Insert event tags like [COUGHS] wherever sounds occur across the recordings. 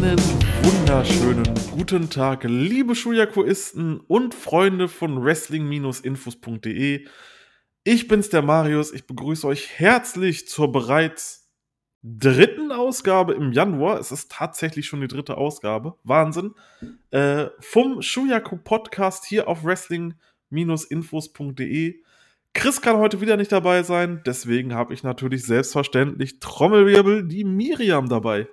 Einen wunderschönen guten Tag, liebe Schuyakuisten und Freunde von Wrestling-Infos.de. Ich bin's, der Marius. Ich begrüße euch herzlich zur bereits dritten Ausgabe im Januar. Es ist tatsächlich schon die dritte Ausgabe. Wahnsinn. Äh, vom Shuyaku Podcast hier auf Wrestling-Infos.de. Chris kann heute wieder nicht dabei sein, deswegen habe ich natürlich selbstverständlich Trommelwirbel die Miriam dabei.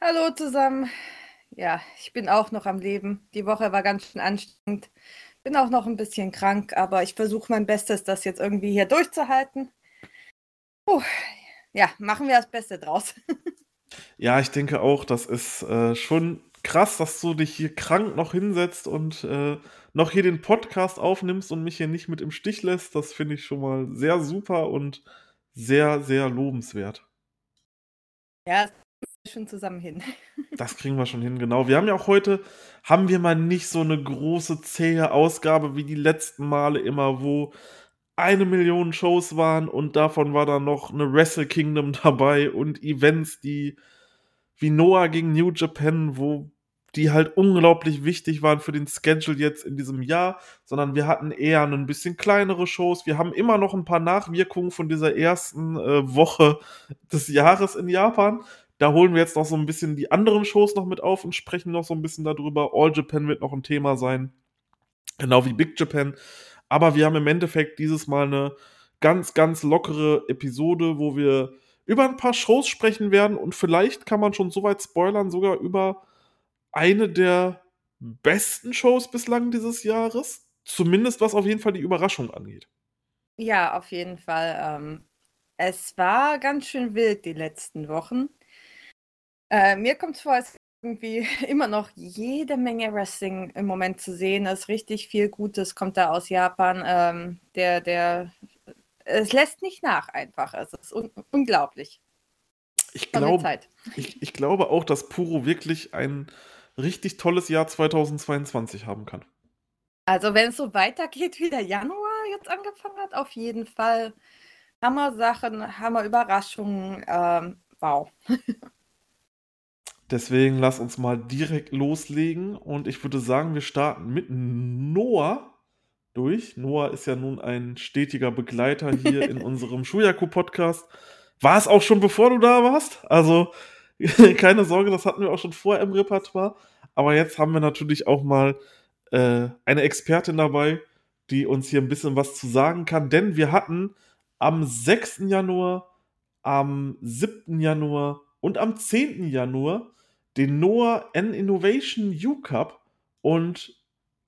Hallo zusammen. Ja, ich bin auch noch am Leben. Die Woche war ganz schön anstrengend. Bin auch noch ein bisschen krank, aber ich versuche mein Bestes, das jetzt irgendwie hier durchzuhalten. Puh, ja, machen wir das Beste draus. [LAUGHS] ja, ich denke auch, das ist äh, schon krass, dass du dich hier krank noch hinsetzt und äh, noch hier den Podcast aufnimmst und mich hier nicht mit im Stich lässt. Das finde ich schon mal sehr super und sehr, sehr lobenswert. Ja, schon zusammen hin. [LAUGHS] Das kriegen wir schon hin, genau. Wir haben ja auch heute, haben wir mal nicht so eine große, zähe Ausgabe wie die letzten Male immer, wo eine Million Shows waren und davon war dann noch eine Wrestle Kingdom [LAUGHS] dabei und Events, die wie Noah gegen New Japan, wo die halt unglaublich wichtig waren für den Schedule jetzt in diesem Jahr, sondern wir hatten eher ein bisschen kleinere Shows. Wir haben immer noch ein paar Nachwirkungen von dieser ersten äh, Woche des Jahres in Japan. Da holen wir jetzt noch so ein bisschen die anderen Shows noch mit auf und sprechen noch so ein bisschen darüber. All Japan wird noch ein Thema sein. Genau wie Big Japan. Aber wir haben im Endeffekt dieses Mal eine ganz, ganz lockere Episode, wo wir über ein paar Shows sprechen werden und vielleicht kann man schon so weit spoilern, sogar über eine der besten Shows bislang dieses Jahres. Zumindest was auf jeden Fall die Überraschung angeht. Ja, auf jeden Fall. Ähm, es war ganz schön wild die letzten Wochen. Äh, mir kommt es vor, als irgendwie [LAUGHS] immer noch jede Menge Wrestling im Moment zu sehen ist. Richtig viel Gutes kommt da aus Japan. Ähm, der, der, es lässt nicht nach einfach. Es ist un unglaublich. Ich, glaub, ich, ich glaube auch, dass Puro wirklich ein richtig tolles Jahr 2022 haben kann. Also wenn es so weitergeht, wie der Januar jetzt angefangen hat, auf jeden Fall Hammer-Sachen, Hammer-Überraschungen. Ähm, wow. [LAUGHS] Deswegen lass uns mal direkt loslegen und ich würde sagen, wir starten mit Noah durch. Noah ist ja nun ein stetiger Begleiter hier in [LAUGHS] unserem Schuyaku-Podcast. War es auch schon bevor du da warst? Also [LAUGHS] keine Sorge, das hatten wir auch schon vorher im Repertoire. Aber jetzt haben wir natürlich auch mal äh, eine Expertin dabei, die uns hier ein bisschen was zu sagen kann. Denn wir hatten am 6. Januar, am 7. Januar und am 10. Januar den Noah N Innovation U Cup. Und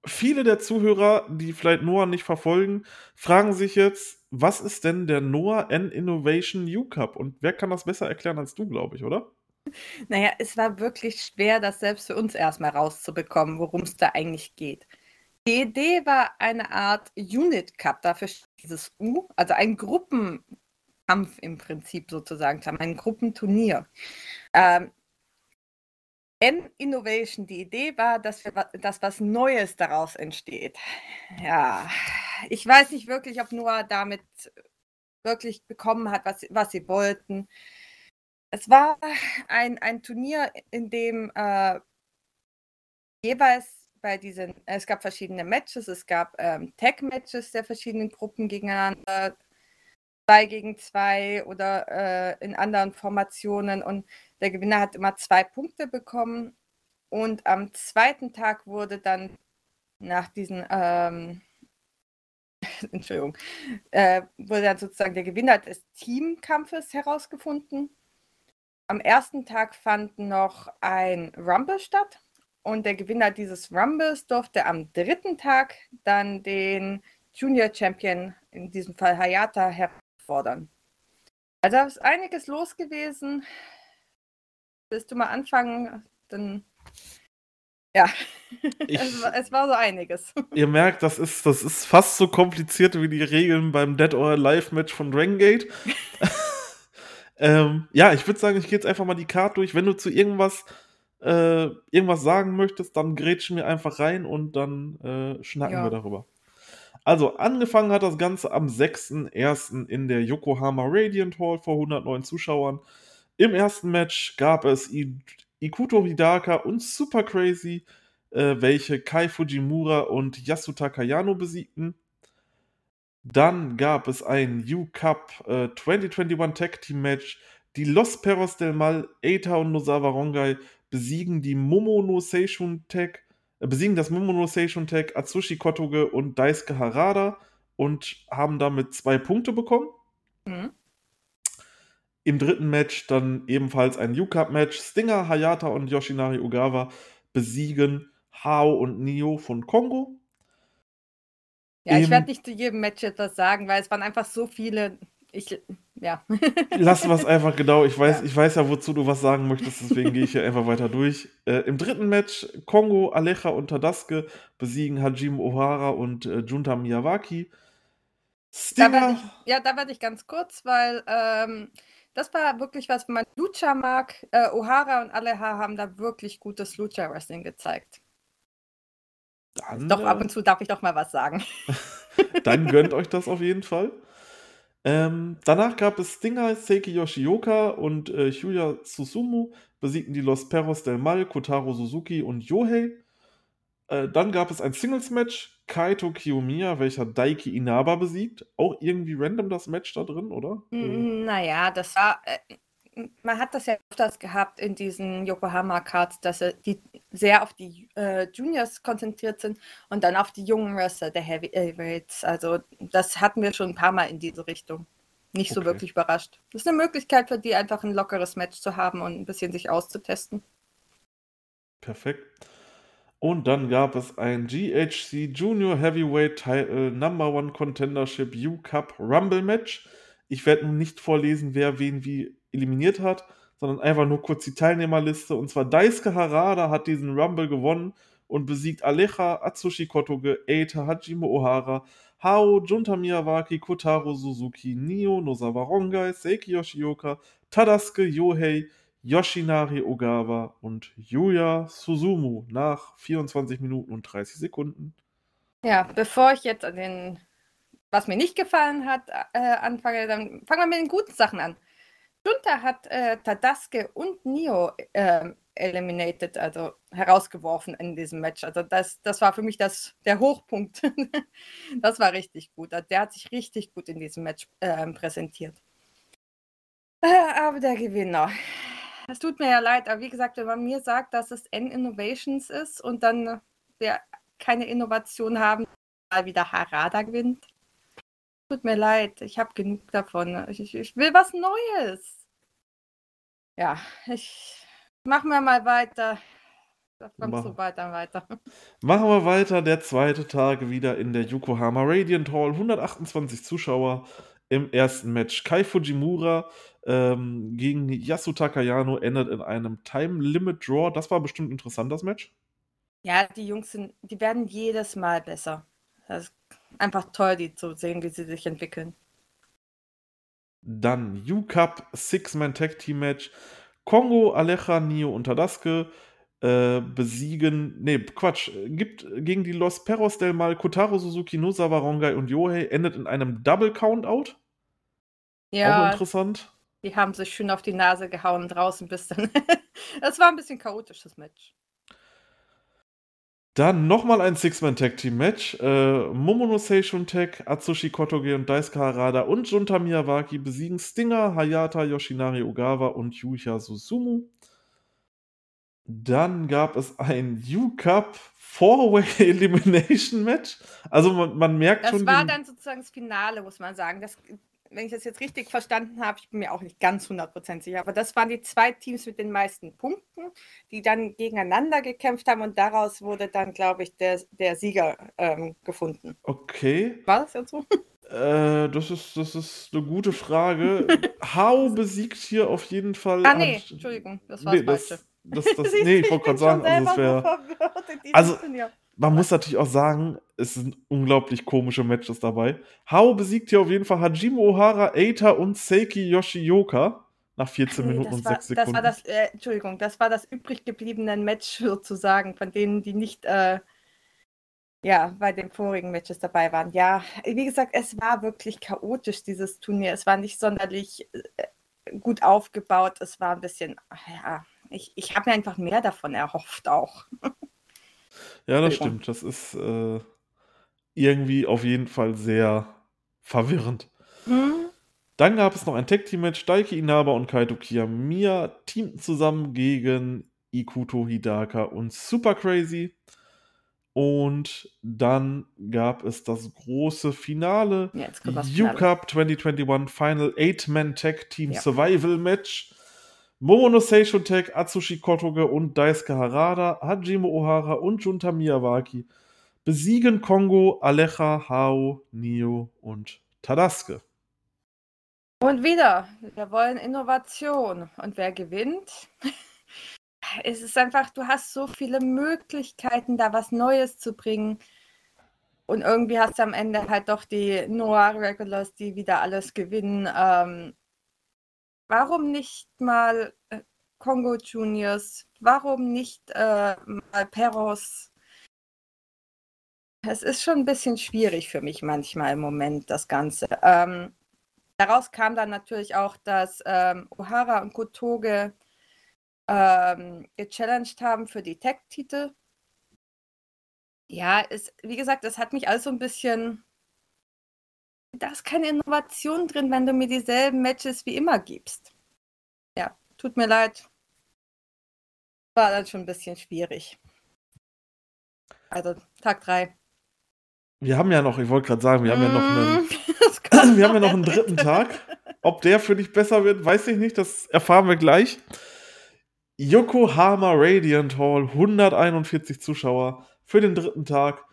viele der Zuhörer, die vielleicht Noah nicht verfolgen, fragen sich jetzt, was ist denn der Noah N Innovation U Cup? Und wer kann das besser erklären als du, glaube ich, oder? Naja, es war wirklich schwer, das selbst für uns erstmal rauszubekommen, worum es da eigentlich geht. Die Idee war eine Art Unit Cup, dafür steht dieses U, also ein Gruppenkampf im Prinzip sozusagen, ein Gruppenturnier. Ähm, N Innovation, die Idee war, dass, wir, dass was Neues daraus entsteht. Ja, ich weiß nicht wirklich, ob Noah damit wirklich bekommen hat, was, was sie wollten. Es war ein, ein Turnier, in dem äh, jeweils bei diesen, es gab verschiedene Matches, es gab ähm, Tag-Matches der verschiedenen Gruppen gegeneinander, zwei gegen zwei oder äh, in anderen Formationen. Und der Gewinner hat immer zwei Punkte bekommen. Und am zweiten Tag wurde dann nach diesen ähm, [LAUGHS] Entschuldigung, äh, wurde dann sozusagen der Gewinner des Teamkampfes herausgefunden. Am ersten Tag fand noch ein Rumble statt. Und der Gewinner dieses Rumbles durfte am dritten Tag dann den Junior Champion, in diesem Fall Hayata, herfordern. Also ist einiges los gewesen. Willst du mal anfangen? Dann ja, [LAUGHS] ich, es, war, es, war, so einiges. [LAUGHS] Ihr merkt, das ist, das ist fast so kompliziert wie die Regeln beim Dead or Alive Match von Dragon Gate. [LAUGHS] Ähm, ja, ich würde sagen, ich gehe jetzt einfach mal die Karte durch. Wenn du zu irgendwas, äh, irgendwas sagen möchtest, dann grätsch mir einfach rein und dann äh, schnacken ja. wir darüber. Also, angefangen hat das Ganze am 6.1. in der Yokohama Radiant Hall vor 109 Zuschauern. Im ersten Match gab es Ikuto Hidaka und Super Crazy, äh, welche Kai Fujimura und Yasutaka Yano besiegten. Dann gab es ein U-Cup äh, 2021 Tag Team Match. Die Los Perros del Mal, Eita und Nozawa Rongai besiegen die Momono Seishun Tag, besiegen das Momono Seishun Tag Atsushi Kotoge und Daisuke Harada und haben damit zwei Punkte bekommen. Mhm. Im dritten Match dann ebenfalls ein U-Cup-Match. Stinger, Hayata und Yoshinari Ogawa besiegen Hao und Nio von Kongo. Ja, ich werde nicht zu jedem Match etwas sagen, weil es waren einfach so viele. Ich, ja. Lassen wir es einfach genau. Ich weiß, ja. ich weiß ja, wozu du was sagen möchtest, deswegen gehe ich hier einfach weiter durch. Äh, Im dritten Match Kongo, Alecha und Tadaske besiegen Hajime Ohara und äh, Junta Miyawaki. Stinger. Da ich, ja, da werde ich ganz kurz, weil ähm, das war wirklich was, wenn man Lucha mag. Äh, O'Hara und Aleha haben da wirklich gutes Lucha-Wrestling gezeigt. Dann, doch, ab und zu darf ich doch mal was sagen. [LAUGHS] dann gönnt euch das auf jeden Fall. Ähm, danach gab es Stinger, Seiki Yoshioka und äh, Hyuya Susumu besiegten die Los Perros del Mal, Kotaro Suzuki und Yohei. Äh, dann gab es ein Singles-Match, Kaito Kiyomiya, welcher Daiki Inaba besiegt. Auch irgendwie random das Match da drin, oder? Äh. Naja, das war. Äh, man hat das ja öfters gehabt in diesen Yokohama-Cards, dass die sehr auf die äh, Juniors konzentriert sind und dann auf die jungen Wrestler der Heavyweights. Also, das hatten wir schon ein paar Mal in diese Richtung. Nicht so okay. wirklich überrascht. Das ist eine Möglichkeit für die, einfach ein lockeres Match zu haben und ein bisschen sich auszutesten. Perfekt. Und dann gab es ein GHC Junior Heavyweight Title Number One Contendership U-Cup Rumble Match. Ich werde nun nicht vorlesen, wer wen wie eliminiert hat, sondern einfach nur kurz die Teilnehmerliste. Und zwar Daisuke Harada hat diesen Rumble gewonnen und besiegt Alecha, Atsushi Kotoge, Eita, Hajime Ohara, Hao, Junta Miyawaki, Kotaro Suzuki, Nio, Nozawa Rongai, Seiki Yoshioka, Tadasuke, Yohei, Yoshinari Ogawa und Yuya Suzumu nach 24 Minuten und 30 Sekunden. Ja, bevor ich jetzt an den, was mir nicht gefallen hat, äh, anfange, dann fangen wir mit den guten Sachen an. Junta hat äh, Tadaske und Nio äh, eliminated, also herausgeworfen in diesem Match. Also das, das war für mich das, der Hochpunkt. [LAUGHS] das war richtig gut. Also der hat sich richtig gut in diesem Match äh, präsentiert. Aber der Gewinner, es tut mir ja leid, aber wie gesagt, wenn man mir sagt, dass es N Innovations ist und dann wir keine Innovation haben, mal wieder Harada gewinnt. Tut mir leid, ich habe genug davon. Ich, ich, will was Neues. Ja, ich machen wir mal weiter. Da kommst du weiter weiter. [LAUGHS] Machen wir weiter. Der zweite Tag wieder in der Yokohama Radiant Hall. 128 Zuschauer im ersten Match. Kai Fujimura ähm, gegen Yasutaka Yano endet in einem Time Limit Draw. Das war bestimmt interessant, das Match. Ja, die Jungs sind, die werden jedes Mal besser. Das ist einfach toll, die zu sehen, wie sie sich entwickeln. Dann U-Cup Six-Man Tag Team Match. Kongo, Alecha, Nio und Tadaske äh, besiegen, nee, Quatsch, gibt gegen die Los Perros del Mal Kotaro Suzuki, Nozawa Rongai und Yohei endet in einem Double Countout. Ja. Auch interessant. Die haben sich schön auf die Nase gehauen draußen bis dann. [LAUGHS] das war ein bisschen chaotisch, das Match. Dann nochmal ein Six-Man-Tag-Team-Match. Äh, Momono Seishun Tag, Atsushi Kotoge und Daisuke Harada und Junta Miyawaki besiegen Stinger, Hayata, Yoshinari Ogawa und Yuya Susumu. Dann gab es ein U-Cup Four-Way [LAUGHS] Elimination Match. Also man, man merkt das schon. Das war dann sozusagen das Finale, muss man sagen. Das wenn ich das jetzt richtig verstanden habe, ich bin mir auch nicht ganz 100% sicher, aber das waren die zwei Teams mit den meisten Punkten, die dann gegeneinander gekämpft haben und daraus wurde dann, glaube ich, der, der Sieger ähm, gefunden. Okay. War das jetzt so? [LAUGHS] Äh, das, ist, das ist eine gute Frage. [LAUGHS] Hau besiegt hier auf jeden Fall. Ah, nee, Entschuldigung, das war nee, das, das, das, [LAUGHS] das, nee, ich wollte gerade sagen, also, das wär, also man muss natürlich auch sagen, es sind unglaublich komische Matches dabei. Hao besiegt hier auf jeden Fall Hajime Ohara, Eita und Seiki Yoshioka nach 14 nee, Minuten und war, 6 Sekunden. Das war das, äh, Entschuldigung, das war das übrig gebliebene Match sozusagen, von denen, die nicht äh, ja, bei den vorigen Matches dabei waren. Ja, wie gesagt, es war wirklich chaotisch, dieses Turnier. Es war nicht sonderlich äh, gut aufgebaut. Es war ein bisschen, ja, ich, ich habe mir einfach mehr davon erhofft auch. [LAUGHS] Ja, das stimmt. Das ist äh, irgendwie auf jeden Fall sehr verwirrend. Hm? Dann gab es noch ein Tag-Team-Match. Daiki Inaba und Kaito Kiyomiya teamten zusammen gegen Ikuto Hidaka und Super Crazy. Und dann gab es das große Finale. Ja, U-Cup 2021 Final 8-Man Tag Team Ja. Survival Match. Momono Seishun Tag, Atsushi Kotoge und Daisuke Harada, Hajime Ohara und Junta Miyawaki besiegen Kongo, Alecha, Hao, Nio und Tadasuke. Und wieder, wir wollen Innovation. Und wer gewinnt? [LAUGHS] Es ist einfach, du hast so viele Möglichkeiten, da was Neues zu bringen. Und irgendwie hast du am Ende halt doch die Noir Regulars, die wieder alles gewinnen. Ähm, warum nicht mal äh, Congo Juniors? Warum nicht äh, mal Peros? Es ist schon ein bisschen schwierig für mich manchmal im Moment, das Ganze. Ähm, daraus kam dann natürlich auch, dass ähm, O'Hara und Kotoge ähm, gechallenged haben für die Tech-Titel. Ja, es, wie gesagt, das hat mich alles so ein bisschen. Da ist keine Innovation drin, wenn du mir dieselben Matches wie immer gibst. Ja, tut mir leid. War dann schon ein bisschen schwierig. Also, Tag 3. Wir haben ja noch, ich wollte gerade sagen, wir haben ja noch einen, [LAUGHS] kommt [CLEARS THROAT] wir haben ja noch einen dritten dritte. Tag. Ob der für dich besser wird, weiß ich nicht. Das erfahren wir gleich. Yokohama Radiant Hall, 141 Zuschauer für den dritten Tag.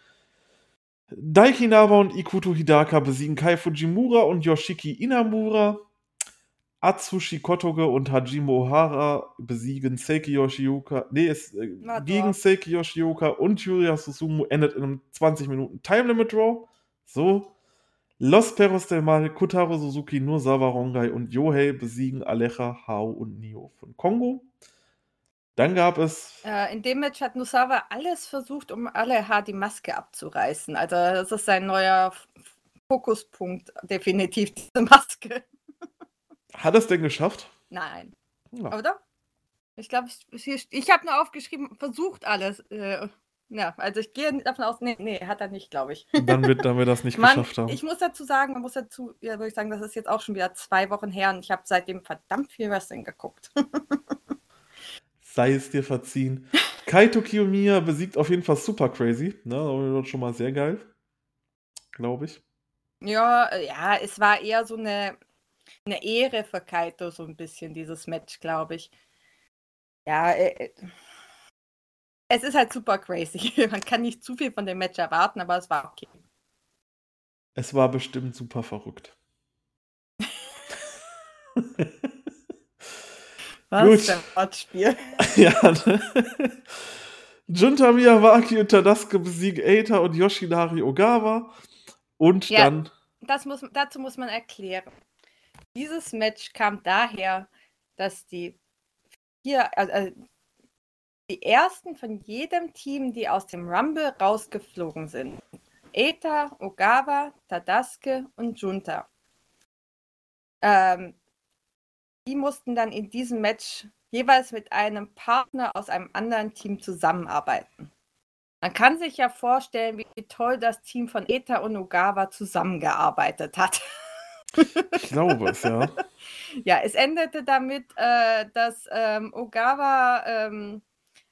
Daiki Naba und Ikuto Hidaka besiegen Kai Fujimura und Yoshiki Inamura. Atsushi Kotoge und Hajime Ohara besiegen Seiki Yoshioka. Nee, es, äh, gegen Seiki Yoshioka und Yuria Susumu endet in einem 20 Minuten Time Limit Draw. So. Los Perros del Mal, Kotaro Suzuki, Nozawa Rongai und Yohei besiegen Alecha, Hao und Nio von Kongo. Dann gab es Äh, in dem Match hat Nusawa alles versucht, um alle Haar die Maske abzureißen. Also das ist sein neuer Fokuspunkt, definitiv diese Maske. [LAUGHS] Hat es denn geschafft? Nein, Ja. oder? Ich glaube, ich, ich, habe nur aufgeschrieben, versucht alles. Äh, ja, also ich gehe davon aus, nee, nee, hat er nicht, glaube ich. Dann wird, dann wir das nicht [LAUGHS] Man, geschafft haben. ich muss dazu sagen, man muss dazu, ja, würde ich sagen, das ist jetzt auch schon wieder zwei Wochen her und ich habe seitdem verdammt viel Wrestling geguckt. [LAUGHS] Sei es dir verziehen. [LAUGHS] Kaito Kiyomiya besiegt auf jeden Fall Super Crazy. Ne, das schon mal sehr geil. Glaube ich. Ja, ja, es war eher so eine, eine Ehre für Kaito, so ein bisschen, dieses Match, glaube ich. Ja, äh, äh, es ist halt super crazy. [LAUGHS] Man kann nicht zu viel von dem Match erwarten, aber es war okay. Es war bestimmt super verrückt. Was Gut. ein Wortspiel. [LAUGHS] ja, ne? Junta Miyawaki und Tadasuke besiegen Eita und Yoshinari Ogawa. Und Ja. dann, Das muss, dazu muss man erklären. Dieses Match kam daher, dass die vier, also, also die ersten von jedem Team, die aus dem Rumble rausgeflogen sind. Eita, Ogawa, Tadasuke und Junta. Ähm, die mussten dann in diesem Match jeweils mit einem Partner aus einem anderen Team zusammenarbeiten. Man kann sich ja vorstellen, wie toll das Team von Eta und Ogawa zusammengearbeitet hat. [LAUGHS] ich glaube es, ja. Ja, es endete damit, äh, dass ähm, Ogawa ähm,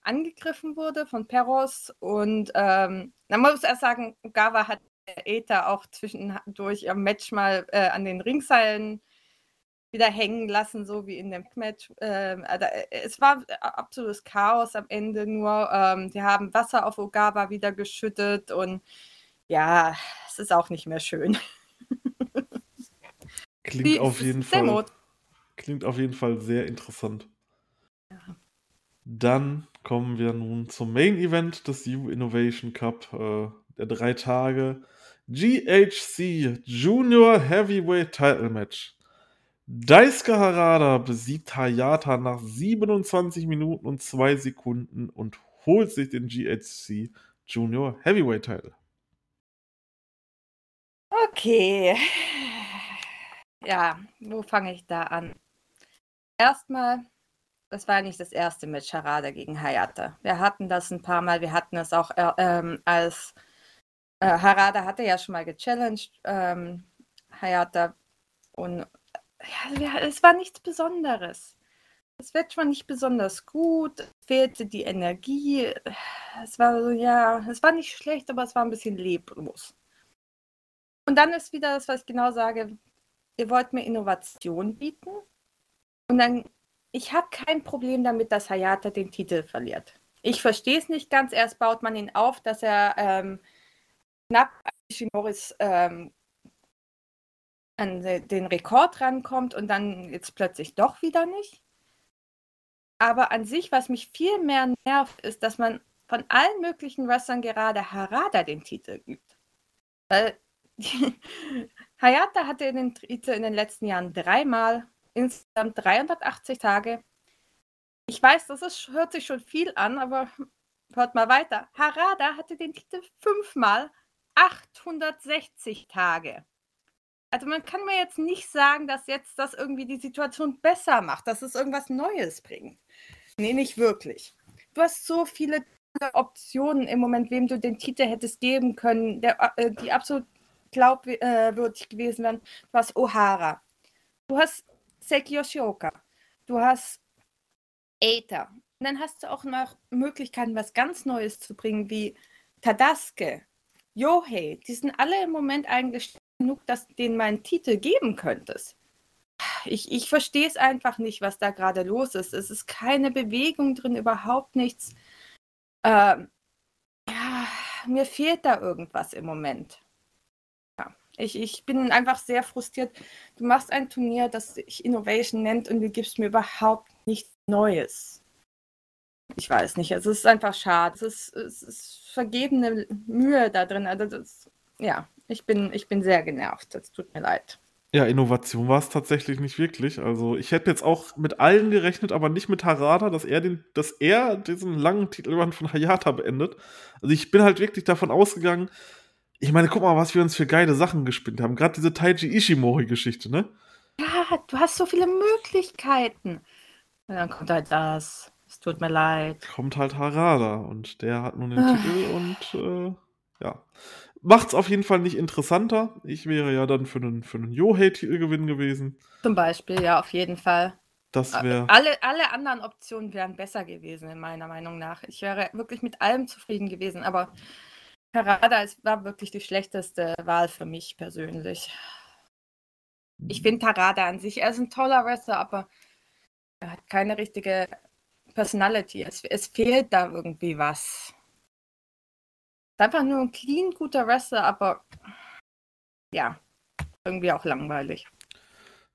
angegriffen wurde von Peros und ähm, man muss erst sagen, Ogawa hat Eta auch zwischendurch am Match mal äh, an den Ringseilen wieder hängen lassen, so wie in dem Match. Ähm, also, äh, es war absolutes Chaos am Ende nur. Ähm, die haben Wasser auf Ogawa wieder geschüttet und ja, es ist auch nicht mehr schön. [LAUGHS] Klingt Wie- auf jeden Fall. Not. Klingt auf jeden Fall sehr interessant. Dann kommen wir nun zum Main Event des U Innovation Cup äh, der drei Tage. GHC Junior Heavyweight Title Match. Daisuke Harada besiegt Hayata nach 27 Minuten und 2 Sekunden und holt sich den GHC Junior Heavyweight Title. Okay. Ja, wo fange ich da an? Erstmal, das war nicht das erste Match Harada gegen Hayata. Wir hatten das ein paar Mal. Wir hatten es auch äh, ähm, als äh, Harada hatte ja schon mal gechallenged, ähm, Hayata. Und ja, es war nichts Besonderes. Es wird schon nicht besonders gut, fehlte die Energie. Es war so, ja, es war nicht schlecht, aber es war ein bisschen leblos. Und dann ist wieder das, was ich genau sage, ihr wollt mir Innovation bieten. Und dann ich habe kein Problem damit, dass Hayata den Titel verliert. Ich verstehe es nicht ganz. Erst baut man ihn auf, dass er ähm, knapp an Ishimoris ähm, an den Rekord rankommt und dann jetzt plötzlich doch wieder nicht. Aber an sich, was mich viel mehr nervt, ist, dass man von allen möglichen Wrestlern gerade Harada den Titel gibt. Weil [LAUGHS] Hayata hatte den Titel in den letzten Jahren dreimal insgesamt 380 Tage. Ich weiß, das ist, hört sich schon viel an, aber [LAUGHS] hört mal weiter. Harada hatte den Titel fünfmal 860 Tage. Also man kann mir jetzt nicht sagen, dass jetzt das irgendwie die Situation besser macht, dass es irgendwas Neues bringt. Nee, nicht wirklich. Du hast so viele Optionen im Moment, wem du den Titel hättest geben können, der, äh, die absolut glaubwürdig gewesen wären. Du hast O'Hara. Du hast Seki Yoshioka. Du hast Aether. Und dann hast du auch noch Möglichkeiten, was ganz Neues zu bringen, wie Tadaske, Yohei. Die sind alle im Moment eigentlich genug, dass du denen meinen Titel geben könntest. Ich, ich verstehe es einfach nicht, was da gerade los ist. Es ist keine Bewegung drin, überhaupt nichts. Ähm, ja, mir fehlt da irgendwas im Moment. Ich, ich bin einfach sehr frustriert. Du machst ein Turnier, das sich Innovation nennt und du gibst mir überhaupt nichts Neues. Ich weiß nicht, es ist einfach schade. Es ist, es ist vergebene Mühe da drin. Also das, ja, ich bin, ich bin sehr genervt. Es tut mir leid. Ja, Innovation war es tatsächlich nicht wirklich. Also ich hätte jetzt auch mit allen gerechnet, aber nicht mit Harada, dass er, den, dass er diesen langen Titelrun von Hayata beendet. Also ich bin halt wirklich davon ausgegangen, ich meine, guck mal, was wir uns für geile Sachen gespinnt haben. Gerade diese Taiji Ishimori-Geschichte, ne? Ja, du hast so viele Möglichkeiten. Und dann kommt halt das. Es tut mir leid. Kommt halt Harada und der hat nun den ah. Titel und äh, ja. Macht's auf jeden Fall nicht interessanter. Ich wäre ja dann für einen, für einen Yohei-Titelgewinn gewesen. Zum Beispiel, ja, auf jeden Fall. Das wäre. Alle, alle anderen Optionen wären besser gewesen, in meiner Meinung nach. Ich wäre wirklich mit allem zufrieden gewesen, aber Harada war wirklich die schlechteste Wahl für mich persönlich. Ich mhm. finde Harada an sich, er ist ein toller Wrestler, aber er hat keine richtige Personality. Es, es fehlt da irgendwie was. Ist einfach nur ein clean, guter Wrestler, aber ja, irgendwie auch langweilig.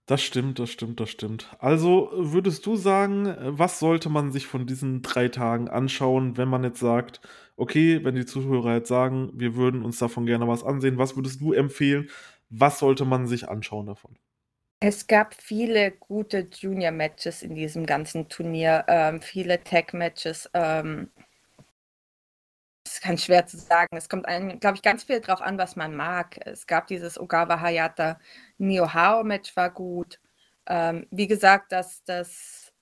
Das stimmt, das stimmt, das stimmt. Also würdest du sagen, was sollte man sich von diesen drei Tagen anschauen, wenn man jetzt sagt, okay, wenn die Zuhörer jetzt sagen, wir würden uns davon gerne was ansehen, was würdest du empfehlen? Was sollte man sich anschauen davon? Es gab viele gute Junior-Matches in diesem ganzen Turnier, ähm, viele Tag-Matches. Ähm, ganz schwer zu sagen. Es kommt, glaube ich, ganz viel drauf an, was man mag. Es gab dieses Ogawa Hayata Neo Hao Match war gut. Ähm, wie gesagt, das, das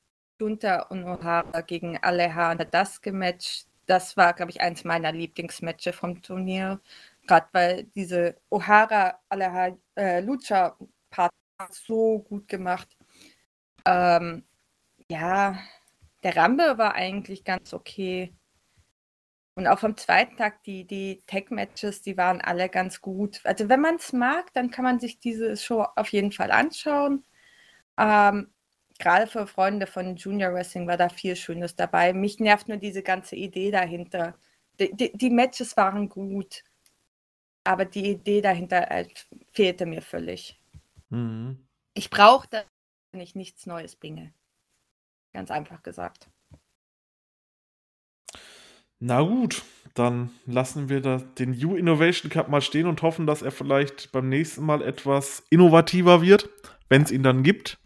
Junta und Ohara gegen Aleha und Daske Match, das war, glaube ich, eins meiner Lieblingsmatches vom Turnier. Gerade weil diese Ohara Aleha äh, Lucha Part so gut gemacht. Ähm, ja, der Rambe war eigentlich ganz okay. Und auch vom zweiten Tag, die, die Tech-Matches, die waren alle ganz gut. Also wenn man es mag, dann kann man sich diese Show auf jeden Fall anschauen. Ähm, Gerade für Freunde von Junior Wrestling war da viel Schönes dabei. Mich nervt nur diese ganze Idee dahinter. Die, die, die Matches waren gut, aber die Idee dahinter äh, fehlte mir völlig. Mhm. Ich brauche wenn ich nichts Neues bringe. Ganz einfach gesagt. Na gut, dann lassen wir da den New Innovation Cup mal stehen und hoffen, dass er vielleicht beim nächsten Mal etwas innovativer wird, wenn es ihn dann gibt.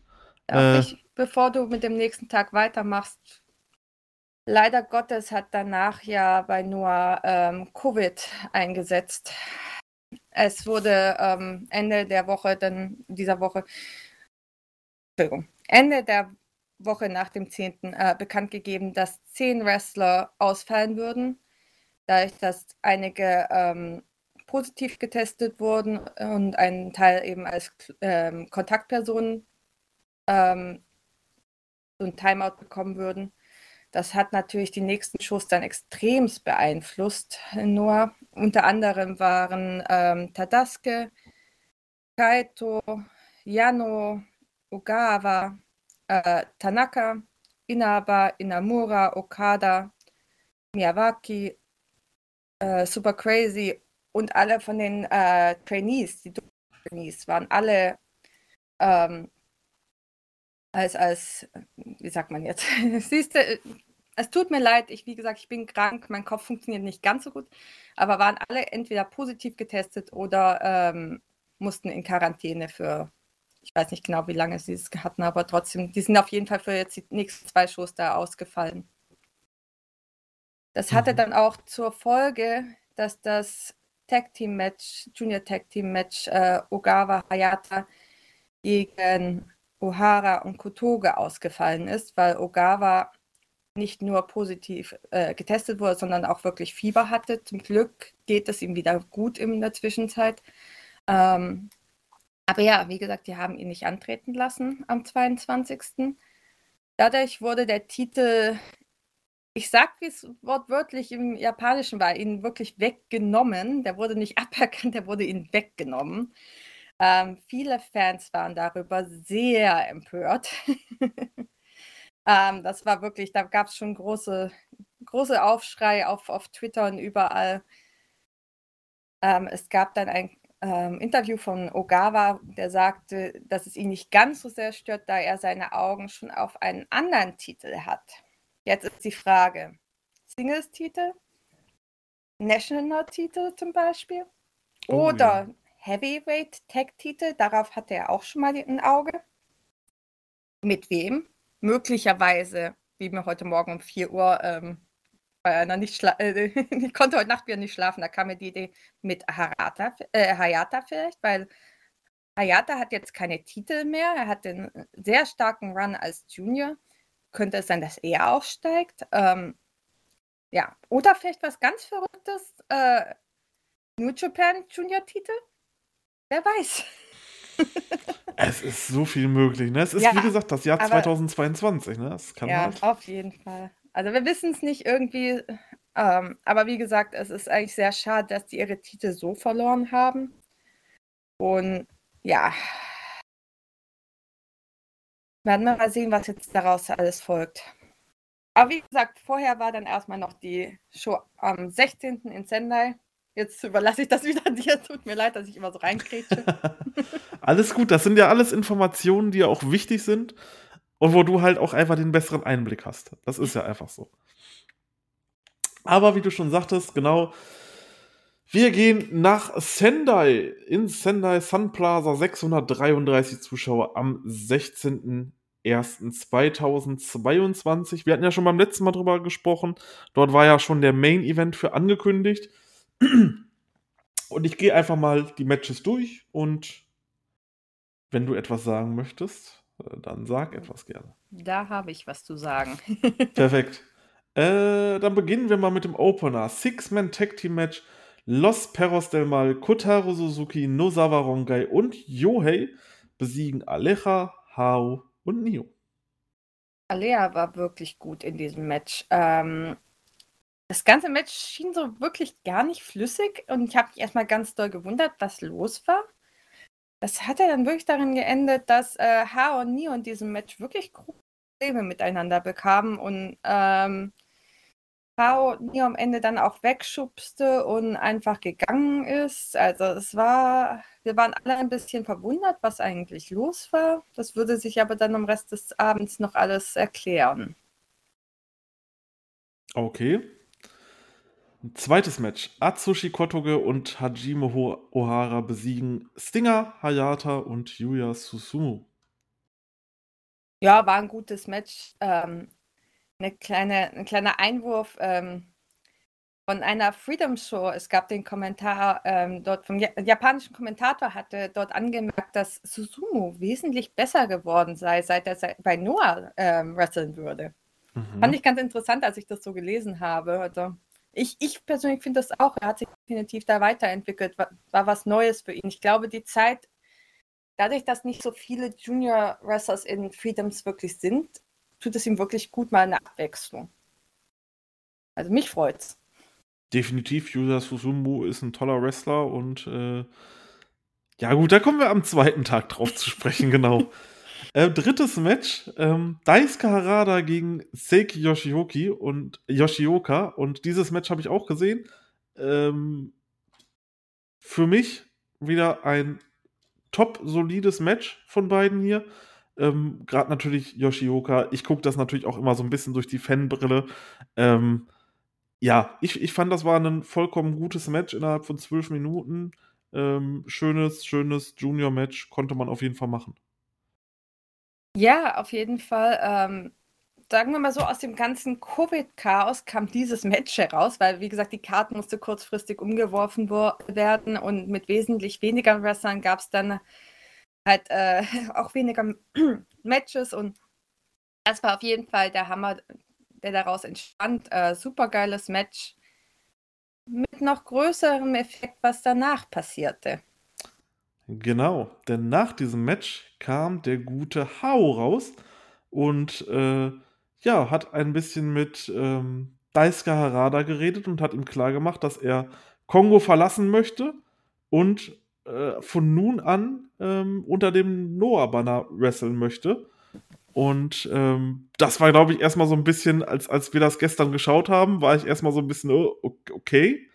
Äh, ich, bevor du mit dem nächsten Tag weitermachst, leider Gottes hat danach ja bei Noah ähm, Covid eingesetzt. Es wurde ähm, Ende der Woche, dann dieser Woche, Entschuldigung, Ende der Woche nach dem 10. Äh, bekannt gegeben, dass zehn Wrestler ausfallen würden, dadurch, dass einige ähm, positiv getestet wurden und ein Teil eben als ähm, Kontaktpersonen ähm, so ein Timeout bekommen würden. Das hat natürlich die nächsten Shows dann extremst beeinflusst. Nur unter anderem waren ähm, Tadasuke, Kaito, Yano, Ogawa, äh, Tanaka, Inaba, Inamura, Okada, Miyawaki, äh, Super Crazy und alle von den äh, Trainees, die Trainees, waren alle ähm, als, als, wie sagt man jetzt? [LAUGHS] Siehst du, es tut mir leid, ich, wie gesagt, ich bin krank, mein Kopf funktioniert nicht ganz so gut, aber waren alle entweder positiv getestet oder ähm, mussten in Quarantäne für, ich weiß nicht genau, wie lange sie es hatten, aber trotzdem, die sind auf jeden Fall für jetzt die nächsten zwei Shows da ausgefallen. Das hatte mhm. dann auch zur Folge, dass das Tag Team Match, Junior Tag Team Match äh, Ogawa Hayata gegen O'Hara und Kotoge ausgefallen ist, weil Ogawa nicht nur positiv äh, getestet wurde, sondern auch wirklich Fieber hatte. Zum Glück geht es ihm wieder gut in der Zwischenzeit. Ähm, aber ja, wie gesagt, die haben ihn nicht antreten lassen am 22. Dadurch wurde der Titel, ich sag wie es wortwörtlich im Japanischen war, ihnen wirklich weggenommen. Der wurde nicht [LAUGHS] aberkannt, der wurde ihnen weggenommen. Ähm, viele Fans waren darüber sehr empört. [LAUGHS] ähm, das war wirklich, da gab es schon große, große Aufschrei auf, auf Twitter und überall. Ähm, es gab dann ein ähm, Interview von Ogawa, der sagte, dass es ihn nicht ganz so sehr stört, da er seine Augen schon auf einen anderen Titel hat. Jetzt ist die Frage: Singles-Titel, National-Titel zum Beispiel oh, oder ja. Heavyweight-Tag-Titel, darauf hatte er auch schon mal ein Auge. Mit wem? Möglicherweise, wie mir heute Morgen um 4 Uhr ähm, bei einer nicht äh, [LAUGHS] ich konnte heute Nacht wieder nicht schlafen, da kam mir die Idee mit Harata, äh, Hayata vielleicht, weil Hayata hat jetzt keine Titel mehr, er hat den sehr starken Run als Junior. Könnte es sein, dass er aufsteigt? Ähm, ja, oder vielleicht was ganz Verrücktes, äh, New Japan Junior Titel? Wer weiß. [LAUGHS] es ist so viel möglich. Ne? Es ist, ja, wie gesagt, das Jahr aber, 2022. Ne? Das kann ja, halt. auf jeden Fall. Also wir wissen es nicht irgendwie. Ähm, aber wie gesagt, es ist eigentlich sehr schade, dass die ihre Titel so verloren haben. Und ja, werden wir mal sehen, was jetzt daraus alles folgt. Aber wie gesagt, vorher war dann erstmal noch die Show am 16. in Sendai. Jetzt überlasse ich das wieder [LAUGHS] dir. Tut mir leid, dass ich immer so reinkrätsche. [LAUGHS] alles gut, das sind ja alles Informationen, die ja auch wichtig sind und wo du halt auch einfach den besseren Einblick hast. Das ist ja einfach so. Aber wie du schon sagtest, genau, wir gehen nach Sendai. In Sendai Sun Plaza 633 Zuschauer am 16.01.2022. Wir hatten ja schon beim letzten Mal drüber gesprochen. Dort war ja schon der Main Event für angekündigt. Und ich gehe einfach mal die Matches durch und wenn du etwas sagen möchtest, dann sag etwas gerne. Da habe ich was zu sagen. [LAUGHS] Perfekt. Äh, dann beginnen wir mal mit dem Opener. Six-Man Tag Team Match. Los Perros del Mal, Kotaro Suzuki, Nozawa Rongai und Yohei besiegen Aleja, Hao und Nio. Alea war wirklich gut in diesem Match. Ähm, das ganze Match schien so wirklich gar nicht flüssig und ich habe mich erstmal ganz doll gewundert, was los war. Das hat ja dann wirklich darin geendet, dass äh, Ha und Neo in diesem Match wirklich Probleme miteinander bekamen und ähm, Hao Neo am Ende dann auch wegschubste und einfach gegangen ist. Also es war, wir waren alle ein bisschen verwundert, was eigentlich los war. Das würde sich aber dann am Rest des Abends noch alles erklären. Okay. Zweites Match. Atsushi Kotoge und Hajime Ohara besiegen Stinger, Hayata und Yuya Susumu. Ja, war ein gutes Match. Ähm, eine kleine, ein kleiner Einwurf. Ähm, von einer Freedom Show. Es gab den Kommentar ähm, dort vom ja japanischen Kommentator hatte dort angemerkt, dass Susumu wesentlich besser geworden sei, seit er bei Noah ähm, wresteln würde. Mhm. Fand ich ganz interessant, als ich das so gelesen habe. Also ich, ich persönlich finde das auch. Er hat sich definitiv da weiterentwickelt, war, war was Neues für ihn. Ich glaube, die Zeit, dadurch, dass nicht so viele Junior Wrestlers in Freedoms wirklich sind, tut es ihm wirklich gut, mal eine Abwechslung. Also mich freut's definitiv, Yusa Susumu ist ein toller Wrestler und äh, ja gut, da kommen wir am zweiten Tag drauf zu sprechen, genau. [LAUGHS] Äh, drittes Match, ähm, Daisuke Harada gegen Seiki Yoshioki und Yoshioka und dieses Match habe ich auch gesehen. Ähm, für mich wieder ein top solides Match von beiden hier. Ähm, Gerade natürlich Yoshioka. Ich gucke das natürlich auch immer so ein bisschen durch die Fanbrille. Ähm, ja, ich, ich fand, das war ein vollkommen gutes Match innerhalb von zwölf Minuten. Ähm, schönes, schönes Junior-Match konnte man auf jeden Fall machen. Ja, auf jeden Fall. Ähm, sagen wir mal so, aus dem ganzen Covid-Chaos kam dieses Match heraus, weil, wie gesagt, die Karte musste kurzfristig umgeworfen werden und mit wesentlich weniger Wrestlern gab es dann halt äh, [LAUGHS] auch weniger [CLEARS THROAT] Matches und das war auf jeden Fall der Hammer, der daraus entstand. Äh, Super geiles Match mit noch größerem Effekt, was danach passierte. Genau, denn nach diesem Match kam der gute Hao raus und äh, ja, hat ein bisschen mit ähm, Daisuke Harada geredet und hat ihm klargemacht, dass er Kongo verlassen möchte und äh, von nun an ähm, unter dem Noah-Banner wresteln möchte. Und ähm, das war, glaube ich, erstmal so ein bisschen, als, als wir das gestern geschaut haben, war ich erstmal so ein bisschen, oh, okay,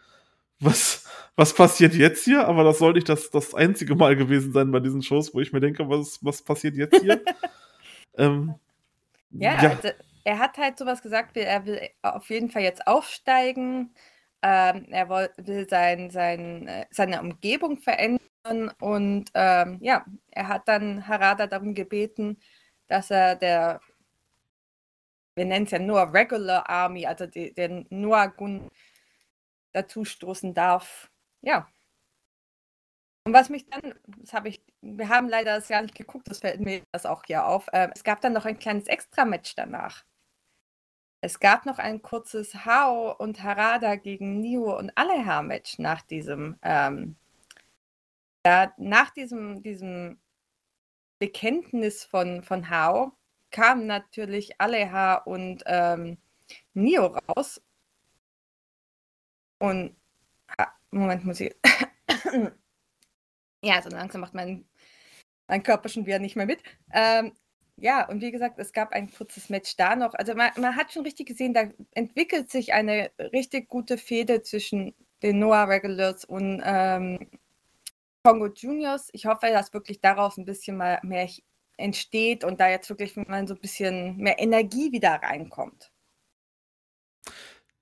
was, was passiert jetzt hier? Aber das soll nicht das, das einzige Mal gewesen sein bei diesen Shows, wo ich mir denke, was, was passiert jetzt hier? [LAUGHS] ähm, ja, ja. Also, er hat halt sowas gesagt, wie er will auf jeden Fall jetzt aufsteigen. Ähm, er will, sein, sein, äh, seine Umgebung verändern und ähm, ja, er hat dann Harada darum gebeten, dass er der, wir nennen es ja nur Regular Army, also die, den Noagun dazu stoßen darf. Ja. Und was mich dann, das habe ich, wir haben leider das gar nicht geguckt, das fällt mir das auch hier auf. Äh, es gab dann noch ein kleines Extra-Match danach. Es gab noch ein kurzes Hao und Harada gegen Nio und Aleha-Match nach diesem, ähm, ja, nach diesem, diesem Bekenntnis von, von Hao kamen natürlich Aleha und ähm, Nio raus. Und Moment, muss ich. [COUGHS] ja, so langsam macht mein, mein Körper schon wieder nicht mehr mit. Ähm, ja, und wie gesagt, es gab ein kurzes Match da noch. Also man, man hat schon richtig gesehen, da entwickelt sich eine richtig gute Fehde zwischen den Noah Regulars und ähm, Kongo Juniors. Ich hoffe, dass wirklich daraus ein bisschen mal mehr entsteht und da jetzt wirklich mal so ein bisschen mehr Energie wieder reinkommt.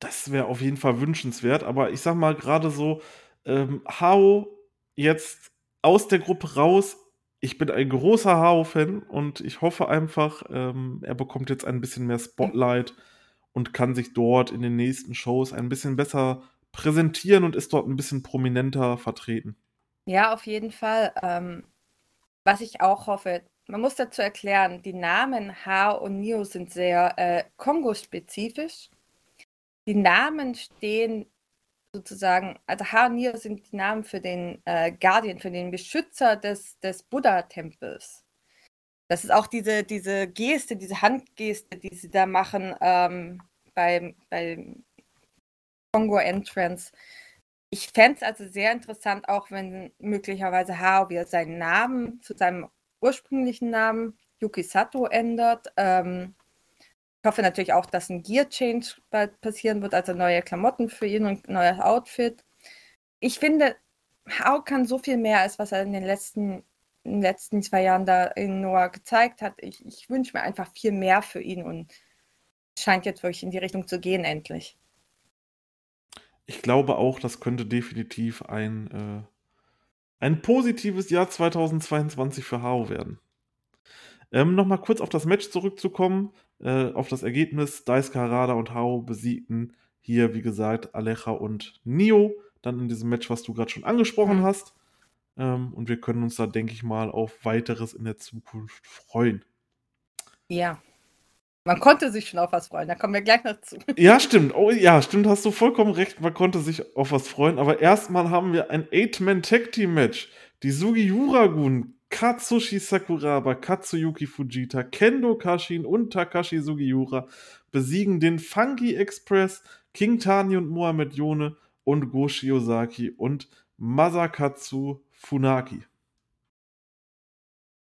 Das wäre auf jeden Fall wünschenswert, aber ich sag mal gerade so, ähm, Hao jetzt aus der Gruppe raus. Ich bin ein großer Hao-Fan und ich hoffe einfach, ähm, er bekommt jetzt ein bisschen mehr Spotlight und kann sich dort in den nächsten Shows ein bisschen besser präsentieren und ist dort ein bisschen prominenter vertreten. Ja, auf jeden Fall. Ähm, was ich auch hoffe, man muss dazu erklären, die Namen Ha und Nio sind sehr äh, Kongo-spezifisch. Die Namen stehen sozusagen, also Ha und Nio sind die Namen für den äh, Guardian, für den Beschützer des, des Buddha-Tempels. Das ist auch diese, diese Geste, diese Handgeste, die sie da machen ähm, beim, beim Kongo Entrance ich fände es also sehr interessant, auch wenn möglicherweise Hao wieder seinen Namen zu seinem ursprünglichen Namen Yuki Sato ändert. Ähm, ich hoffe natürlich auch, dass ein Gear Change bald passieren wird, also neue Klamotten für ihn und ein neues Outfit. Ich finde, Hao kann so viel mehr, als was er in den letzten, in den letzten zwei Jahren da in Noah gezeigt hat. Ich, ich wünsche mir einfach viel mehr für ihn und es scheint jetzt wirklich in die Richtung zu gehen, endlich ich glaube auch, das könnte definitiv ein, äh, ein positives Jahr 2022 für Hao werden. Ähm, Nochmal kurz auf das Match zurückzukommen, äh, auf das Ergebnis. Daisuke Harada und Hao besiegten hier, wie gesagt, Alecha und Nio, dann in diesem Match, was du gerade schon angesprochen hast. Ähm, und wir können uns da, denke ich mal, auf weiteres in der Zukunft freuen. Ja. Man konnte sich schon auf was freuen, da kommen wir gleich noch zu. [LAUGHS] Ja, stimmt. Oh ja, stimmt, hast du vollkommen recht. Man konnte sich auf was freuen. Aber erstmal haben wir ein Eight-Man-Tag-Team-Match. Die Sugiura-Gun, Katsushi Sakuraba, Katsuyuki Fujita, Kendo Kashin und Takashi Sugiura besiegen den Funky Express, King Tani und Mohamed Yone und Go Shiozaki und Masakatsu Funaki.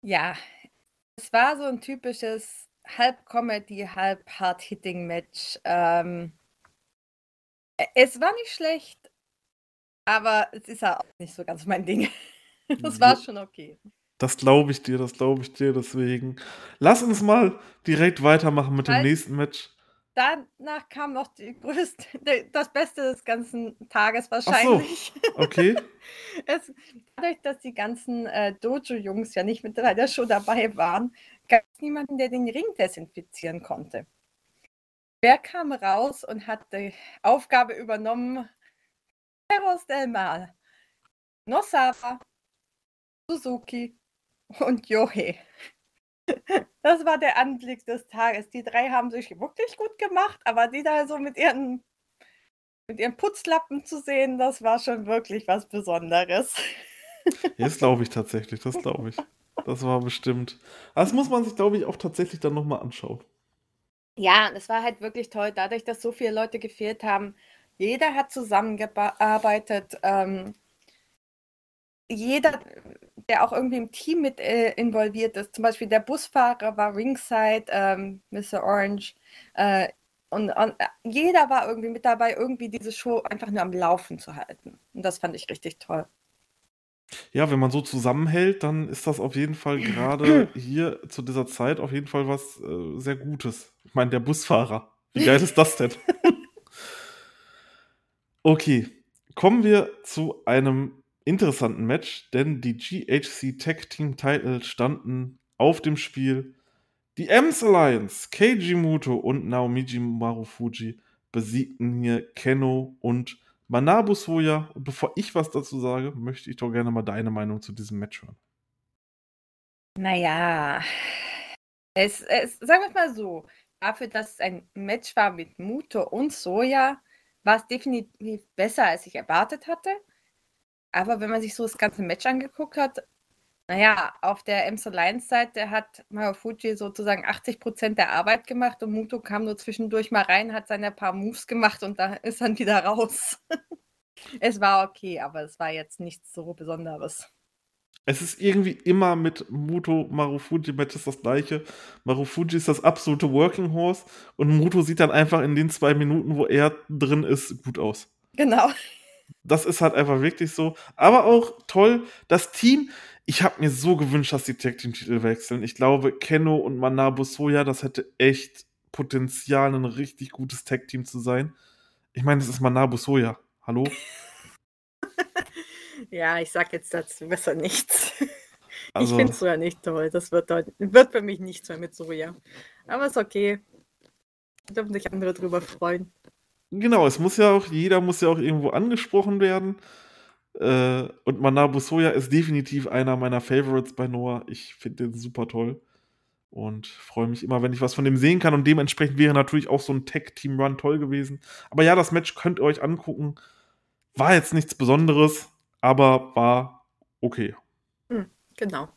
Ja, es war so ein typisches halb Comedy, halb Hard-Hitting-Match. Ähm, es war nicht schlecht, aber es ist ja auch nicht so ganz mein Ding. [LAUGHS] Das war schon okay. Das glaube ich dir, das glaube ich dir. Deswegen lass uns mal direkt weitermachen mit dem Halt. nächsten Match. Danach kam noch die größte, das Beste des ganzen Tages Ach so, wahrscheinlich. okay. [LAUGHS] Es, dadurch, dass die ganzen äh, Dojo-Jungs ja nicht mit der Show dabei waren, gab es niemanden, der den Ring desinfizieren konnte. Wer kam raus und hat die Aufgabe übernommen? Perros del Mal, Nosawa, Suzuki und Yohei. Das war der Anblick des Tages. Die drei haben sich wirklich gut gemacht, aber die da so mit ihren, mit ihren Putzlappen zu sehen, das war schon wirklich was Besonderes. Ja, das glaube ich tatsächlich, das glaube ich. Das war bestimmt. Das muss man sich, glaube ich, auch tatsächlich dann nochmal anschauen. Ja, das war halt wirklich toll, dadurch, dass so viele Leute gefehlt haben. Jeder hat zusammengearbeitet. Ähm, jeder, der auch irgendwie im Team mit äh, involviert ist, zum Beispiel der Busfahrer war Ringside, ähm, Mr. Orange. Äh, und, und äh, jeder war irgendwie mit dabei, irgendwie diese Show einfach nur am Laufen zu halten. Und das fand ich richtig toll. Ja, wenn man so zusammenhält, dann ist das auf jeden Fall gerade [CLEARS THROAT] hier zu dieser Zeit auf jeden Fall was äh, sehr Gutes. Ich meine, der Busfahrer. Wie geil ist das denn? [LAUGHS] Okay, kommen wir zu einem interessanten Match, denn die GHC Tag Team Title standen auf dem Spiel. Die Ems Alliance, Keiji Muto und Naomiji Marufuji besiegten hier Keno und Manabu Soya. Und bevor ich was dazu sage, möchte ich doch gerne mal deine Meinung zu diesem Match hören. Naja, es, es, sagen wir mal so, dafür, dass es ein Match war mit Muto und Soja, war es definitiv besser, als ich erwartet hatte. Aber wenn man sich so das ganze Match angeguckt hat, naja, auf der Ems Alliance-Seite hat Marufuji sozusagen 80% der Arbeit gemacht und Muto kam nur zwischendurch mal rein, hat seine paar Moves gemacht und da ist dann wieder raus. [LAUGHS] es war okay, aber es war jetzt nichts so Besonderes. Es ist irgendwie immer mit Muto Marufuji Matches das gleiche. Marufuji ist das absolute Working Horse und Muto sieht dann einfach in den zwei Minuten, wo er drin ist, gut aus. Genau. [LAUGHS] Das ist halt einfach wirklich so. Aber auch toll, das Team. Ich habe mir so gewünscht, dass die Tag Team Titel wechseln. Ich glaube, Kenno und Manabu Soya, das hätte echt Potenzial, ein richtig gutes Tag Team zu sein. Ich meine, das ist Manabu Soya. Hallo? [LAUGHS] Ja, ich sag jetzt dazu besser nichts. [LAUGHS] Also- ich finde Soja nicht toll. Das wird, wird für mich nichts mehr mit Soja. Aber ist okay. Dürfen sich andere drüber freuen. Genau, es muss ja auch, jeder muss ja auch irgendwo angesprochen werden. Äh, und Manabu Soya ist definitiv einer meiner Favorites bei Noah. Ich finde den super toll. Und freue mich immer, wenn ich was von dem sehen kann. Und dementsprechend wäre natürlich auch so ein Tag-Team-Run toll gewesen. Aber ja, das Match könnt ihr euch angucken. War jetzt nichts Besonderes, aber war okay. Genau.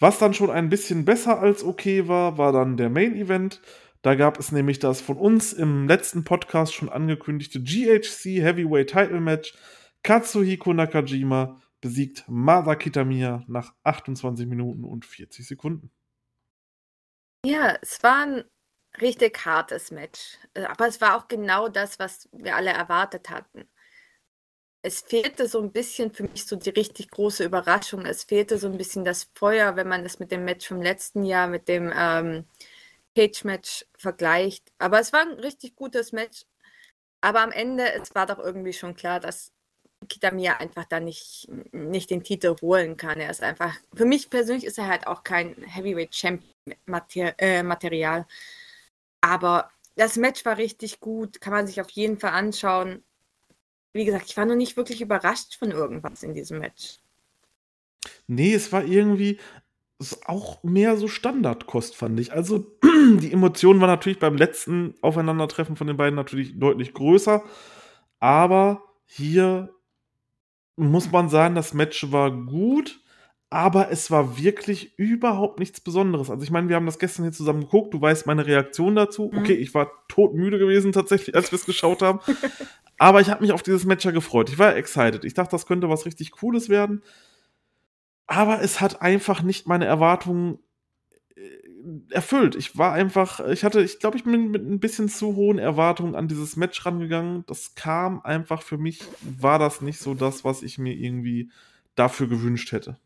Was dann schon ein bisschen besser als okay war, war dann der Main Event. Da gab es nämlich das von uns im letzten Podcast schon angekündigte GHC Heavyweight Title Match. Katsuhiko Nakajima besiegt Mada Kitamiya nach 28 Minuten und 40 Sekunden. Ja, es war ein richtig hartes Match. Äh, Aber es war auch genau das, was wir alle erwartet hatten. Es fehlte so ein bisschen für mich so die richtig große Überraschung. Es fehlte so ein bisschen das Feuer, wenn man das mit dem Match vom letzten Jahr, mit dem ähm, Cage-Match vergleicht. Aber es war ein richtig gutes Match. Aber am Ende, es war doch irgendwie schon klar, dass Kitamiya einfach da nicht, nicht den Titel holen kann. Er ist einfach, für mich persönlich ist er halt auch kein Heavyweight Champion Mater äh, Material. Aber das Match war richtig gut, kann man sich auf jeden Fall anschauen. Wie gesagt, ich war noch nicht wirklich überrascht von irgendwas in diesem Match. Nee, es war irgendwie auch mehr so Standardkost, fand ich. Also, [CLEARS THROAT] die Emotion war natürlich beim letzten Aufeinandertreffen von den beiden natürlich deutlich größer. Aber hier muss man sagen, das Match war gut, aber es war wirklich überhaupt nichts Besonderes. Also, ich meine, wir haben das gestern hier zusammen geguckt. Du weißt meine Reaktion dazu. Mhm. Okay, ich war todmüde gewesen tatsächlich, als wir es geschaut haben. [LAUGHS] Aber ich habe mich auf dieses Match ja gefreut. Ich war excited. Ich dachte, das könnte was richtig Cooles werden. Aber es hat einfach nicht meine Erwartungen äh, erfüllt. Ich war einfach, ich hatte, ich glaube, ich bin mit ein bisschen zu hohen Erwartungen an dieses Match rangegangen. Das kam einfach für mich, war das nicht so das, was ich mir irgendwie dafür gewünscht hätte.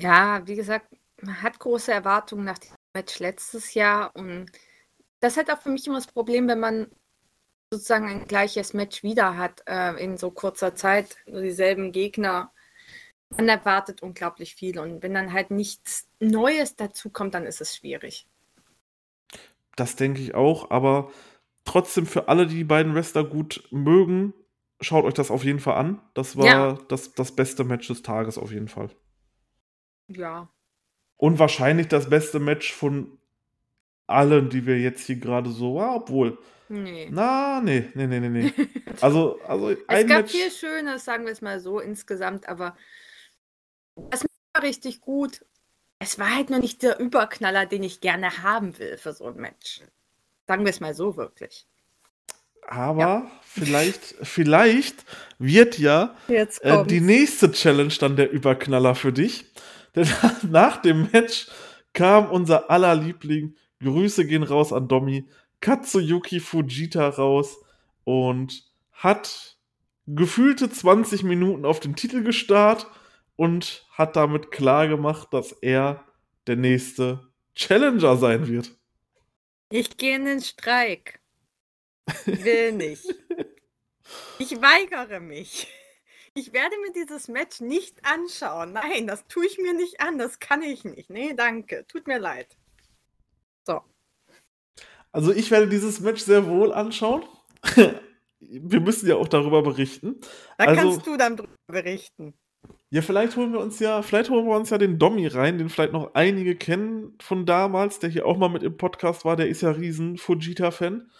Ja, wie gesagt, man hat große Erwartungen nach dem Match letztes Jahr und das halt auch für mich immer das Problem, wenn man sozusagen ein gleiches Match wieder hat äh, in so kurzer Zeit, nur dieselben Gegner. Man erwartet unglaublich viel und wenn dann halt nichts Neues dazu kommt, dann ist es schwierig. Das denke ich auch, aber trotzdem für alle, die die beiden Wrestler gut mögen, schaut euch das auf jeden Fall an. Das war Ja. das, das beste Match des Tages auf jeden Fall. Ja. Und wahrscheinlich das beste Match von allen, die wir jetzt hier gerade so, ah, obwohl, Nee. na, nee, nee, nee, nee, nee. [LAUGHS] Also, also Es ein gab Match, viel Schönes, sagen wir es mal so insgesamt, aber das war richtig gut. Es war halt noch nicht der Überknaller, den ich gerne haben will für so ein Match. Sagen wir es mal so wirklich. aber vielleicht, vielleicht wird ja Jetzt äh, die nächste Challenge dann der Überknaller für dich. [LAUGHS] Denn nach dem Match kam unser aller Liebling, Grüße gehen raus an Domi, Katsuyuki Fujita raus und hat gefühlte 20 Minuten auf den Titel gestarrt und hat damit klar gemacht, dass er der nächste Challenger sein wird. Ich gehe in den Streik. Will [LAUGHS] nicht. Ich weigere mich. Ich werde mir dieses Match nicht anschauen. Nein, das tue ich mir nicht an. Das kann ich nicht. Nee, danke. Tut mir leid. So. Also ich werde dieses Match sehr wohl anschauen. [LAUGHS] Wir müssen ja auch darüber berichten. Da Also- kannst du dann drüber berichten. Ja, vielleicht holen wir uns ja, vielleicht holen wir uns ja den Dommy rein, den vielleicht noch einige kennen von damals, der hier auch mal mit im Podcast war, der ist ja riesen Fujita-Fan.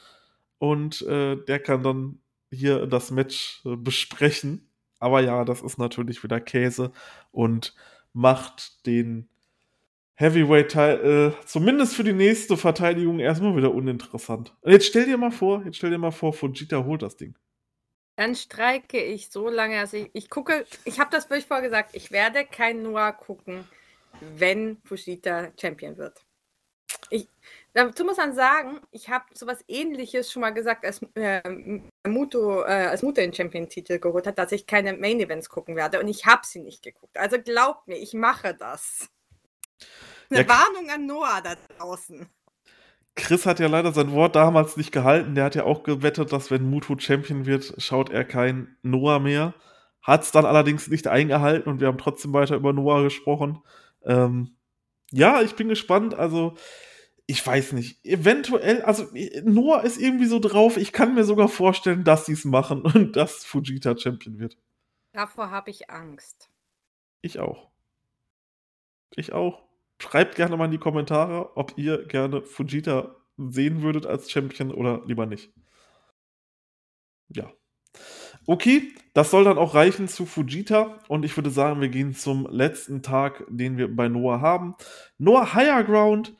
Und äh, der kann dann hier das Match äh, besprechen. Aber ja, das ist natürlich wieder Käse und macht den Heavyweight-Teil, äh, zumindest für die nächste Verteidigung, erstmal wieder uninteressant. Und jetzt stell dir mal vor, jetzt stell dir mal vor, Fujita holt das Ding. Dann streike ich so lange, dass ich, ich gucke, ich habe das wirklich vorher gesagt, ich werde kein Noah gucken, wenn Fujita Champion wird. Ich, dazu muss man sagen, ich habe sowas ähnliches schon mal gesagt, als äh, Muto, äh, als Muto den Champion-Titel geholt hat, dass ich keine Main-Events gucken werde und ich habe sie nicht geguckt. Also glaubt mir, ich mache das. Eine Ja, Warnung an Noah da draußen. Chris hat ja leider sein Wort damals nicht gehalten. Der hat ja auch gewettet, dass wenn Muto Champion wird, schaut er kein Noah mehr. Hat es dann allerdings nicht eingehalten und wir haben trotzdem weiter über Noah gesprochen. Ähm, ja, ich bin gespannt. Also, ich weiß nicht. Eventuell, also Noah ist irgendwie so drauf. Ich kann mir sogar vorstellen, dass sie es machen und [LAUGHS] dass Fujita Champion wird. Davor habe ich Angst. Ich auch. Ich auch. Schreibt gerne mal in die Kommentare, ob ihr gerne Fujita sehen würdet als Champion oder lieber nicht. Ja. Okay, das soll dann auch reichen zu Fujita und ich würde sagen, wir gehen zum letzten Tag, den wir bei Noah haben. Noah Higher Ground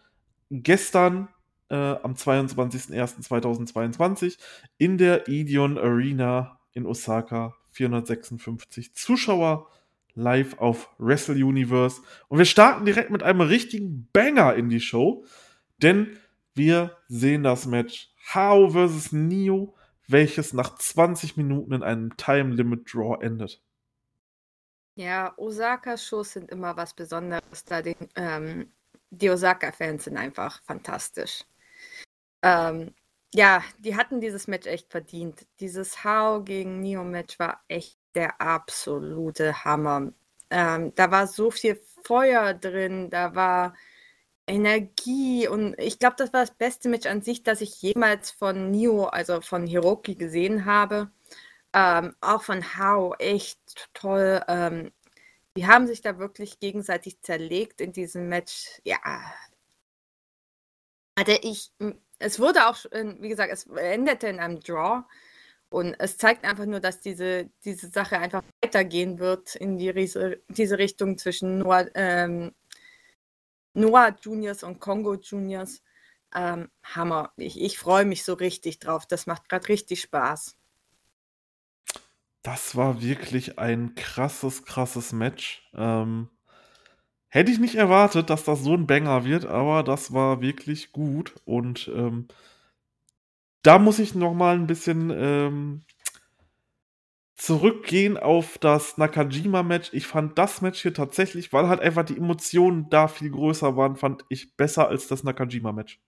gestern äh, am 22.01.2022 in der Ideon Arena in Osaka. 456 Zuschauer live auf Wrestle Universe. Und wir starten direkt mit einem richtigen Banger in die Show, denn wir sehen das Match Hao vs. Neo, welches nach 20 Minuten in einem Time Limit Draw endet. Ja, Osaka-Shows sind immer was Besonderes, da den, ähm, die Osaka-Fans sind einfach fantastisch. Ähm, ja, die hatten dieses Match echt verdient. Dieses Hao gegen Neo-Match war echt der absolute Hammer. Ähm, da war so viel Feuer drin, da war Energie und ich glaube, das war das beste Match an sich, das ich jemals von Nio, also von Hiroki gesehen habe. Ähm, auch von Hao, echt toll. Ähm, die haben sich da wirklich gegenseitig zerlegt in diesem Match. Ja. Hatte ich, es wurde auch, wie gesagt, es endete in einem Draw. Und es zeigt einfach nur, dass diese, diese Sache einfach weitergehen wird in die, diese Richtung zwischen Noah, ähm, Noah Juniors und Kongo Juniors. Ähm, Hammer. Ich, ich freue mich so richtig drauf. Das macht gerade richtig Spaß. Das war wirklich ein krasses, krasses Match. Ähm, hätte ich nicht erwartet, dass das so ein Banger wird, aber das war wirklich gut. Und ähm, da muss ich noch mal ein bisschen ähm, zurückgehen auf das Nakajima-Match. Ich fand das Match hier tatsächlich, weil halt einfach die Emotionen da viel größer waren, fand ich besser als das Nakajima-Match.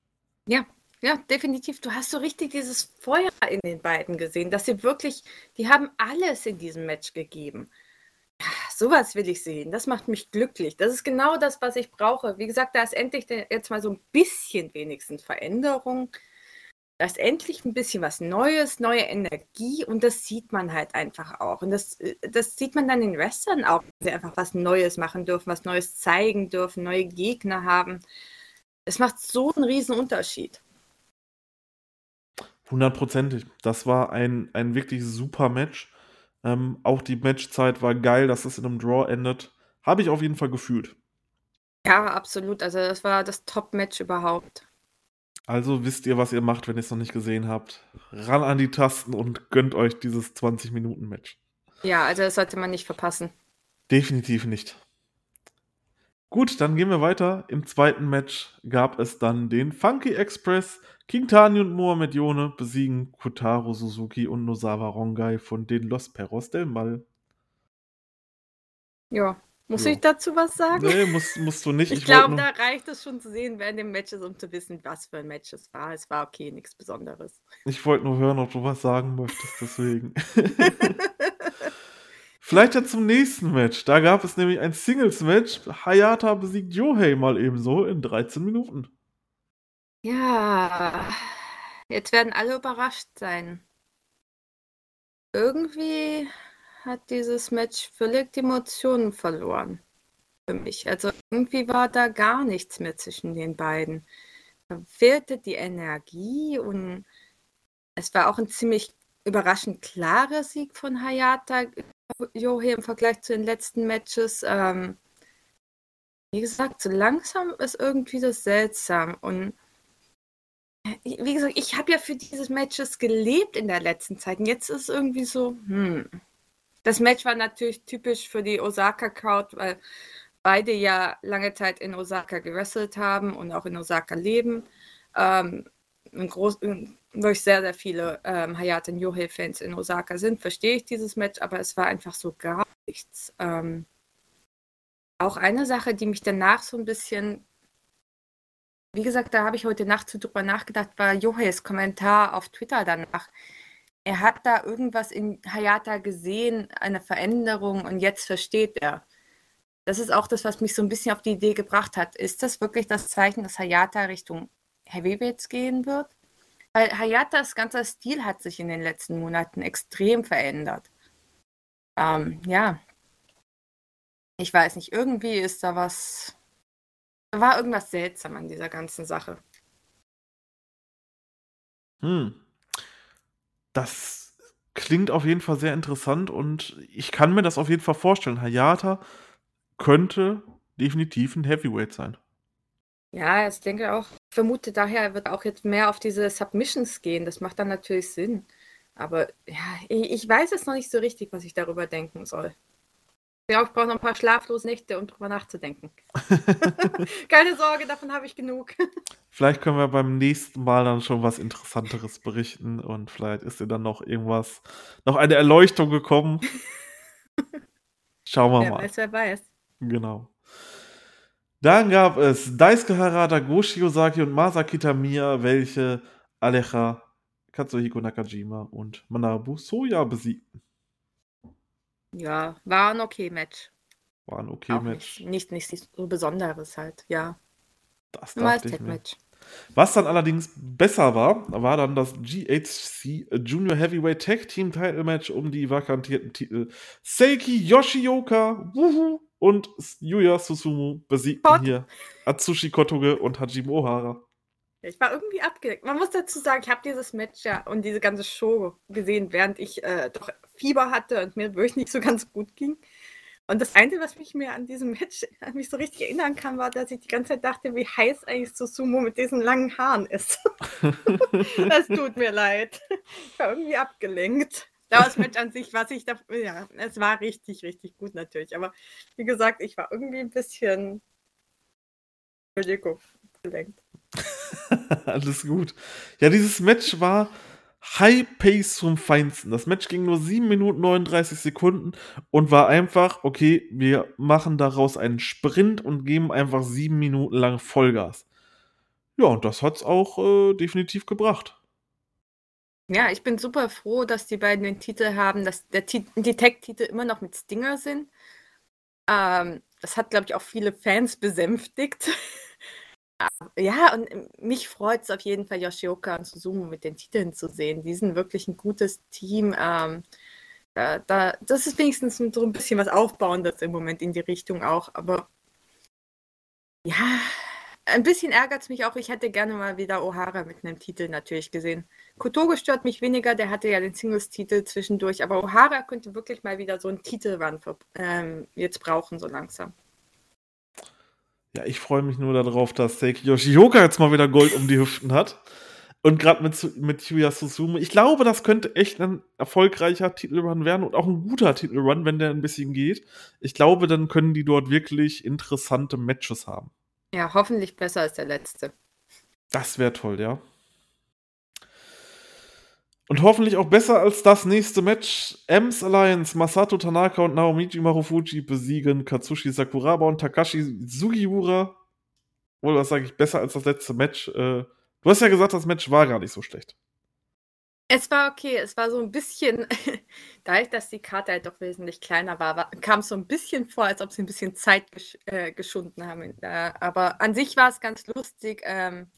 Ja, ja, definitiv. Du hast so richtig dieses Feuer in den beiden gesehen, dass sie wirklich, die haben alles in diesem Match gegeben. Ja, sowas will ich sehen. Das macht mich glücklich. Das ist genau das, was ich brauche. Wie gesagt, da ist endlich jetzt mal so ein bisschen wenigstens Veränderung. Da ist endlich ein bisschen was Neues, neue Energie und das sieht man halt einfach auch. Und das, äh, das sieht man dann in Wrestlern auch, dass sie einfach was Neues machen dürfen, was Neues zeigen dürfen, neue Gegner haben. Es macht so einen riesen Unterschied. Hundertprozentig. Das war ein, ein wirklich super Match. Ähm, auch die Matchzeit war geil, dass es in einem Draw endet. Habe ich auf jeden Fall gefühlt. Ja, absolut. Also das war das Top-Match überhaupt. Also wisst ihr, was ihr macht, wenn ihr es noch nicht gesehen habt. Ran an die Tasten und gönnt euch dieses 20-Minuten-Match. Ja, also das sollte man nicht verpassen. Definitiv nicht. Gut, dann gehen wir weiter. Im zweiten Match gab es dann den Funky Express. King Tani und Mohamed Yone besiegen Kotaro Suzuki und Nosawa Rongai von den Los Perros del Mal. Ja, muss ja. ich dazu was sagen? Nee, musst, musst du nicht. Ich, ich glaube, da reicht es schon zu sehen während dem Matches, um zu wissen, was für ein Match es war. Es war okay, nichts Besonderes. Ich wollte nur hören, ob du was sagen möchtest, deswegen. [LAUGHS] [LAUGHS] Vielleicht ja zum nächsten Match. Da gab es nämlich ein Singles-Match. Hayata besiegt Johei mal ebenso in 13 Minuten. Ja, jetzt werden alle überrascht sein. Irgendwie hat dieses Match völlig die Emotionen verloren für mich. Also irgendwie war da gar nichts mehr zwischen den beiden. Da fehlte die Energie und es war auch ein ziemlich überraschend klarer Sieg von Hayata Johe im Vergleich zu den letzten Matches. Ähm, wie gesagt, so langsam ist irgendwie das seltsam und wie gesagt, ich habe ja für diese Matches gelebt in der letzten Zeit und jetzt ist es irgendwie so, hm, das Match war natürlich typisch für die Osaka-Crowd, weil beide ja lange Zeit in Osaka gewrestelt haben und auch in Osaka leben. Ähm, groß, durch sehr, sehr viele ähm, Hayate Yohei-Fans in Osaka sind, verstehe ich dieses Match, aber es war einfach so gar nichts. Ähm, auch eine Sache, die mich danach so ein bisschen, wie gesagt, da habe ich heute Nacht so drüber nachgedacht, war Yoheis Kommentar auf Twitter danach er hat da irgendwas in Hayata gesehen, eine Veränderung und jetzt versteht er. Das ist auch das, was mich so ein bisschen auf die Idee gebracht hat. Ist das wirklich das Zeichen, dass Hayata Richtung Heavyweights gehen wird? Weil Hayatas ganzer Stil hat sich in den letzten Monaten extrem verändert. Ähm, ja. Ich weiß nicht, irgendwie ist da was. Da war irgendwas seltsam an dieser ganzen Sache. Hm das klingt auf jeden Fall sehr interessant und ich kann mir das auf jeden Fall vorstellen. Hayata könnte definitiv ein Heavyweight sein. Ja, ich denke auch, ich vermute daher, wird auch jetzt mehr auf diese Submissions gehen. Das macht dann natürlich Sinn. Aber ja, ich, ich weiß es noch nicht so richtig, was ich darüber denken soll. Ja, ich brauche noch ein paar schlaflose Nächte, um drüber nachzudenken. [LAUGHS] Keine Sorge, davon habe ich genug. Vielleicht können wir beim nächsten Mal dann schon was Interessanteres berichten und vielleicht ist dir dann noch irgendwas, noch eine Erleuchtung gekommen. Schauen wir wer mal. Wer weiß, wer weiß. Genau. Dann gab es Daisuke Harada, Goshi Ozaki und Masaki Tamiya, welche Alecha, Katsuhiko Nakajima und Manabu Soya besiegten. Ja, war ein okay Match. War ein okay Auch Match. Nicht, nicht, nicht so Besonderes halt, ja. Das dachte ich mir. Was dann allerdings besser war, war dann das GHC Junior Heavyweight Tag Team Title Match um die vakantierten Titel. Seiki Yoshioka wuhu, und Yuya Susumu besiegten Hot. hier Atsushi Kotoge und Hajime Ohara. Ich war irgendwie abgedeckt. Man muss dazu sagen, ich habe dieses Match ja und diese ganze Show gesehen, während ich äh, doch Fieber hatte und mir wirklich nicht so ganz gut ging. Und das Einzige, was mich mir an diesem Match [LAUGHS] an mich so richtig erinnern kann, war, dass ich die ganze Zeit dachte, wie heiß eigentlich Susumu mit diesen langen Haaren ist. [LAUGHS] das tut mir leid. Ich war irgendwie abgelenkt. Das Match an sich, was ich da, ja, es war richtig, richtig gut natürlich. Aber wie gesagt, ich war irgendwie ein bisschen gelenkt. [LAUGHS] Alles gut. Ja, dieses Match war High Pace zum Feinsten. Das Match ging nur 7 Minuten 39 Sekunden und war einfach, okay, wir machen daraus einen Sprint und geben einfach 7 Minuten lang Vollgas. Ja, und das hat es auch äh, definitiv gebracht. Ja, ich bin super froh, dass die beiden den Titel haben, dass der die Tag-Titel immer noch mit Stinger sind. Ähm, das hat, glaube ich, auch viele Fans besänftigt. [LAUGHS] Ja, und mich freut es auf jeden Fall, Yoshioka und Suzumu mit den Titeln zu sehen. Die sind wirklich ein gutes Team. Ähm, da, da, das ist wenigstens so ein bisschen was Aufbauendes im Moment in die Richtung auch. Aber ja, ein bisschen ärgert es mich auch. Ich hätte gerne mal wieder O'Hara mit einem Titel natürlich gesehen. Kotoge stört mich weniger, der hatte ja den Singles-Titel zwischendurch. Aber O'Hara könnte wirklich mal wieder so einen Titelrun ähm, jetzt brauchen, so langsam. Ja, ich freue mich nur darauf, dass Seiki Yoshioka jetzt mal wieder Gold um die Hüften hat. Und gerade mit, mit Yuya Susumu. Ich glaube, das könnte echt ein erfolgreicher Titelrun werden und auch ein guter Titelrun, wenn der ein bisschen geht. Ich glaube, dann können die dort wirklich interessante Matches haben. Ja, hoffentlich besser als der letzte. Das wäre toll, ja. Und hoffentlich auch besser als das nächste Match. Ems Alliance, Masato Tanaka und Naomichi Marufuji besiegen Katsushi Sakuraba und Takashi Sugiura. Wohl, was sage ich, besser als das letzte Match. Äh, du hast ja gesagt, das Match war gar nicht so schlecht. Es war okay, es war so ein bisschen, [LAUGHS] dadurch, dass die Karte halt doch wesentlich kleiner war, war kam es so ein bisschen vor, als ob sie ein bisschen Zeit gesch äh, geschunden haben. Äh, aber an sich war es ganz lustig. Ähm,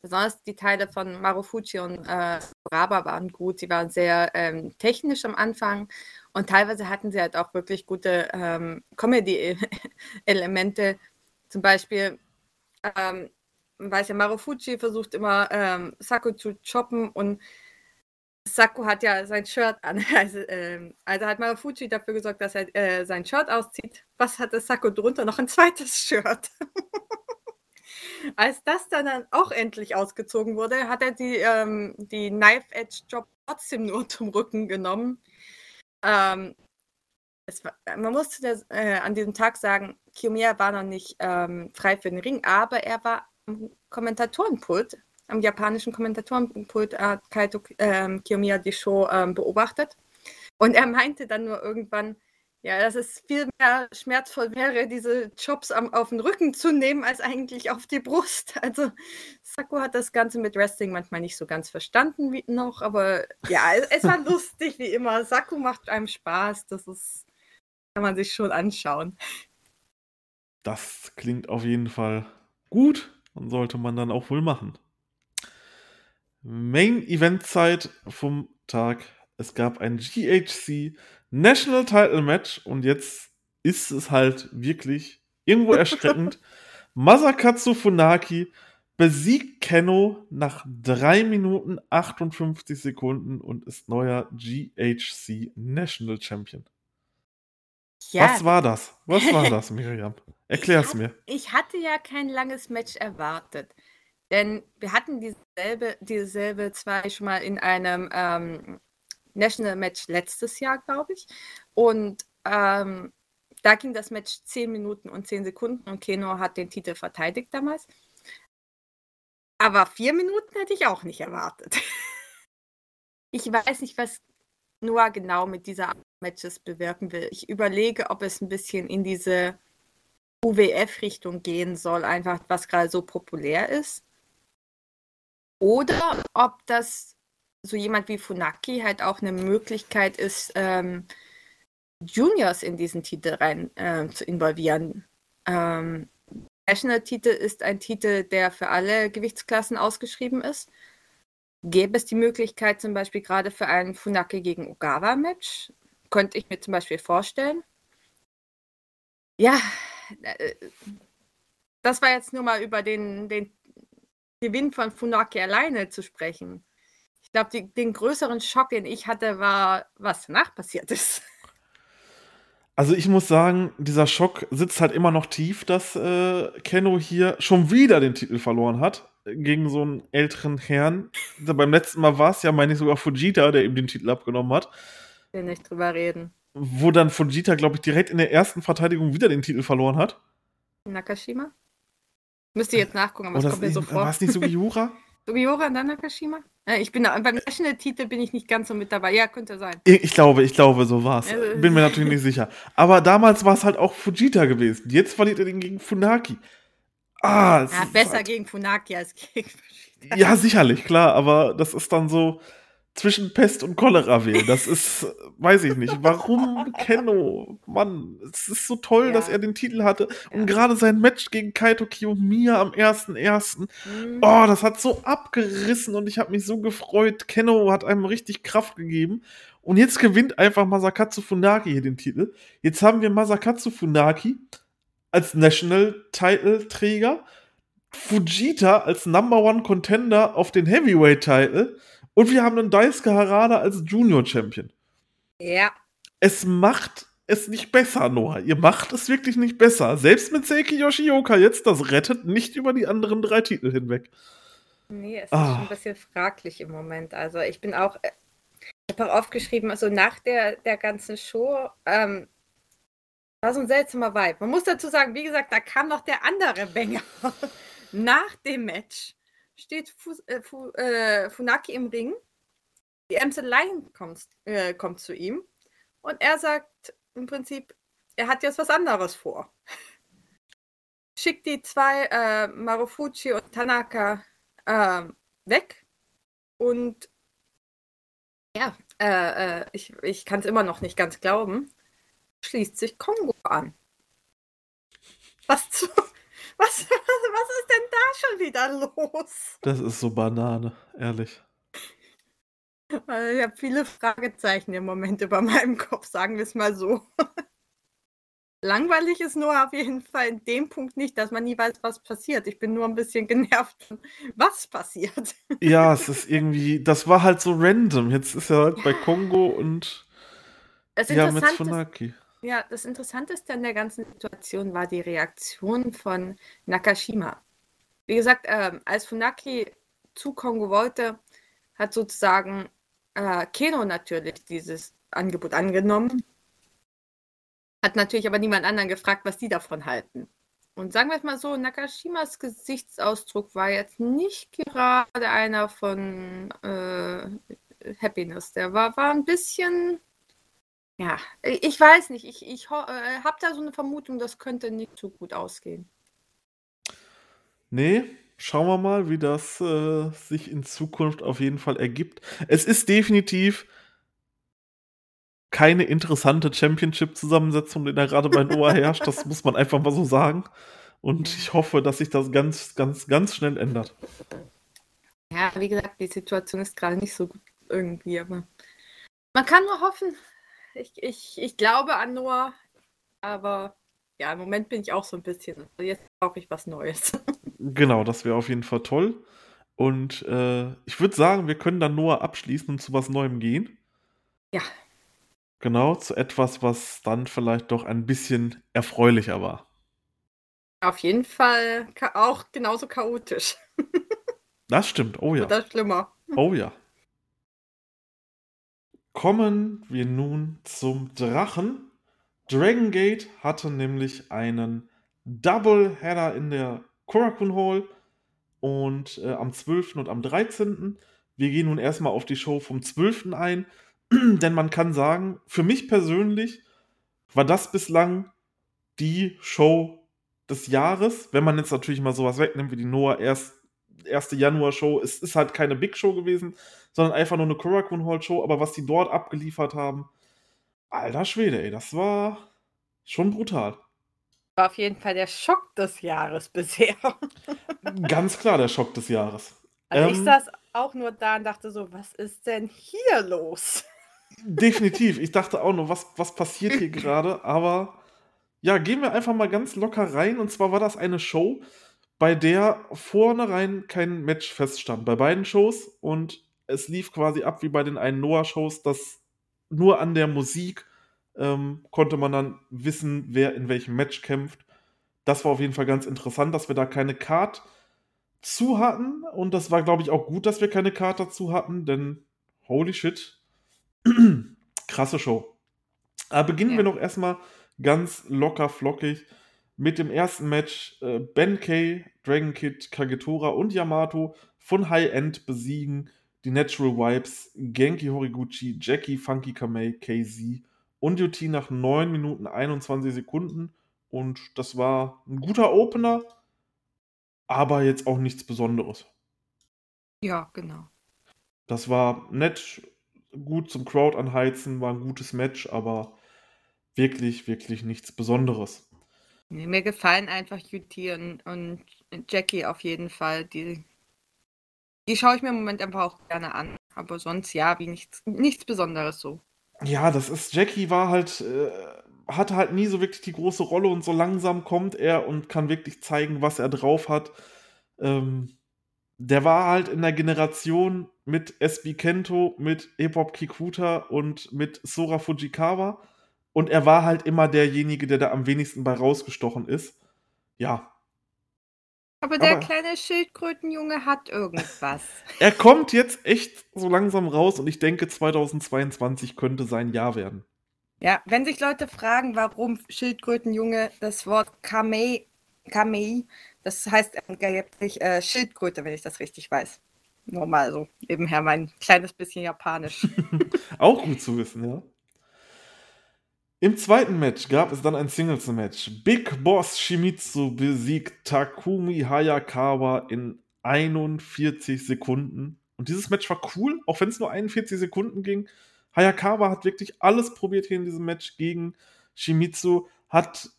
Besonders die Teile von Marufuji und äh, Raba waren gut. Sie waren sehr ähm, technisch am Anfang und teilweise hatten sie halt auch wirklich gute ähm, Comedy-Elemente. Zum Beispiel, ähm, weiß ja, Marufuji versucht immer ähm, Saku zu choppen und Saku hat ja sein Shirt an. [LAUGHS] Also, ähm, also hat Marufuji dafür gesorgt, dass er äh, sein Shirt auszieht. Was hatte Saku drunter? Noch ein zweites Shirt. [LAUGHS] Als das dann auch endlich ausgezogen wurde, hat er die, ähm, die Knife-Edge-Job trotzdem nur [LAUGHS] zum Rücken genommen. Ähm, war, man musste das, äh, an diesem Tag sagen, Kiyomiya war noch nicht ähm, frei für den Ring, aber er war am Kommentatorenpult, am japanischen Kommentatorenpult hat Kaito ähm, Kiyomiya die Show ähm, beobachtet. Und er meinte dann nur irgendwann, ja, dass es viel mehr schmerzvoll wäre, diese Jobs am, auf den Rücken zu nehmen, als eigentlich auf die Brust. [LAUGHS] Also Saku hat das Ganze mit Wrestling manchmal nicht so ganz verstanden wie noch, aber ja, es, es war lustig wie immer. Saku macht einem Spaß, das ist, kann man sich schon anschauen. Das klingt auf jeden Fall gut und sollte man dann auch wohl machen. Main Event Zeit vom Tag. Es gab ein GHC National Title Match und jetzt ist es halt wirklich irgendwo erschreckend. [LAUGHS] Masakatsu Funaki besiegt Kenno nach 3 Minuten 58 Sekunden und ist neuer GHC National Champion. Ja. Was war das? Was war [LAUGHS] das, Miriam? Erklär's mir. Ich hatte ja kein langes Match erwartet. Denn wir hatten dieselbe, dieselbe zwei schon mal in einem ähm, National Match letztes Jahr, glaube ich. Und ähm, da ging das Match 10 Minuten und 10 Sekunden und Keno hat den Titel verteidigt damals. Aber vier Minuten hätte ich auch nicht erwartet. [LAUGHS] ich weiß nicht, was Noah genau mit dieser Art Matches bewirken will. Ich überlege, ob es ein bisschen in diese UWF-Richtung gehen soll, einfach was gerade so populär ist. Oder ob das so jemand wie Funaki halt auch eine Möglichkeit ist, ähm, Juniors in diesen Titel rein äh, zu involvieren. Ähm, National-Titel ist ein Titel, der für alle Gewichtsklassen ausgeschrieben ist. Gäbe es die Möglichkeit, zum Beispiel gerade für ein Funaki gegen Ogawa-Match? Könnte ich mir zum Beispiel vorstellen. Ja, äh, das war jetzt nur mal über den, den Gewinn von Funaki alleine zu sprechen. Ich glaube, den größeren Schock, den ich hatte, war, was danach passiert ist. Also ich muss sagen, dieser Schock sitzt halt immer noch tief, dass äh, Kenno hier schon wieder den Titel verloren hat gegen so einen älteren Herrn. Beim letzten Mal war es ja, meine ich, sogar Fujita, der ihm den Titel abgenommen hat. Ich will nicht drüber reden. Wo dann Fujita, glaube ich, direkt in der ersten Verteidigung wieder den Titel verloren hat. Nakashima? Müsste jetzt nachgucken, aber Oder es kommt mir so vor. War es nicht Sugiura? [LAUGHS] Sugiura und dann Nakashima? Ja, ich bin da, beim National-Titel bin ich nicht ganz so mit dabei. Ja, könnte sein. Ich, glaube, ich glaube, so war es. Also, Bin mir natürlich nicht sicher. Aber damals war es halt auch Fujita gewesen. Jetzt verliert er den gegen Funaki. Ah, Ja, besser halt- gegen Funaki als gegen Fushida. Ja, sicherlich, klar, aber das ist dann so zwischen Pest und Cholera wählen. Das ist, weiß ich nicht. Warum Kenno? Mann, es ist so toll, Ja. dass er den Titel hatte. Und Ja. gerade sein Match gegen Kaito Kiyomiya am 1.1. Hm. Oh, das hat so abgerissen und ich habe mich so gefreut. Kenno hat einem richtig Kraft gegeben. Und jetzt gewinnt einfach Masakatsu Funaki hier den Titel. Jetzt haben wir Masakatsu Funaki als National-Title-Träger, Fujita als Number One Contender auf den Heavyweight-Title und wir haben einen Daisuke Harada als Junior-Champion. Ja, Es macht es nicht besser, Noah. Ihr macht es wirklich nicht besser. Selbst mit Seiki Yoshioka jetzt, das rettet nicht über die anderen drei Titel hinweg. nee, es Ah. ist schon ein bisschen fraglich im Moment. Also ich bin auch, äh, ich habe auch aufgeschrieben, also nach der, der ganzen Show, ähm, war so ein seltsamer Vibe. Man muss dazu sagen, wie gesagt, da kam noch der andere Banger. [LAUGHS] nach dem Match steht Fu, äh, Fu, äh, Funaki im Ring. Die Amstel Lion kommt, äh, kommt zu ihm und er sagt im Prinzip, er hat jetzt was anderes vor. [LAUGHS] Schickt die zwei, äh, Marufuchi und Tanaka, ähm, weg und ja, äh, äh, ich, ich kann es immer noch nicht ganz glauben, schließt sich Kongo an. Was, [LAUGHS] zu, was, [LAUGHS] was, ist denn da schon wieder los? Das ist so Banane, ehrlich. Äh, Ich habe viele Fragezeichen im Moment über meinem Kopf, sagen wir es mal so. [LAUGHS] Langweilig ist nur auf jeden Fall in dem Punkt nicht, dass man nie weiß, was passiert. Ich bin nur ein bisschen genervt, was passiert. [LAUGHS] Ja, es ist irgendwie, das war halt so random. Jetzt ist er halt bei Kongo und Das ja, mit Interessante, ist, Funaki. Ja, das Interessanteste an der ganzen Situation war die Reaktion von Nakashima. Wie gesagt, ähm, als Funaki zu Kongo wollte, hat sozusagen äh, Keno natürlich dieses Angebot angenommen. Hat natürlich aber niemand anderen gefragt, was die davon halten. Und sagen wir es mal so, Nakashimas Gesichtsausdruck war jetzt nicht gerade einer von äh, Happiness. Der war, war ein bisschen, ja, ich weiß nicht. Ich, ich äh, habe da so eine Vermutung, das könnte nicht so gut ausgehen. Nee, schauen wir mal, wie das äh, sich in Zukunft auf jeden Fall ergibt. Es ist definitiv keine interessante Championship-Zusammensetzung, die da gerade bei Noah herrscht. Das muss man einfach mal so sagen. Und ich hoffe, dass sich das ganz, ganz, ganz schnell ändert. Ja, wie gesagt, die Situation ist gerade nicht so gut irgendwie, aber man kann nur hoffen. Ich, ich, ich glaube an Noah, aber ja, im Moment bin ich auch so ein bisschen. Also jetzt brauche ich was Neues. [LAUGHS] Genau, das wäre auf jeden Fall toll. Und äh, ich würde sagen, wir können dann Noah abschließen und zu was Neuem gehen. Ja. Genau, zu etwas, was dann vielleicht doch ein bisschen erfreulicher war. Auf jeden Fall auch genauso chaotisch. [LAUGHS] Das stimmt, oh ja. Oder schlimmer. Oh ja. Kommen wir nun zum Drachen. Dragon Gate hatte nämlich einen Doubleheader in der Korakuen Hall und äh, am 12. und am 13. Wir gehen nun erstmal auf die Show vom 12. ein, [CLEARS THROAT] denn man kann sagen, für mich persönlich war das bislang die Show des Jahres, wenn man jetzt natürlich mal sowas wegnimmt wie die Noah erst 1. Januar Show. Es ist halt keine Big Show gewesen, sondern einfach nur eine Korakuen Hall Show, aber was die dort abgeliefert haben, alter Schwede, ey, das war schon brutal. War auf jeden Fall der Schock des Jahres [LAUGHS] bisher. Ganz klar der Schock des Jahres. Also, ich Ähm saß auch nur da und dachte so: „Was ist denn hier los?“ Definitiv. Ich dachte auch nur: „Was was passiert hier [LAUGHS] grade?“ Aber ja, gehen wir einfach mal ganz locker rein. Und zwar war das eine Show, bei der vornherein kein Match feststand bei beiden Shows und es lief quasi ab wie bei den einen Noah-Shows, dass nur an der Musik, ähm, konnte man dann wissen, wer in welchem Match kämpft. Das war auf jeden Fall ganz interessant, dass wir da keine Card zu hatten und das war, glaube ich, auch gut, dass wir keine Card dazu hatten, denn holy shit, [CLEARS THROAT] krasse Show. Aber beginnen wir Ja. noch erst mal ganz locker flockig mit dem ersten Match. Äh, Ben-K, Dragon Kid, Kagetora und Yamato von High End besiegen die Natural Vibes, Genki Horiguchi, Jackie, Funky Kamei, KZ und UT nach 9 Minuten 21 Sekunden. Und das war 'n guter Opener aber jetzt auch nichts Besonderes. Ja, genau. Das war nett, gut zum Crowd anheizen, war 'n gutes Match, aber wirklich, wirklich nichts Besonderes. Mir gefallen einfach UT und und Jackie auf jeden Fall. Die die schaue ich mir im Moment einfach auch gerne an. Aber sonst, ja, wie nichts nichts Besonderes so. Ja, das ist Jackie war halt äh, hatte halt nie so wirklich die große Rolle und so langsam kommt er und kann wirklich zeigen, was er drauf hat. Ähm, der war halt in der Generation mit SB Kento, mit Epop Kikuta und mit Sora Fujikawa und er war halt immer derjenige, der da am wenigsten bei rausgestochen ist. Ja. Aber der Aber kleine Schildkrötenjunge hat irgendwas. [LAUGHS] er kommt jetzt echt so langsam raus und ich denke, 2022 könnte sein Jahr werden. Ja, wenn sich Leute fragen, warum Schildkrötenjunge das Wort Kamei Kamei, das heißt angeblich, äh, Schildkröte, wenn ich das richtig weiß. Nur mal so nebenher mein kleines bisschen Japanisch. [LAUGHS] Auch gut zu wissen, ja. Im zweiten Match gab es dann ein Singles-Match. Big Boss Shimizu besiegt Takumi Hayakawa in 41 Sekunden. Und dieses Match war cool, auch wenn es nur 41 Sekunden ging. Hayakawa hat wirklich alles probiert hier in diesem Match gegen Shimizu, hat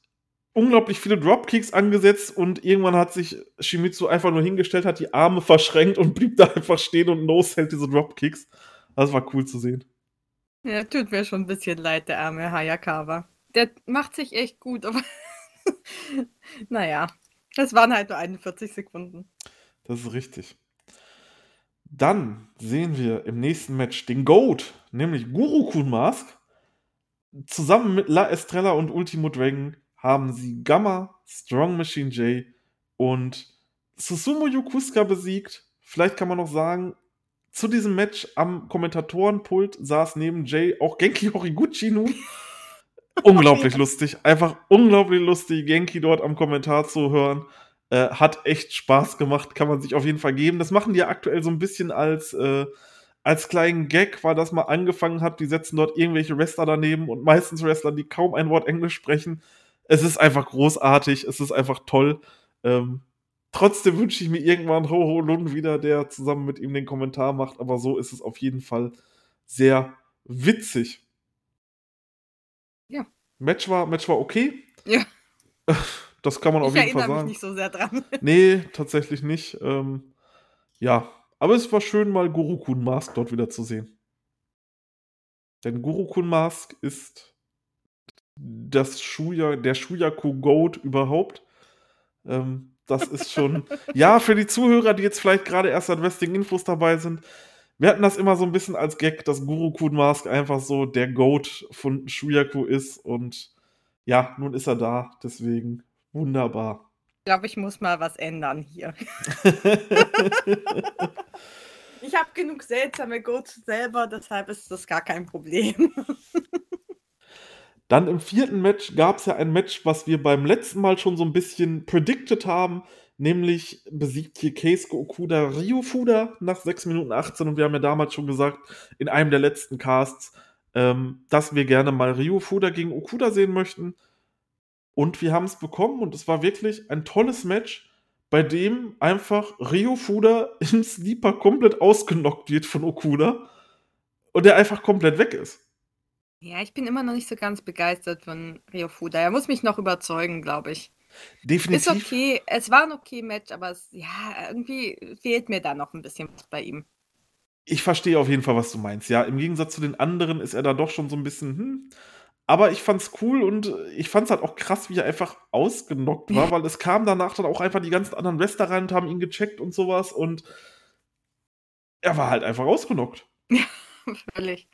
unglaublich viele Dropkicks angesetzt und irgendwann hat sich Shimizu einfach nur hingestellt, hat die Arme verschränkt und blieb da [LAUGHS] einfach stehen und no-sellt diese Dropkicks. Das war cool zu sehen. Ja, tut mir schon 'n bisschen leid, der arme Hayakawa. Der macht sich echt gut, [LAUGHS] aber na ja, es waren halt nur 41 Sekunden. Das ist richtig. Dann sehen wir im nächsten Match den GOAT, nämlich Guru-Kun Mask. Zusammen mit La Estrella und Ultimo Dragon haben sie Gamma, Strong Machine J und Susumu Yokosuka besiegt. Vielleicht kann man noch sagen, zu diesem Match am Kommentatorenpult saß neben Jay auch Genki Horiguchi nun. [LAUGHS] Unglaublich lustig, einfach unglaublich lustig, Genki dort am Kommentar zu hören. Äh, hat echt Spaß gemacht, kann man sich auf jeden Fall geben. Das machen die ja aktuell so 'n bisschen als äh, als kleinen Gag, weil das mal angefangen hat. Die setzen dort irgendwelche Wrestler daneben und meistens Wrestler, die kaum ein Wort Englisch sprechen. Es ist einfach großartig, es ist einfach toll. Ähm, trotzdem wünsche ich mir irgendwann Ho Ho Lun wieder, der zusammen mit ihm den Kommentar macht, aber so ist es auf jeden Fall sehr witzig. Ja. Match war Match war okay. Ja. [LAUGHS] Das kann man auf Ich jeden Fall erinnere mich sagen. nicht so sehr dran. [LAUGHS] Ne, tatsächlich nicht. Ähm, ja, aber es war schön, mal Guru-Kun Mask dort wieder zu sehen. Denn Guru-Kun Mask ist das Shuya der Shuyaku Goat überhaupt. Ähm, das ist schon ja, für die Zuhörer, die jetzt vielleicht grade erst seit Wrestling Infos dabei sind, wir hatten das immer so 'n bisschen als Gag, dass Guru-Kun Mask einfach so der Goat von Shuyaku ist und ja, nun ist er da, deswegen wunderbar. Ich glaube, ich muss mal was ändern hier. [LAUGHS] Ich habe genug seltsame Goats selber, deshalb ist das gar kein Problem. Dann im vierten Match gab's ja ein Match, was wir beim letzten Mal schon so 'n bisschen predicted haben, nämlich besiegt hier Keisuke Okuda Ryu Fuda nach 6 Minuten 18 und wir haben ja damals schon gesagt, in einem der letzten Casts, ähm, dass wir gerne mal Ryu Fuda gegen Okuda sehen möchten. Und wir haben's bekommen und es war wirklich ein tolles Match, bei dem einfach Ryu Fuda im Sleeper komplett ausgenockt wird von Okuda und der einfach komplett weg ist. Ja, ich bin immer noch nicht so ganz begeistert von Rio Fuda. Er muss mich noch überzeugen, glaube ich. Ist Definitiv. okay. Es war 'n okay Match, aber es ja, irgendwie fehlt mir da noch 'n bisschen was bei ihm. Ich verstehe auf jeden Fall, was du meinst. Ja, im Gegensatz zu den anderen ist er da doch schon so 'n bisschen, hm aber ich fand's cool und ich fand's halt auch krass, wie er einfach ausgenockt war, weil es kamen danach dann auch einfach die ganzen anderen Wrestler rein und haben ihn gecheckt und so was und er war halt einfach ausgenockt. [LAUGHS] Ja, völlig.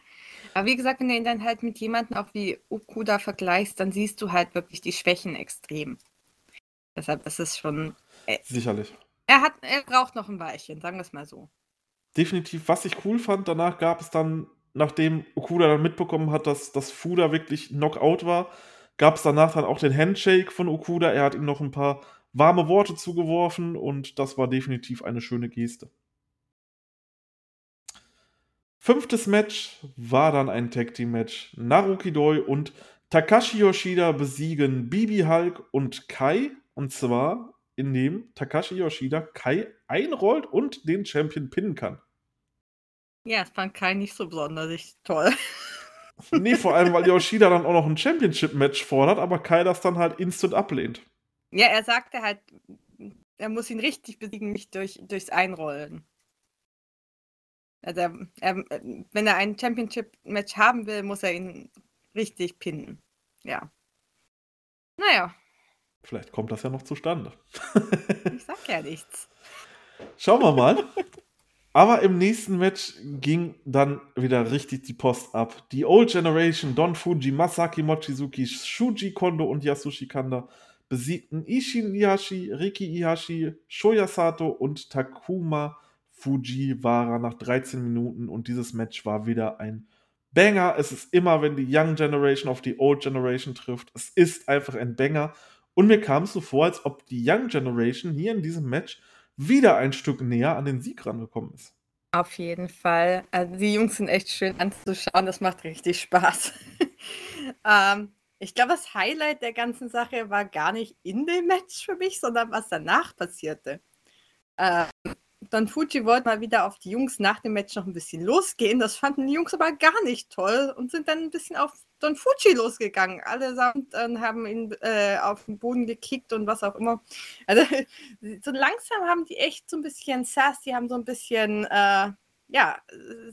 Aber wie gesagt, wenn du ihn dann halt mit jemandem auch wie Okuda vergleichst, dann siehst du halt wirklich die Schwächen extrem. Deshalb ist es schon, äh Sicherlich. er hat er braucht noch 'n Weilchen, sagen wir's mal so. Definitiv. Was ich cool fand, danach gab es dann, nachdem Okuda dann mitbekommen hat, dass dass Fuda wirklich Knockout war, gab's danach dann auch den Handshake von Okuda. Er hat ihm noch 'n paar warme Worte zugeworfen und das war definitiv eine schöne Geste. 5. Match war dann ein Tag-Team-Match. Naruki Doi und Takashi Yoshida besiegen Bibi Hulk und Kai, und zwar, indem Takashi Yoshida Kai einrollt und den Champion pinnen kann. Ja, das fand Kai nicht so sonderlich toll. [LAUGHS] Ne, vor allem, weil Yoshida dann auch noch 'n Championship-Match fordert, aber Kai das dann halt instant ablehnt. Ja, er sagte halt, er muss ihn richtig besiegen, nicht durch durchs Einrollen. Also, er er wenn er ein Championship-Match haben will, muss er ihn richtig pinnen. Ja. Na ja. Vielleicht kommt das ja noch zustande. Ich sage ja nichts. Schauen wir mal. Aber im nächsten Match ging dann wieder richtig die Post ab. Die Old Generation, Don Fuji, Masaki Mochizuki, Shuji Kondo und Yasushi Kanda besiegten Ishin Ihashi, Riki Ihashi, Shoya Sato und Takuma Fujiwara nach 13 Minuten und dieses Match war wieder ein Banger. Es ist immer, wenn die Young Generation auf die Old Generation trifft. Es ist einfach ein Banger. Und mir kam es so vor, als ob die Young Generation hier in diesem Match wieder ein Stück näher an den Sieg rangekommen ist. Auf jeden Fall. Also, die Jungs sind echt schön anzuschauen. Das macht richtig Spaß. [LAUGHS] ähm, ich glaube, das Highlight der ganzen Sache war gar nicht in dem Match für mich, sondern was danach passierte. Ähm, Don Fuji wollte mal wieder auf die Jungs nach dem Match noch 'n bisschen losgehen. Das fanden die Jungs aber gar nicht toll und sind dann 'n bisschen auf Don Fuji losgegangen. Allesamt, ähm, haben ihn, äh, auf 'n Boden gekickt und was auch immer. Also, [LAUGHS] so langsam haben die echt so 'n bisschen Sass, die haben so 'n bisschen, äh ja,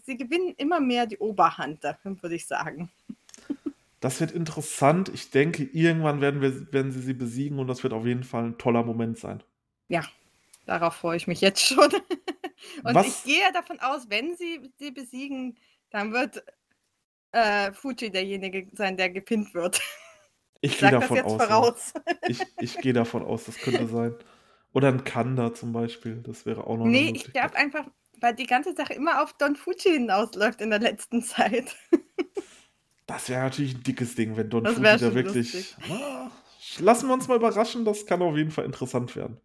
sie gewinnen immer mehr die Oberhand würde ich sagen. Das wird interessant. Ich denke, irgendwann werden wir werden sie sie besiegen und das wird auf jeden Fall 'n toller Moment sein. Ja, darauf freue ich mich jetzt [LAUGHS] schon. Und Was ich gehe ja davon aus, wenn sie sie besiegen, dann wird, äh, Fuji derjenige sein, der gepinnt wird. Ich Ich gehe davon jetzt aus, voraus. Ich ich gehe davon aus, das könnte sein. Oder 'n Kanda zum Beispiel, das wäre auch noch 'ne Ne, ich glaube einfach, weil die ganze Sache immer auf Don Fuji hinausläuft in der letzten Zeit. [LAUGHS] Das wäre natürlich 'n dickes Ding, wenn Don Das Fuji da wirklich lustig. ah, lassen wir uns mal überraschen, das kann auf jeden Fall interessant werden.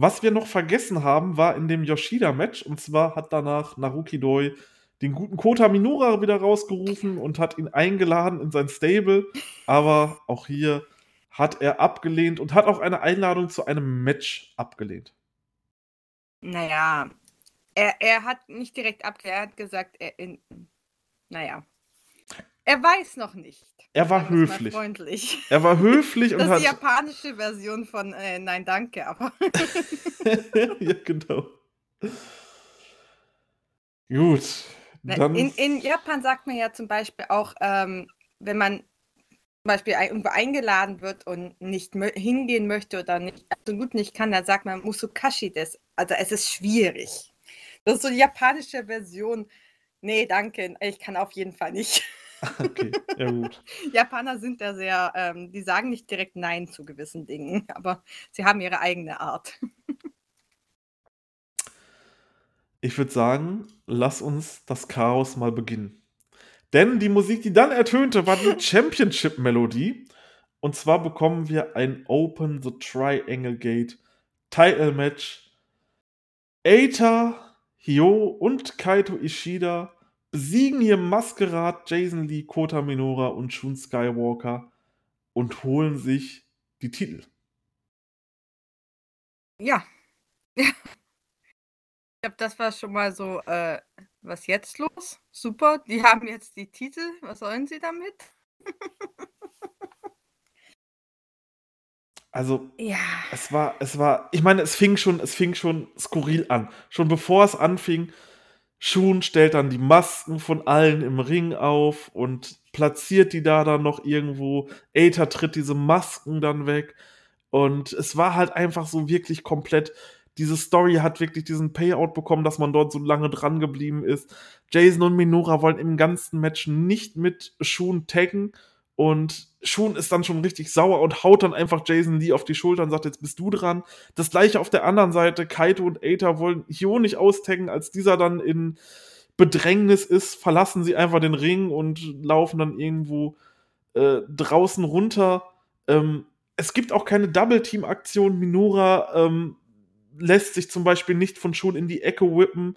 Was wir noch vergessen haben, war in dem Yoshida-Match, und zwar hat danach Naruki Doi den guten Kota Minoura wieder rausgerufen und hat ihn eingeladen in sein Stable, aber auch hier hat er abgelehnt und hat auch eine Einladung zu einem Match abgelehnt. Na ja, er er hat nicht direkt abge er hat gesagt, er in na ja. Er weiß noch nicht. Er war höflich. freundlich. Er war höflich und Das ist die hat japanische Version von, äh, „Nein, danke“, aber [LAUGHS] Ja, genau. Gut, dann in in Japan sagt man ja zum Beispiel auch, ähm, wenn man zum Beispiel ei irgendwo eingeladen wird und nicht hingehen möchte oder nicht absolut nicht kann, dann sagt man Musukashi desu. Also, es ist schwierig. Das ist so die japanische Version: „Ne, danke, ich kann auf jeden Fall nicht.“ [LAUGHS] Okay, ja gut. Japaner sind da sehr ähm, die sagen nicht direkt „Nein“ zu gewissen Dingen, [LAUGHS] aber sie haben ihre eigene Art. Ich würde sagen, lass uns das Chaos mal beginnen. Denn die Musik, die dann ertönte, war die [LAUGHS] Championship-Melodie. Und zwar bekommen wir ein Open the Triangle Gate Title Match. Eita, Hyo und Kaito Ishida besiegen hier Masquerade, Jason Lee, Kota Minoura und Shun Skywalker und holen sich die Titel. Ja. [LAUGHS] Ja. Ich glaube, das war schon mal so, äh, was jetzt los? Super, die haben jetzt die Titel. Was sollen sie damit? [LAUGHS] Also, Ja. es war es war ich meine, es fing schon es fing schon skurril an. Schon bevor es anfing, Shun stellt dann die Masken von allen im Ring auf und platziert die da dann noch irgendwo. Aether tritt diese Masken dann weg. Und es war halt einfach so wirklich komplett. Diese Story hat wirklich diesen Payout bekommen, dass man dort so lange dran geblieben ist. Jason und Minora wollen im ganzen Match nicht mit Shun taggen. Und Shun ist dann schon richtig sauer und haut dann einfach Jason Lee auf die Schulter und sagt, jetzt bist du dran. Das gleiche auf der anderen Seite. Kaito und Aether wollen Hio nicht austaggen, als dieser dann in Bedrängnis ist, verlassen sie einfach den Ring und laufen dann irgendwo äh, draußen runter. Ähm, es gibt auch keine Double-Team-Aktion. Minora ähm, lässt sich zum Beispiel nicht von Shun in die Ecke whippen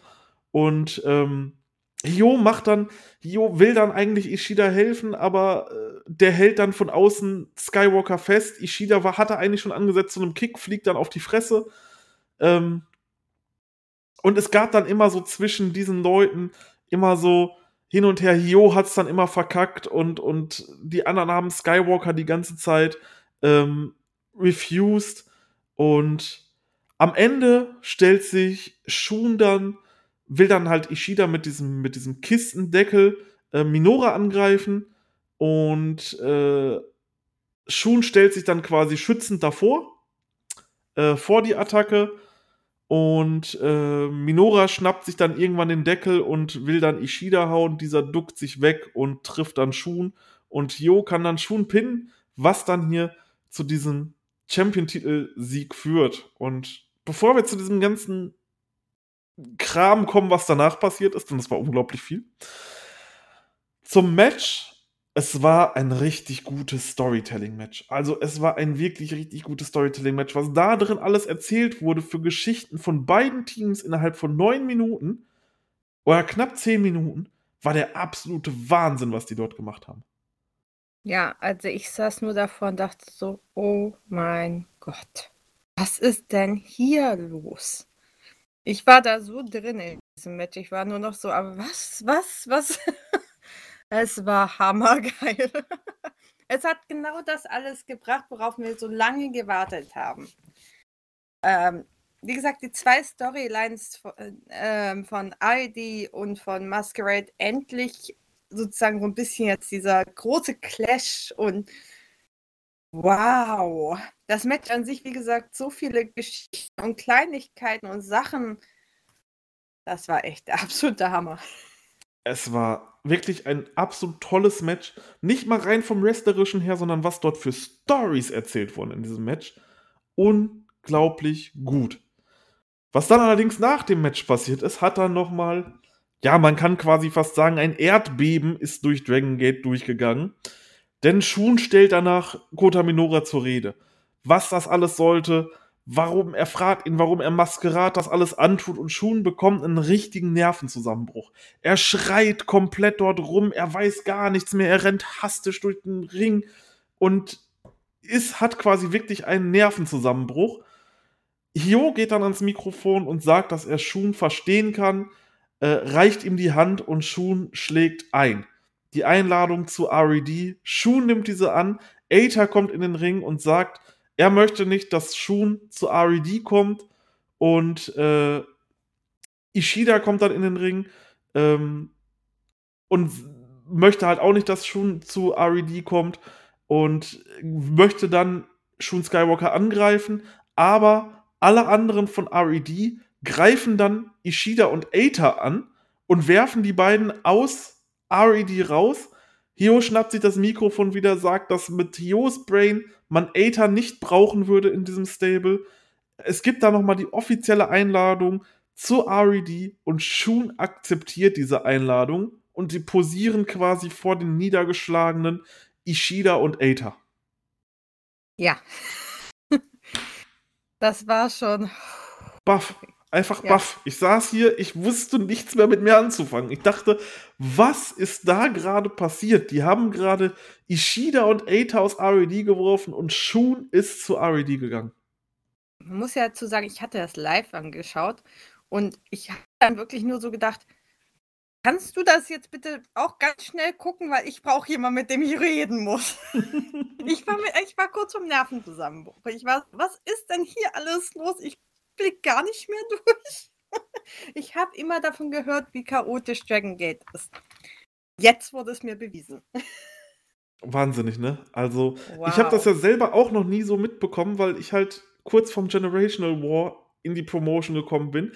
und ähm, Hio macht dann, Hio will dann eigentlich Ishida helfen, aber äh, der hält dann von außen Skywalker fest. Ishida war, hatte eigentlich schon angesetzt zu einem Kick, fliegt dann auf die Fresse. Ähm, und es gab dann immer so zwischen diesen Leuten immer so hin und her. Hio hat es dann immer verkackt und, und die anderen haben Skywalker die ganze Zeit ähm, refused. Und am Ende stellt sich Shun dann will dann halt Ishida mit diesem, mit diesem Kistendeckel äh, Minora angreifen und äh, Shun stellt sich dann quasi schützend davor, äh, vor die Attacke und äh, Minora schnappt sich dann irgendwann den Deckel und will dann Ishida hauen. Dieser duckt sich weg und trifft dann Shun und Yo kann dann Shun pinnen, was dann hier zu diesem Champion-Titel-Sieg führt. Und bevor wir zu diesem ganzen Kram kommen, was danach passiert ist, und das war unglaublich viel. Zum Match. Es war ein richtig gutes Storytelling-Match. Also es war ein wirklich richtig gutes Storytelling-Match. Was da drin alles erzählt wurde für Geschichten von beiden Teams innerhalb von neun Minuten oder knapp zehn Minuten, war der absolute Wahnsinn, was die dort gemacht haben. Ja, also ich saß nur davor und dachte so, oh mein Gott, was ist denn hier los? Ich war da so drin in diesem Match. Ich war nur noch so, aber was, was, was? [LAUGHS] es war hammergeil. [LAUGHS] es hat genau das alles gebracht, worauf wir so lange gewartet haben. Ähm, wie gesagt, die zwei Storylines von, äh, von ID und von Masquerade endlich sozusagen so ein bisschen jetzt dieser große Clash und Wow. Das Match an sich, wie gesagt, so viele Geschichten und Kleinigkeiten und Sachen. Das war echt der [LAUGHS] absolute Hammer. Es war wirklich ein absolut tolles Match. Nicht mal rein vom Wrestlerischen her, sondern was dort für Stories erzählt wurden in diesem Match. Unglaublich gut. Was dann allerdings nach dem Match passiert ist, hat dann nochmal, ja, man kann quasi fast sagen, ein Erdbeben ist durch Dragon Gate durchgegangen. Denn Shun stellt danach Kota Minora zur Rede. Was das alles sollte, warum er fragt ihn, warum er Maskerat das alles antut und Shun bekommt einen richtigen Nervenzusammenbruch. Er schreit komplett dort rum, er weiß gar nichts mehr, er rennt hastisch durch den Ring und ist, hat quasi wirklich einen Nervenzusammenbruch. Hio geht dann ans Mikrofon und sagt, dass er Shun verstehen kann, äh, reicht ihm die Hand und Shun schlägt ein die Einladung zu RED. Shun nimmt diese an. Aether kommt in den Ring und sagt, er möchte nicht, dass Shun zu RED kommt. Und äh, Ishida kommt dann in den Ring ähm, und möchte halt auch nicht, dass Shun zu RED kommt und möchte dann Shun Skywalker angreifen. Aber alle anderen von RED greifen dann Ishida und Aether an und werfen die beiden aus RED raus. Hio schnappt sich das Mikrofon wieder, sagt, dass mit Hios Brain man Aether nicht brauchen würde in diesem Stable. Es gibt da nochmal die offizielle Einladung zu RED und Shun akzeptiert diese Einladung und sie posieren quasi vor den niedergeschlagenen Ishida und Aether. Ja. [LAUGHS] Das war schon. Buff. Einfach ja. baff. Ich saß hier, ich wusste nichts mehr mit mir anzufangen. Ich dachte, was ist da gerade passiert? Die haben gerade Ishida und Eita aus RED geworfen und Shun ist zu RED gegangen. Man muss ja dazu sagen, ich hatte das live angeschaut und ich habe dann wirklich nur so gedacht, Kannst du das jetzt bitte auch ganz schnell gucken, weil ich brauche jemanden, mit dem ich reden muss. [LAUGHS] ich, war mit, ich war kurz vom Nervenzusammenbruch. Ich war, was ist denn hier alles los? Ich blick gar nicht mehr [LAUGHS] durch. ich habe immer davon gehört, wie chaotisch Dragon Gate ist. Jetzt wurde es mir bewiesen. Wahnsinnig, ne? Also, wow. ich habe das ja selber auch noch nie so mitbekommen, weil ich halt kurz vom Generational War in die Promotion gekommen bin.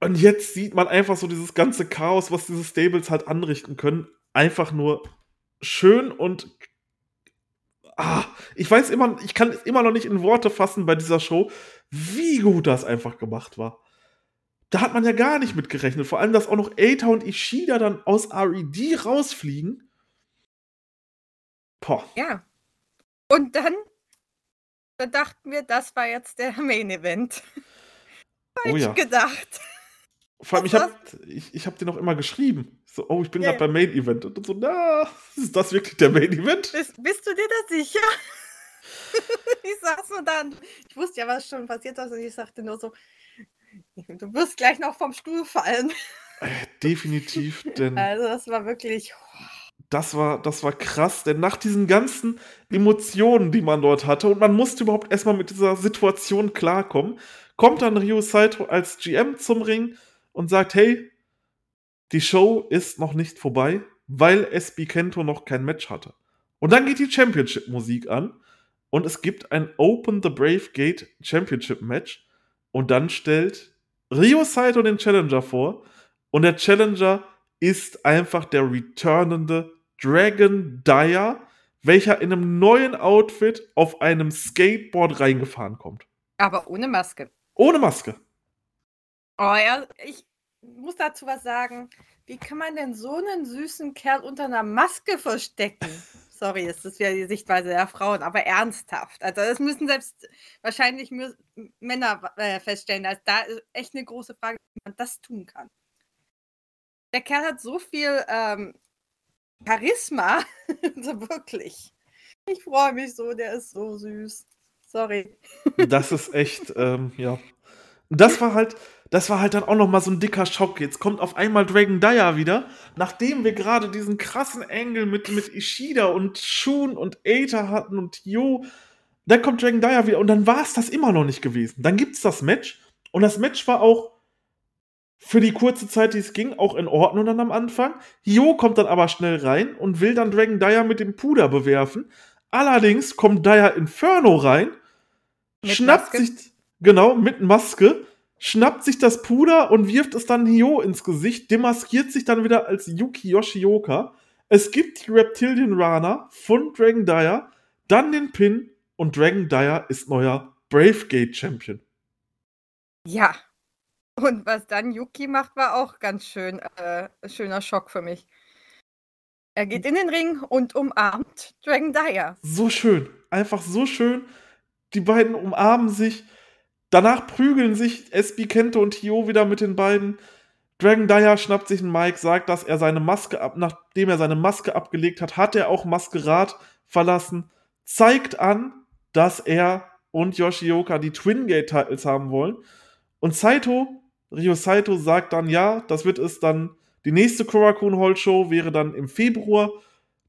Und jetzt sieht man einfach so dieses ganze Chaos, was diese Stables halt anrichten können. Einfach nur schön und. Ah, ich weiß immer, ich kann es immer noch nicht in Worte fassen bei dieser Show, wie gut das einfach gemacht war. Da hat man ja gar nicht mit gerechnet. Vor allem, dass auch noch Eita und Ishida dann aus RED rausfliegen. Boah. Ja. Und dann da dachten wir, das war jetzt der Main Event. Falsch oh ja. gedacht. Vor allem, ich habe ich, ich hab dir noch immer geschrieben. So, oh, ich bin ja, gerade beim Main Event. Und so, na, ist das wirklich der Main Event? Bist, bist du dir da sicher? [LAUGHS] ich saß nur dann. Ich wusste ja, was schon passiert ist. Und ich sagte nur so, du wirst gleich noch vom Stuhl fallen. Äh, definitiv, [LAUGHS] denn. Also, das war wirklich. Das war, das war krass, denn nach diesen ganzen Emotionen, die man dort hatte, und man musste überhaupt erstmal mit dieser Situation klarkommen, kommt dann Ryo Saito als GM zum Ring und sagt, hey, die Show ist noch nicht vorbei, weil SB Kento noch kein Match hatte. Und dann geht die Championship-Musik an und es gibt ein Open the Brave Gate Championship Match und dann stellt Ryo Saito den Challenger vor und der Challenger ist einfach der returnende Dragon Dyer, welcher in einem neuen Outfit auf einem Skateboard reingefahren kommt. Aber ohne Maske. Ohne Maske. Oh ja, ich muss dazu was sagen. Wie kann man denn so einen süßen Kerl unter einer Maske verstecken? [LAUGHS] Sorry, es ist ja die Sichtweise der Frauen, aber ernsthaft. Also das müssen selbst wahrscheinlich Männer äh, feststellen. Also da ist echt eine große Frage, wie man das tun kann. Der Kerl hat so viel ähm, Charisma, [LAUGHS] so wirklich. Ich freue mich so, der ist so süß. Sorry. Das ist echt, ähm, ja. Das war halt, das war halt dann auch noch mal so ein dicker Schock. Jetzt kommt auf einmal Dragon Dyer wieder, nachdem wir gerade diesen krassen Engel mit, mit Ishida und Shun und Aether hatten und Yo. Dann kommt Dragon Dyer wieder und dann war es das immer noch nicht gewesen. Dann gibt es das Match und das Match war auch für die kurze Zeit, die es ging, auch in Ordnung dann am Anfang. Yo kommt dann aber schnell rein und will dann Dragon Dyer mit dem Puder bewerfen. Allerdings kommt Dyer Inferno rein, mit schnappt Maske. sich, genau, mit Maske, schnappt sich das Puder und wirft es dann Hyo ins Gesicht, demaskiert sich dann wieder als Yuki Yoshioka. Es gibt die Reptilian Rana von Dragon Dyer, dann den Pin und Dragon Dyer ist neuer Bravegate Champion. Ja. Und was dann Yuki macht, war auch ganz schön äh, schöner Schock für mich. Er geht in den Ring und umarmt Dragon Dyer. So schön. Einfach so schön. Die beiden umarmen sich. Danach prügeln sich SB Kento und Hio wieder mit den beiden. Dragon Dyer schnappt sich einen Mike, sagt, dass er seine Maske ab, nachdem er seine Maske abgelegt hat, hat er auch Maskerat verlassen, zeigt an, dass er und Yoshioka die Twin Gate Titles haben wollen. Und Saito, Ryo Saito sagt dann, ja, das wird es dann, die nächste Korakuen Hall Show wäre dann im Februar.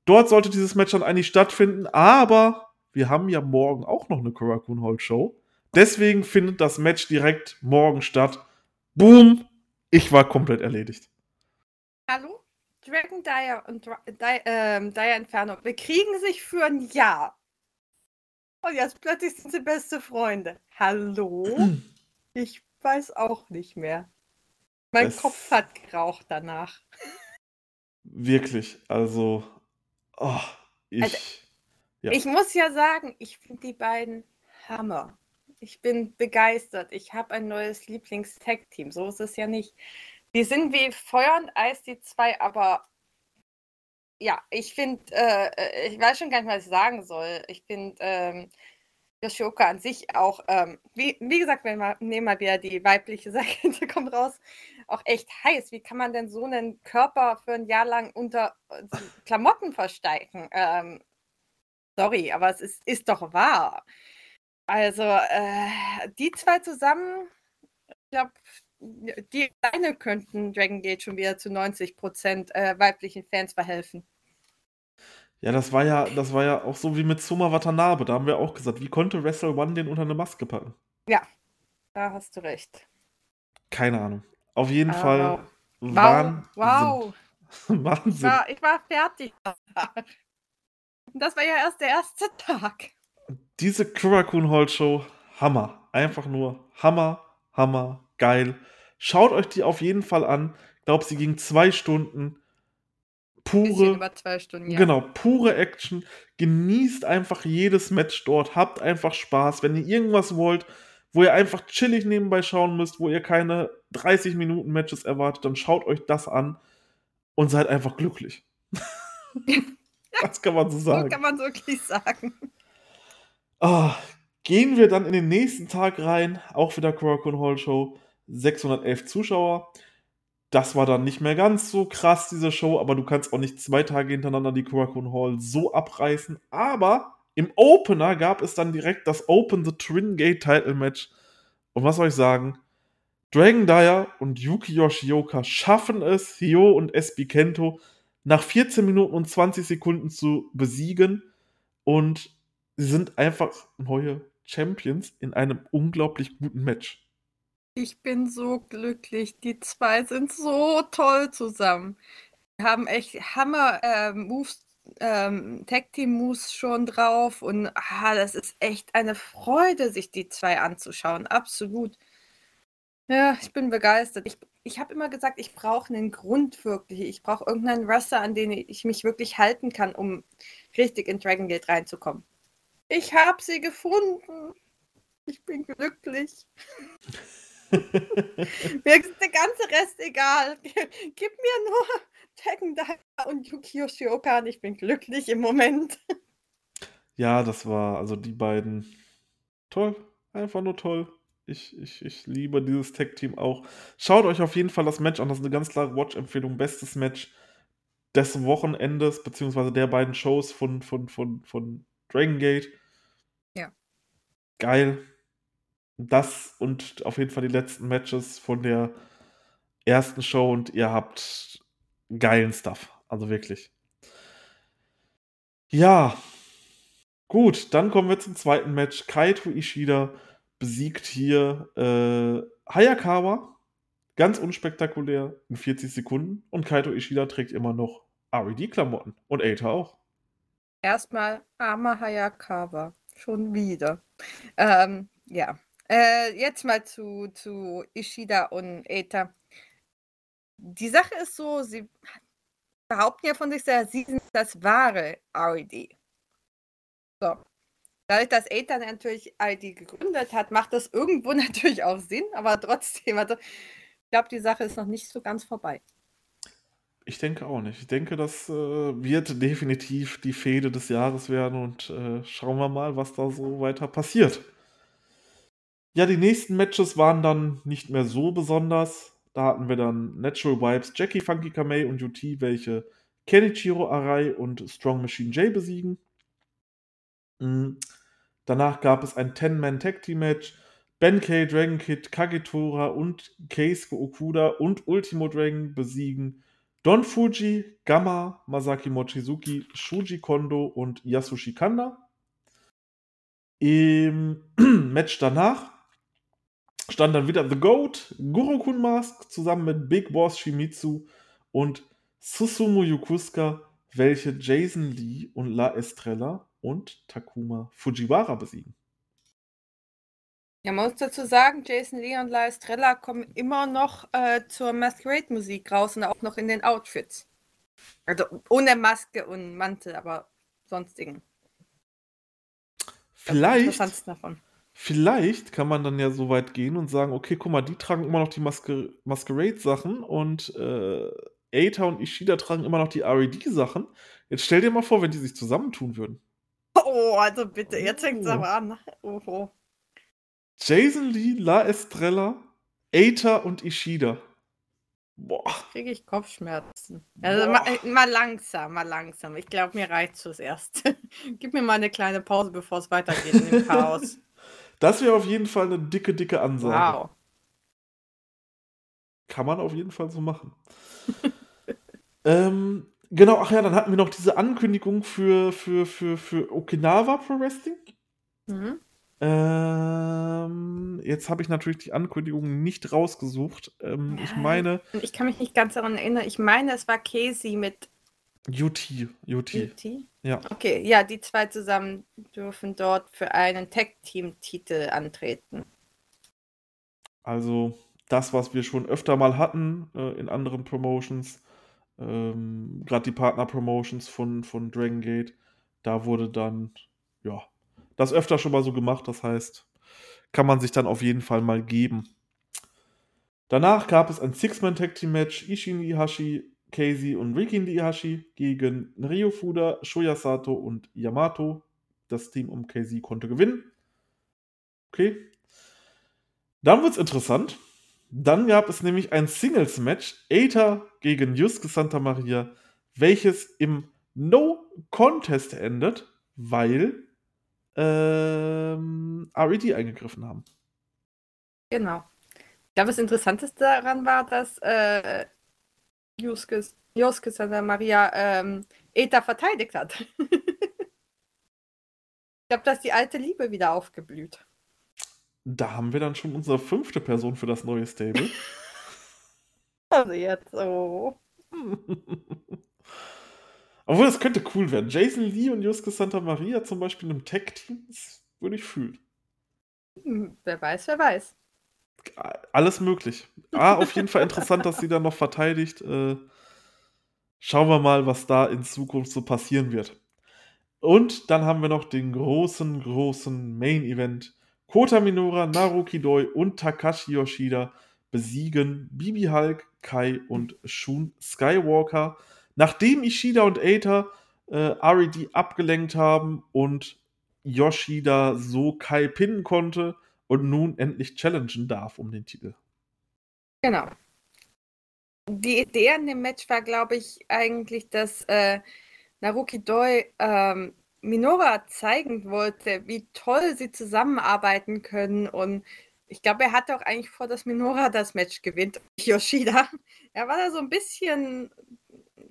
Dort sollte dieses Match dann eigentlich stattfinden, aber wir haben ja morgen auch noch eine Korakuen Hall Show. Deswegen findet das Match direkt morgen statt. Boom! Ich war komplett erledigt. Hallo? Dragon Dyer und Dyer, ähm, Dyer Inferno bekriegen sich für ein Jahr. Und jetzt plötzlich sind sie beste Freunde. Hallo? [CLEARS THROAT] ich weiß auch nicht mehr. Mein es Kopf hat geraucht danach. [LAUGHS] Wirklich, also, oh, ich. Also, ja. Ich muss ja sagen, ich finde die beiden Hammer. Ich bin begeistert. Ich habe ein neues Lieblings-Tag-Team. So ist es ja nicht. Die sind wie Feuer und Eis, die zwei, aber ja, ich finde, äh, ich weiß schon gar nicht, was ich sagen soll. Ich finde ähm, Yoshioka an sich auch, ähm, wie, wie gesagt, wenn wir nehmen mal wieder die weibliche [LAUGHS] Seite kommt raus, auch echt heiß. Wie kann man denn so einen Körper für ein Jahr lang unter äh, Klamotten versteigen? Ähm, sorry, aber es ist, ist doch wahr. Also, äh, die zwei zusammen, ich glaube, die alleine könnten Dragon Gate schon wieder zu 90 Prozent äh, weiblichen Fans verhelfen. Ja, das war ja, das war ja auch so wie mit Suma Watanabe. Da haben wir auch gesagt, wie konnte Wrestle One den unter eine Maske packen? Ja, da hast du recht. Keine Ahnung. Auf jeden Aber Fall wow. Wahnsinn. Wow. [LAUGHS] Ich Wahnsinn. war, ich war fertig. [LAUGHS] Das war ja erst der erste Tag. Diese Kurakun Hall Show, Hammer. Einfach nur Hammer, Hammer, geil. Schaut euch die auf jeden Fall an. Ich glaube, sie ging zwei Stunden. Pure, über zwei Stunden, ja. genau, pure Action. Genießt einfach jedes Match dort. Habt einfach Spaß. Wenn ihr irgendwas wollt, wo ihr einfach chillig nebenbei schauen müsst, wo ihr keine 30 Minuten Matches erwartet, dann schaut euch das an und seid einfach glücklich. [LAUGHS] das kann man so So sagen. kann man wirklich sagen. Ah, gehen wir dann in den nächsten Tag rein, auch wieder Korakuen Hall Show, 611 Zuschauer. Das war dann nicht mehr ganz so krass, diese Show, aber du kannst auch nicht zwei Tage hintereinander die Korakuen Hall so abreißen. Aber im Opener gab es dann direkt das Open the Twin Gate Title Match. Und was soll ich sagen? Dragon Dyer und Yuki Yoshioka schaffen es, Hyo und SB Kento nach 14 Minuten und 20 Sekunden zu besiegen. Und sie sind einfach neue Champions in einem unglaublich guten Match. Ich bin so glücklich. Die zwei sind so toll zusammen. Wir haben echt Hammer-Moves, ähm, Tag-Team-Moves schon drauf. Und ah, das ist echt eine Freude, sich die zwei anzuschauen. Absolut. Ja, ich bin begeistert. Ich, ich habe immer gesagt, ich brauche einen Grund wirklich. Ich brauche irgendeinen Wrestler, an den ich mich wirklich halten kann, um richtig in Dragon Gate reinzukommen. Ich habe sie gefunden. Ich bin glücklich. [LAUGHS] Mir ist der ganze Rest egal. Gib mir nur Tekken Daiwa und Yuki Yoshioka und ich bin glücklich im Moment. Ja, das war also die beiden toll, einfach nur toll. Ich, ich, ich liebe dieses Tag-Team auch. Schaut euch auf jeden Fall das Match an. Das ist eine ganz klare Watch-Empfehlung. Bestes Match des Wochenendes, beziehungsweise der beiden Shows von, von, von, von Dragon Gate. Geil. Das und auf jeden Fall die letzten Matches von der ersten Show und ihr habt geilen Stuff. Also wirklich. Ja. Gut, dann kommen wir zum zweiten Match. Kaito Ishida besiegt hier äh, Hayakawa. Ganz unspektakulär in 40 Sekunden. Und Kaito Ishida trägt immer noch RED-Klamotten. Und Eita auch. Erstmal armer Hayakawa. Schon wieder. Ähm, ja. Äh, jetzt mal zu, zu Ishida und Eita. Die Sache ist so, sie behaupten ja von sich selbst, sie sind das wahre RED. So. Dadurch, dass Eita natürlich RED gegründet hat, macht das irgendwo [LAUGHS] natürlich auch Sinn, aber trotzdem, also ich glaube, die Sache ist noch nicht so ganz vorbei. Ich denke auch nicht. Ich denke, das äh, wird definitiv die Fehde des Jahres werden und äh, schauen wir mal, was da so weiter passiert. Ja, die nächsten Matches waren dann nicht mehr so besonders. Da hatten wir dann Natural Vibes, Jackie Funky Kamei und UT, welche Kenichiro Arai und Strong Machine J besiegen. Mhm. Danach gab es ein 10-Man-Tag-Team-Match. Ben K, Dragon Kid, Kagetora und Keisuke Okuda und Ultimo Dragon besiegen Don Fuji, Gamma, Masaki Mochizuki, Shuji Kondo und Yasushi Kanda. Im [CLEARS THROAT] Match danach stand dann wieder The Goat, Gurukun Mask zusammen mit Big Boss Shimizu und Susumu Yokusuka, welche Jason Lee und La Estrella und Takuma Fujiwara besiegen. Ja, man muss dazu sagen, Jason Lee und La Estrella kommen immer noch äh, zur Masquerade-Musik raus und auch noch in den Outfits. Also ohne Maske und Mantel, aber sonstigen. Vielleicht, vielleicht kann man dann ja so weit gehen und sagen, okay, guck mal, die tragen immer noch die Maske Masquerade-Sachen und äh, Eita und Ishida tragen immer noch die RED-Sachen. Jetzt stell dir mal vor, wenn die sich zusammentun würden. Oh, also bitte, jetzt fängt es Oh. aber an. Oho. Jason Lee, La Estrella, Eita und Ishida. Boah. Kriege ich Kopfschmerzen. Also mal, mal langsam, mal langsam. Ich glaube, mir reicht fürs Erste. [LAUGHS] Gib mir mal eine kleine Pause, bevor es weitergeht in dem [LAUGHS] Chaos. Das wäre auf jeden Fall eine dicke, dicke Ansage. Wow. Kann man auf jeden Fall so machen. [LAUGHS] ähm, genau, ach ja, dann hatten wir noch diese Ankündigung für, für, für, für Okinawa Pro Wrestling. Mhm. Ähm, jetzt habe ich natürlich die Ankündigung nicht rausgesucht. Ähm, ich meine. Ich kann mich nicht ganz daran erinnern. Ich meine, es war Casey mit. UT. UT. UT? Ja. Okay, ja, die zwei zusammen dürfen dort für einen Tag-Team-Titel antreten. Also, das, was wir schon öfter mal hatten äh, in anderen Promotions, ähm, gerade die Partner-Promotions von, von Dragon Gate, da wurde dann, ja, das öfter schon mal so gemacht. Das heißt, kann man sich dann auf jeden Fall mal geben. Danach gab es ein Six-Man-Tag-Team-Match. Ishin Ihashi, Casey und Rikin Ihashi gegen Ryo Fuda, Shoya Sato und Yamato. Das Team um Casey konnte gewinnen. Okay. Dann wird es interessant. Dann gab es nämlich ein Singles-Match. Eita gegen Yusuke Santa Maria, welches im No-Contest endet, weil ähm, RED eingegriffen haben. Genau. Ich glaube, das Interessanteste daran war, dass äh, Joske, Joske Santa Maria ähm, Eta verteidigt hat. [LAUGHS] ich glaube, dass die alte Liebe wieder aufgeblüht. Da haben wir dann schon unsere fünfte Person für das neue Stable. [LAUGHS] also jetzt so. [LAUGHS] Obwohl, das könnte cool werden. Jason Lee und Yusuke Santa Maria zum Beispiel in einem Tag-Team, das würde ich fühlen. Hm, wer weiß, wer weiß. Alles möglich. Ah, auf jeden Fall interessant, dass sie dann noch verteidigt. Äh, schauen wir mal, was da in Zukunft so passieren wird. Und dann haben wir noch den großen, großen Main-Event. Kota Minora, Naruki Doi und Takashi Yoshida besiegen Bibi Hulk, Kai und Shun Skywalker Nachdem Ishida und Eita äh, RED abgelenkt haben und Yoshida so Kai pinnen konnte und nun endlich challengen darf um den Titel. Genau. Die Idee an dem Match war, glaube ich, eigentlich, dass äh, Naruki Doi ähm, Minora zeigen wollte, wie toll sie zusammenarbeiten können. Und ich glaube, er hatte auch eigentlich vor, dass Minora das Match gewinnt. Yoshida. Er war da so ein bisschen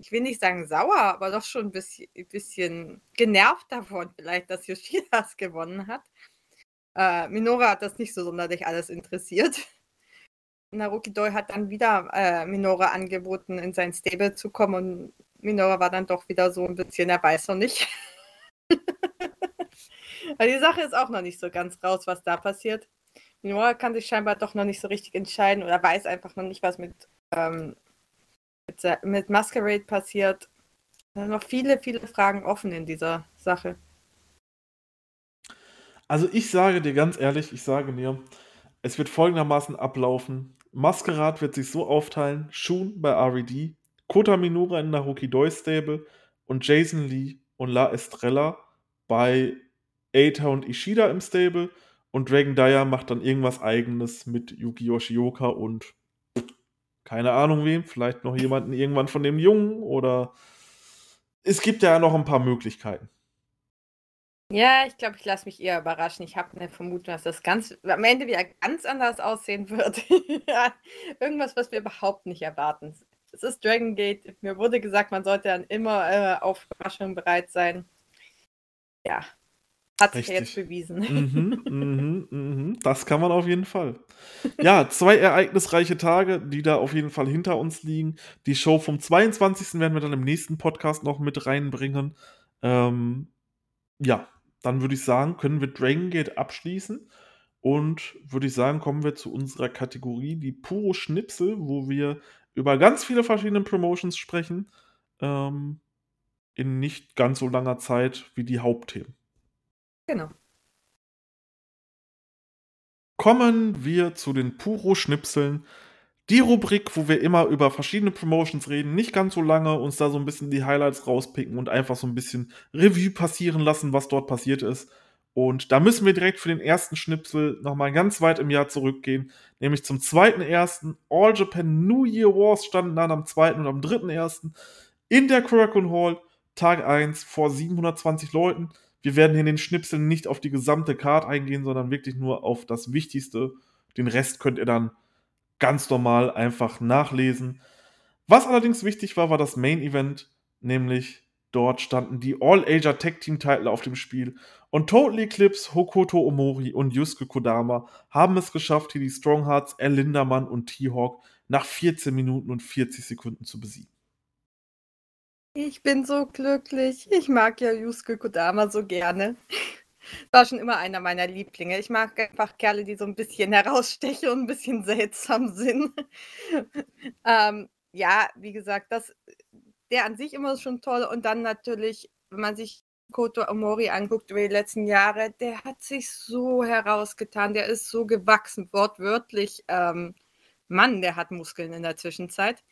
ich will nicht sagen sauer, aber doch schon ein bisschen, bisschen genervt davon, vielleicht, dass Yoshidas [LAUGHS] gewonnen hat. Äh, Minora hat das nicht so sonderlich alles interessiert. [LAUGHS] Naruki Doi hat dann wieder äh, Minora angeboten, in sein Stable zu kommen und Minora war dann doch wieder so ein bisschen, er weiß noch nicht. [LAUGHS] Die Sache ist auch noch nicht so ganz raus, was da passiert. Minora kann sich scheinbar doch noch nicht so richtig entscheiden oder weiß einfach noch nicht, was mit ähm, mit, Masquerade passiert. Da sind noch viele, viele Fragen offen in dieser Sache. Also ich sage dir ganz ehrlich, ich sage dir, es wird folgendermaßen ablaufen. Masquerade wird sich so aufteilen, Shun bei RED, Kota Minora in Naruki Doi Stable und Jason Lee und La Estrella bei Eita und Ishida im Stable und Dragon Dyer macht dann irgendwas eigenes mit Yuki Yoshioka und keine Ahnung wem, vielleicht noch jemanden irgendwann von dem Jungen oder es gibt ja noch ein paar Möglichkeiten. Ja, ich glaube, ich lasse mich eher überraschen. Ich habe eine Vermutung, dass das ganz am Ende wieder ganz anders aussehen wird. [LAUGHS] Irgendwas, was wir überhaupt nicht erwarten. Es ist Dragon Gate. Mir wurde gesagt, man sollte dann immer äh, auf Überraschungen bereit sein. Ja, hat sich jetzt bewiesen. Mhm, [LAUGHS] mhm, mhm. Das kann man auf jeden Fall. Ja, zwei ereignisreiche Tage, die da auf jeden Fall hinter uns liegen. Die Show vom 22. werden wir dann im nächsten Podcast noch mit reinbringen. Ähm, ja, dann würde ich sagen, können wir Dragon Gate abschließen. Und würde ich sagen, kommen wir zu unserer Kategorie, die Puro Schnipsel, wo wir über ganz viele verschiedene Promotions sprechen. Ähm, in nicht ganz so langer Zeit wie die Hauptthemen. Genau. Kommen wir zu den Puro-Schnipseln. Die Rubrik, wo wir immer über verschiedene Promotions reden, nicht ganz so lange, uns da so ein bisschen die Highlights rauspicken und einfach so ein bisschen Revue passieren lassen, was dort passiert ist. Und da müssen wir direkt für den ersten Schnipsel nochmal ganz weit im Jahr zurückgehen, nämlich zum 2.1. All Japan New Year Wars standen dann am 2. und am 3.1. in der Kurakun Hall, Tag 1 vor 720 Leuten. Wir werden hier in den Schnipseln nicht auf die gesamte Card eingehen, sondern wirklich nur auf das Wichtigste. Den Rest könnt ihr dann ganz normal einfach nachlesen. Was allerdings wichtig war, war das Main Event, nämlich dort standen die All-Asia Tag Team Titel auf dem Spiel und Total Eclipse, Hokoto Omori und Yusuke Kodama haben es geschafft, hier die Stronghearts, El Lindermann und T-Hawk nach 14 Minuten und 40 Sekunden zu besiegen. Ich bin so glücklich. Ich mag ja Yusuke Kodama so gerne. War schon immer einer meiner Lieblinge. Ich mag einfach Kerle, die so ein bisschen herausstechen und ein bisschen seltsam sind. [LAUGHS] ähm, ja, wie gesagt, das, der an sich immer schon toll. Und dann natürlich, wenn man sich Koto Omori anguckt über die letzten Jahre, der hat sich so herausgetan. Der ist so gewachsen, wortwörtlich. Ähm, Mann, der hat Muskeln in der Zwischenzeit.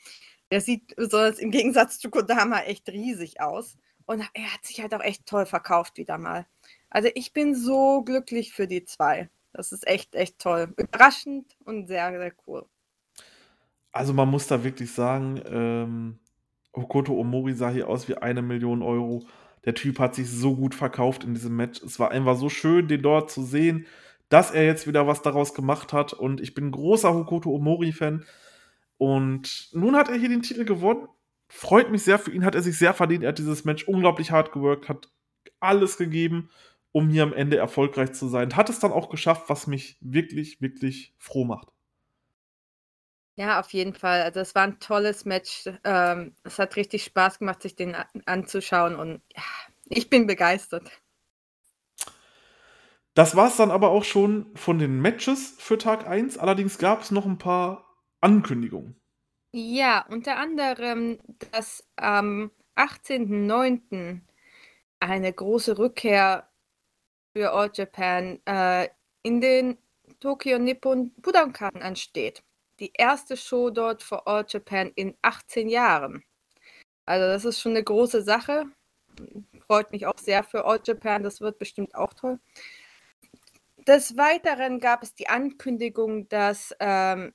Der sieht besonders im Gegensatz zu Kodama echt riesig aus. Und er hat sich halt auch echt toll verkauft wieder mal. Also ich bin so glücklich für die zwei. Das ist echt, echt toll. Überraschend und sehr, sehr cool. Also man muss da wirklich sagen, ähm, Hokoto Omori sah hier aus wie eine Million Euro. Der Typ hat sich so gut verkauft in diesem Match. Es war einfach so schön, den dort zu sehen, dass er jetzt wieder was daraus gemacht hat. Und ich bin großer Hokoto Omori-Fan. Und nun hat er hier den Titel gewonnen. Freut mich sehr für ihn, hat er sich sehr verdient. Er hat dieses Match unglaublich hart geworkt, hat alles gegeben, um hier am Ende erfolgreich zu sein. Hat es dann auch geschafft, was mich wirklich, wirklich froh macht. Ja, auf jeden Fall. Also es war ein tolles Match. Ähm, es hat richtig Spaß gemacht, sich den anzuschauen und ja, ich bin begeistert. Das war es dann aber auch schon von den Matches für Tag 1. Allerdings gab es noch ein paar Ankündigungen. Ja, unter anderem, dass am 18.09. eine große Rückkehr für All Japan äh, in den Tokyo Nippon Budokan ansteht. Die erste Show dort für All Japan in 18 Jahren. Also das ist schon eine große Sache. Freut mich auch sehr für All Japan. Das wird bestimmt auch toll. Des Weiteren gab es die Ankündigung, dass ähm,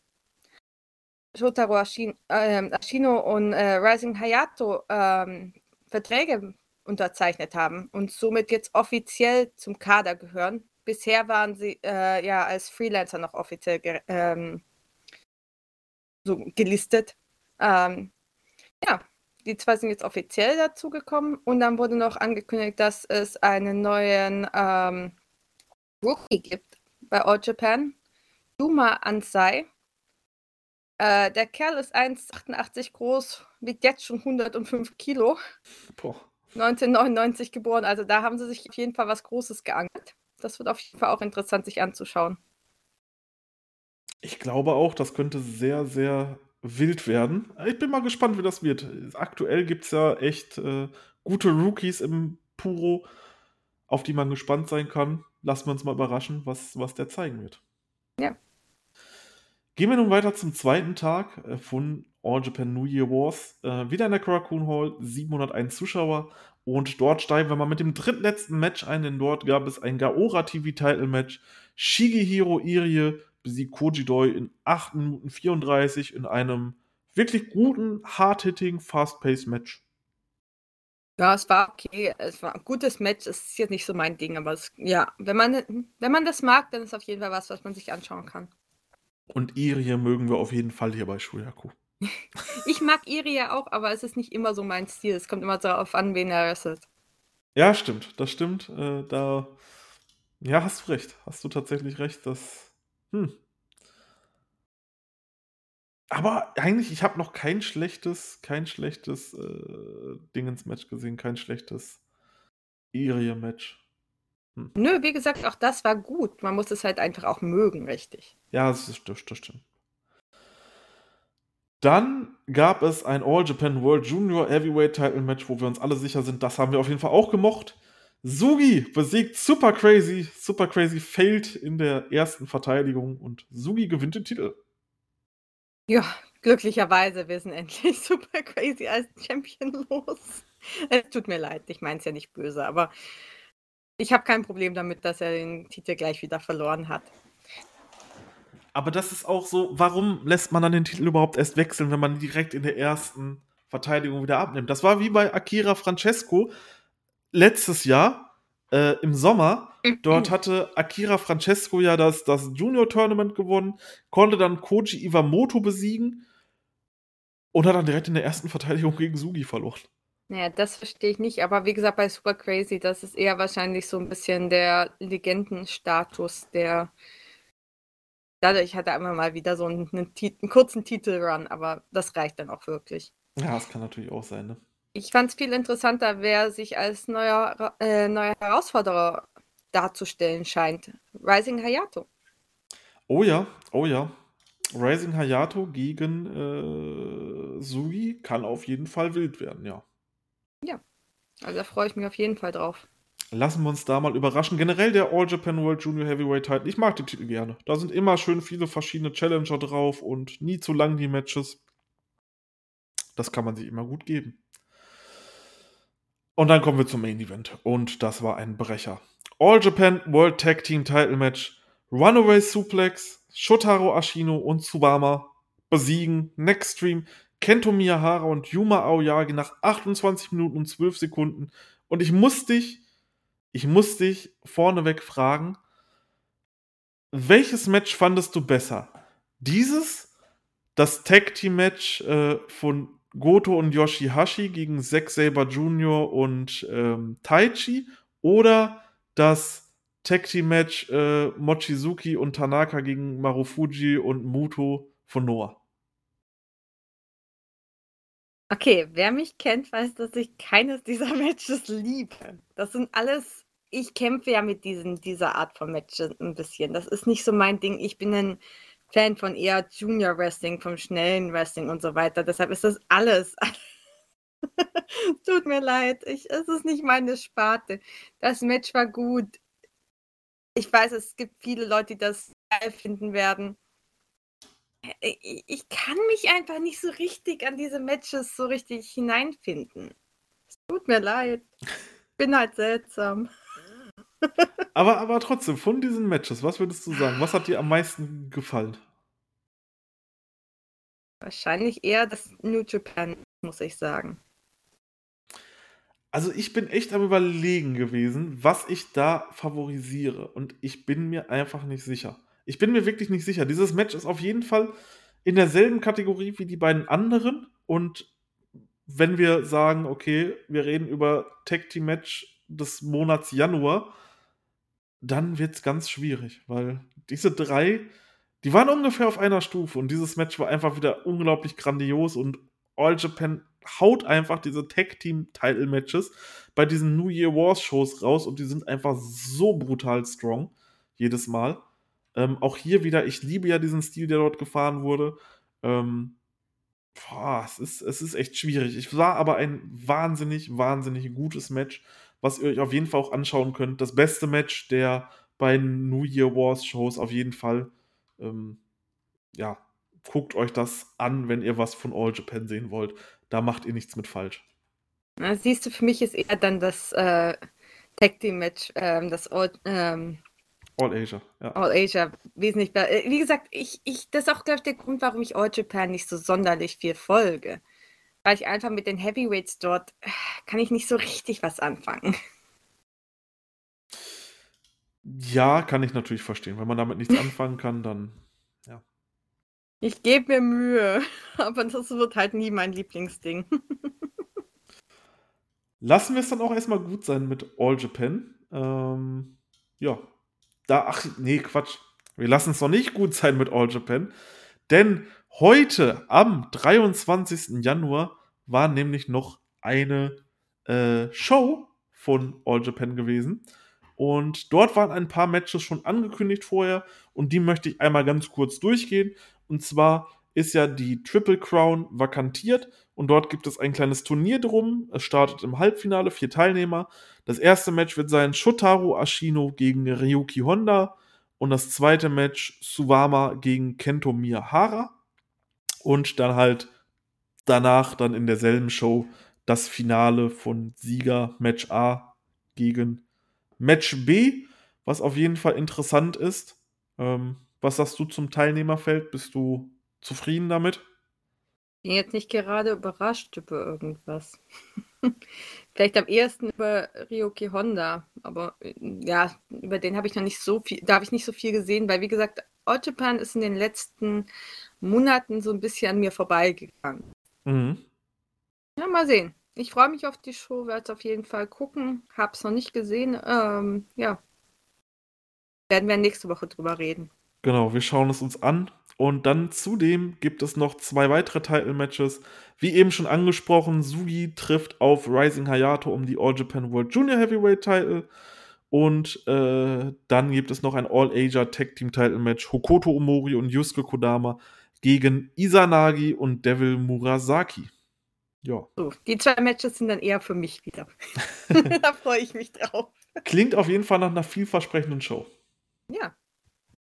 Shotaro Ashino, äh, Ashino und äh, Rising Hayato ähm, Verträge unterzeichnet haben und somit jetzt offiziell zum Kader gehören. Bisher waren sie äh, ja als Freelancer noch offiziell ge ähm, so gelistet. Ähm, ja, die zwei sind jetzt offiziell dazugekommen und dann wurde noch angekündigt, dass es einen neuen ähm, Rookie gibt bei All Japan. Yuma Ansai äh, der Kerl ist 1,88 groß, wiegt jetzt schon 105 Kilo. Boah. 1999 geboren, also da haben sie sich auf jeden Fall was Großes geangelt. Das wird auf jeden Fall auch interessant, sich anzuschauen. Ich glaube auch, das könnte sehr, sehr wild werden. Ich bin mal gespannt, wie das wird. Aktuell gibt es ja echt äh, gute Rookies im Puro, auf die man gespannt sein kann. Lassen wir uns mal überraschen, was, was der zeigen wird. Ja. Gehen wir nun weiter zum zweiten Tag äh, von All Japan New Year Wars. Äh, wieder in der Karakun Hall, 701 Zuschauer. Und dort steigen wir mal mit dem drittletzten Match ein, denn dort gab es ein Gaora TV Title Match. Shigehiro Irie besiegt Koji Doi in 8 Minuten 34 in einem wirklich guten, hard-hitting, fast-paced Match. Ja, es war okay. Es war ein gutes Match. Es ist jetzt nicht so mein Ding, aber es, ja, wenn man, wenn man das mag, dann ist es auf jeden Fall was, was man sich anschauen kann. Und Irie mögen wir auf jeden Fall hier bei Shuyaku. [LAUGHS] ich mag Irie auch, aber es ist nicht immer so mein Stil. Es kommt immer darauf an, wen er wrestelt. Ja, stimmt. Das stimmt. Äh, da. Ja, hast du recht. Hast du tatsächlich recht, dass. Hm. Aber eigentlich, ich habe noch kein schlechtes, kein schlechtes äh, Dingens-Match gesehen, kein schlechtes Irie-Match. Hm. Nö, wie gesagt, auch das war gut. Man muss es halt einfach auch mögen, richtig. Ja, das, ist, das, stimmt. Dann gab es ein All Japan World Junior Heavyweight Title Match, wo wir uns alle sicher sind, das haben wir auf jeden Fall auch gemocht. Sugi besiegt Super Crazy. Super Crazy fällt in der ersten Verteidigung und Sugi gewinnt den Titel. Ja, glücklicherweise wir sind [LAUGHS] endlich Super Crazy als Champion los. Es tut mir leid, ich meine es ja nicht böse, aber ich habe kein Problem damit, dass er den Titel gleich wieder verloren hat. Aber das ist auch so, warum lässt man dann den Titel überhaupt erst wechseln, wenn man direkt in der ersten Verteidigung wieder abnimmt? Das war wie bei Akira Francesco letztes Jahr. äh, im Sommer. Dort [CLEARS THROAT] hatte Akira Francesco ja das, das Junior-Tournament gewonnen, konnte dann Koji Iwamoto besiegen und hat dann direkt in der ersten Verteidigung gegen Sugi verloren. Naja, das verstehe ich nicht, aber wie gesagt, bei Super Crazy, das ist eher wahrscheinlich so ein bisschen der Legendenstatus, der dadurch hat er immer mal wieder so einen, einen, einen kurzen Titelrun, aber das reicht dann auch wirklich. Ja, das kann natürlich auch sein, ne? Ich fand es viel interessanter, wer sich als neuer, äh, neuer Herausforderer darzustellen scheint. Rising Hayato. Oh ja, oh ja. Rising Hayato gegen äh, Sugi kann auf jeden Fall wild werden, ja. Ja, also da freue ich mich auf jeden Fall drauf. Lassen wir uns da mal überraschen. Generell der All Japan World Junior Heavyweight Title. Ich mag die Titel gerne. Da sind immer schön viele verschiedene Challenger drauf und nie zu lang die Matches. Das kann man sich immer gut geben. Und dann kommen wir zum Main Event. Und das war ein Brecher. All Japan World Tag Team Title Match. Runaway Suplex. Shotaro Ashino und Tsubama besiegen Next Stream Kento Miyahara und Yuma Aoyagi nach 28 Minuten und 12 Sekunden. Und ich muss dich, ich muss dich vorneweg fragen, welches Match fandest du besser? Dieses, das Tag Team Match äh, von Goto und Yoshihashi gegen Zack Saber Jr. und ähm, Taichi oder das Tag Team Match äh, Mochizuki und Tanaka gegen Marufuji und Muto von Noah. Okay, wer mich kennt, weiß, dass ich keines dieser [LAUGHS] Matches liebe. Das sind alles ich kämpfe ja mit diesen dieser Art von Matches ein bisschen. Das ist nicht so mein Ding. Ich bin ein Fan von eher Junior Wrestling, vom schnellen Wrestling und so weiter. Deshalb ist das alles. [LAUGHS] Tut mir leid, ich, es ist nicht meine Sparte. Das Match war gut. Ich weiß, es gibt viele Leute, die das geil finden werden. Ich, ich kann mich einfach nicht so richtig an diese Matches so richtig hineinfinden. Es tut mir leid. [LAUGHS] Bin halt seltsam. [LAUGHS] aber, aber trotzdem, von diesen Matches, was würdest du sagen? Was hat dir am meisten gefallen? Wahrscheinlich eher das New Japan, muss ich sagen. Also ich bin echt am Überlegen gewesen, was ich da favorisiere. Und ich bin mir einfach nicht sicher. Ich bin mir wirklich nicht sicher. Dieses Match ist auf jeden Fall in derselben Kategorie wie die beiden anderen. Und wenn wir sagen, okay, wir reden über Tag Team Match des Monats Januar, dann wird es ganz schwierig, weil diese drei, die waren ungefähr auf einer Stufe und dieses Match war einfach wieder unglaublich grandios und All Japan haut einfach diese Tag Team Title Matches bei diesen New Year Wars Shows raus und die sind einfach so brutal strong jedes Mal. Ähm, auch hier wieder, ich liebe ja diesen Stil, der dort gefahren wurde. Ähm, boah, es, ist, es ist echt schwierig. Ich war aber ein wahnsinnig, wahnsinnig gutes Match was ihr euch auf jeden Fall auch anschauen könnt. Das beste Match der beiden New Year Wars Shows auf jeden Fall. Ähm, ja, guckt euch das an, wenn ihr was von All Japan sehen wollt. Da macht ihr nichts mit falsch. Na, siehst du, für mich ist eher dann das äh, Tag Team Match, ähm, das All, ähm, All Asia, ja. All Asia wesentlich besser. Äh, wie gesagt, ich, ich, das ist auch, glaube ich, der Grund, warum ich All Japan nicht so sonderlich viel folge weil ich einfach mit den Heavyweights dort kann ich nicht so richtig was anfangen. Ja, kann ich natürlich verstehen. Wenn man damit nichts anfangen kann, dann ja. Ich gebe mir Mühe, [LAUGHS] aber das wird halt nie mein Lieblingsding. Lassen wir es dann auch erstmal gut sein mit All Japan. Ähm, ja. Da, ach, nee, Quatsch. Wir lassen es noch nicht gut sein mit All Japan. Denn Heute, am 23. Januar, war nämlich noch eine äh, Show von All Japan gewesen. Und dort waren ein paar Matches schon angekündigt vorher und die möchte ich einmal ganz kurz durchgehen. Und zwar ist ja die Triple Crown vakantiert und dort gibt es ein kleines Turnier drum. Es startet im Halbfinale, vier Teilnehmer. Das erste Match wird sein Shotaro Ashino gegen Ryuki Honda und das zweite Match Suwama gegen Kento Miyahara und dann halt danach dann in derselben Show das Finale von Sieger Match A gegen Match B, was auf jeden Fall interessant ist. Ähm, was sagst du zum Teilnehmerfeld? Bist du zufrieden damit? Ich bin jetzt nicht gerade überrascht über irgendwas. [LAUGHS] Vielleicht am ehesten über Ryoki Honda, aber äh, ja, über den habe ich noch nicht so viel, da habe ich nicht so viel gesehen, weil wie gesagt, Japan ist in den letzten Monaten so ein bisschen an mir vorbeigegangen. Mhm. Ja, mal sehen. Ich freue mich auf die Show, werde es auf jeden Fall gucken. Hab's noch nicht gesehen. Ähm, ja. Werden wir nächste Woche drüber reden. Genau, wir schauen es uns an. Und dann zudem gibt es noch zwei weitere Title-Matches. Wie eben schon angesprochen, Sugi trifft auf Rising Hayato um die All Japan World Junior Heavyweight Title. Und äh, dann gibt es noch ein All-Asia Tag Team Title Match. Hokoto Omori und Yusuke Kodama gegen Izanagi und Devil Murasaki. Ja. So, die zwei Matches sind dann eher für mich wieder. [LAUGHS] [LAUGHS] da freue ich mich drauf. Klingt auf jeden Fall nach einer vielversprechenden Show. Ja.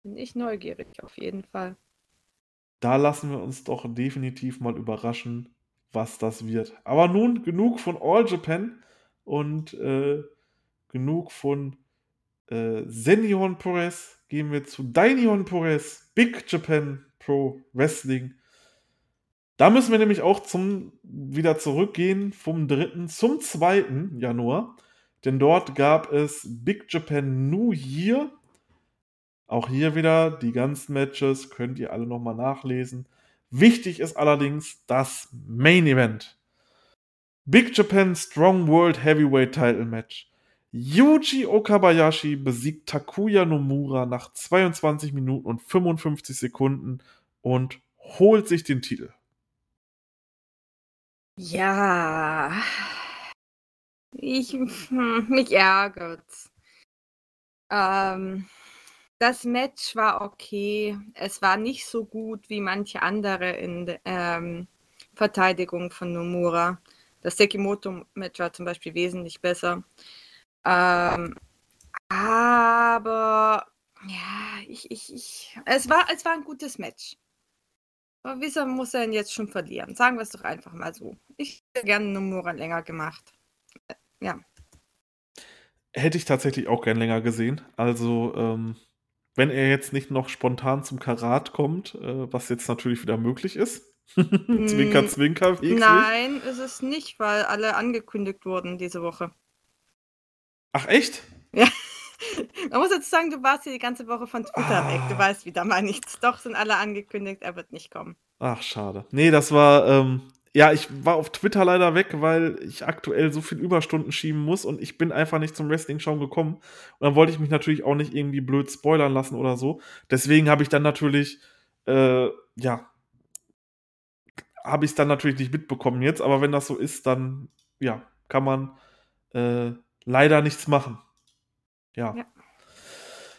Bin ich neugierig, auf jeden Fall. Da lassen wir uns doch definitiv mal überraschen, was das wird. Aber nun genug von All Japan und äh, genug von äh, Senyon Perez. Gehen wir zu Dainion Perez, Big Japan Pro Wrestling. Da müssen wir nämlich auch zum wieder zurückgehen vom 3. zum 2. Januar. Denn dort gab es Big Japan New Year. Auch hier wieder die ganzen Matches könnt ihr alle nochmal nachlesen. Wichtig ist allerdings das Main Event. Big Japan Strong World Heavyweight Title Match. Yuji Okabayashi besiegt Takuya Nomura nach 22 Minuten und 55 Sekunden und holt sich den Titel. Ja. Ich, hm, mich ärgert's. Ähm, das Match war okay. Es war nicht so gut wie manche andere in der ähm, Verteidigung von Nomura. Das Sekimoto-Match war zum Beispiel wesentlich besser. Ähm, aber ja, ich, ich, ich, es war, es war ein gutes Match. Aber wieso muss er ihn jetzt schon verlieren? Sagen wir es doch einfach mal so. Ich hätte gerne Nomura länger gemacht. Ja. Hätte ich tatsächlich auch gern länger gesehen. Also, ähm, wenn er jetzt nicht noch spontan zum Karat kommt, äh, was jetzt natürlich wieder möglich ist. [LAUGHS] zwinker, Mm, zwinker, Wegsicht. Nein, ist es nicht, weil alle angekündigt wurden diese Woche. Ach, echt? Ja. [LAUGHS] Man muss jetzt sagen, du warst hier die ganze Woche von Twitter weg. Du Ah. weißt wieder mal nichts. Doch sind alle angekündigt, er wird nicht kommen. Ach, schade. Nee, das war, ähm, ja, ich war auf Twitter leider weg, weil ich aktuell so viel Überstunden schieben muss und ich bin einfach nicht zum Wrestling-Schauen gekommen. Und dann wollte ich mich natürlich auch nicht irgendwie blöd spoilern lassen oder so. Deswegen habe ich dann natürlich, äh, ja, habe ich es dann natürlich nicht mitbekommen jetzt, aber wenn das so ist, dann, ja, kann man äh, leider nichts machen. Ja. Ja.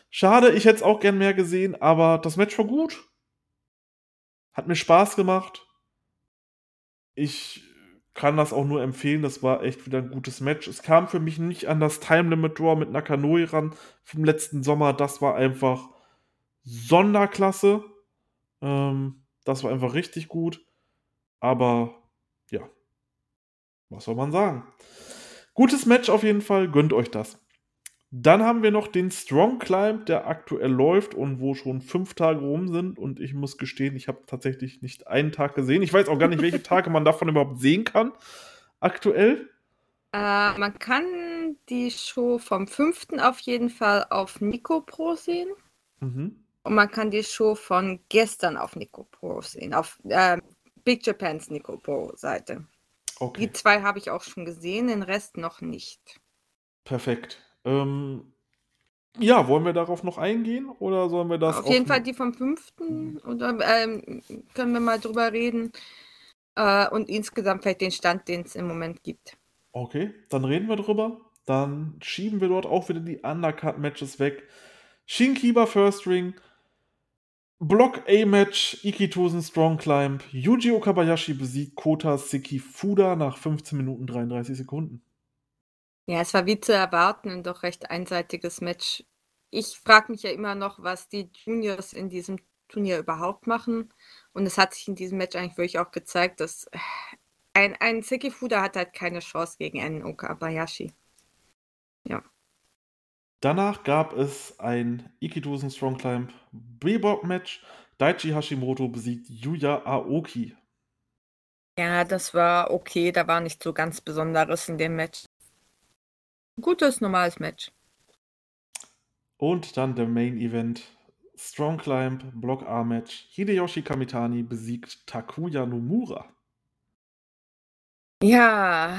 Schade, ich hätte es auch gern mehr gesehen, aber das Match war gut. Hat mir Spaß gemacht. Ich kann das auch nur empfehlen. Das war echt wieder ein gutes Match. Es kam für mich nicht an das Time Limit Draw mit Nakanoi ran vom letzten Sommer. Das war einfach Sonderklasse. Ähm, das war einfach richtig gut. Aber ja, was soll man sagen? Gutes Match auf jeden Fall. Gönnt euch das. Dann haben wir noch den Strong Climb, der aktuell läuft und wo schon fünf Tage rum sind. Und ich muss gestehen, ich habe tatsächlich nicht einen Tag gesehen. Ich weiß auch gar nicht, welche [LAUGHS] Tage man davon überhaupt sehen kann. Aktuell. Äh, man kann die Show vom 5. auf jeden Fall auf Nico Pro sehen. Mhm. Und man kann die Show von gestern auf Nico Pro sehen. Auf äh, Big Japans Nico Pro Seite. Okay, Die zwei habe ich auch schon gesehen, den Rest noch nicht. perfekt. Ähm, ja, wollen wir darauf noch eingehen oder sollen wir das Auf jeden Fall die vom 5. Oder ähm, können wir mal drüber reden. Äh, und insgesamt vielleicht den Stand, den es im Moment gibt. Okay, dann reden wir drüber. Dann schieben wir dort auch wieder die Undercard-Matches weg. Shinkiba First Ring, Block A-Match, Ikitosen Strong Climb, Yuji Okabayashi besiegt Kota Seki Fuda nach 15 Minuten 33 Sekunden. Ja, es war wie zu erwarten ein doch recht einseitiges Match. Ich frage mich ja immer noch, was die Juniors in diesem Turnier überhaupt machen. Und es hat sich in diesem Match eigentlich wirklich auch gezeigt, dass äh, ein, ein Seki Fuda hat halt keine Chance gegen einen Okabayashi. Danach gab es ein Ikitosen Strong Climb Bebop Match. Daichi Hashimoto besiegt Yuya Aoki. Ja, das war okay. Da war nicht so ganz Besonderes in dem Match. Gutes, normales Match. Und dann der Main Event. Strong Climb, Block A Match. Hideyoshi Kamitani besiegt Takuya Nomura. Ja,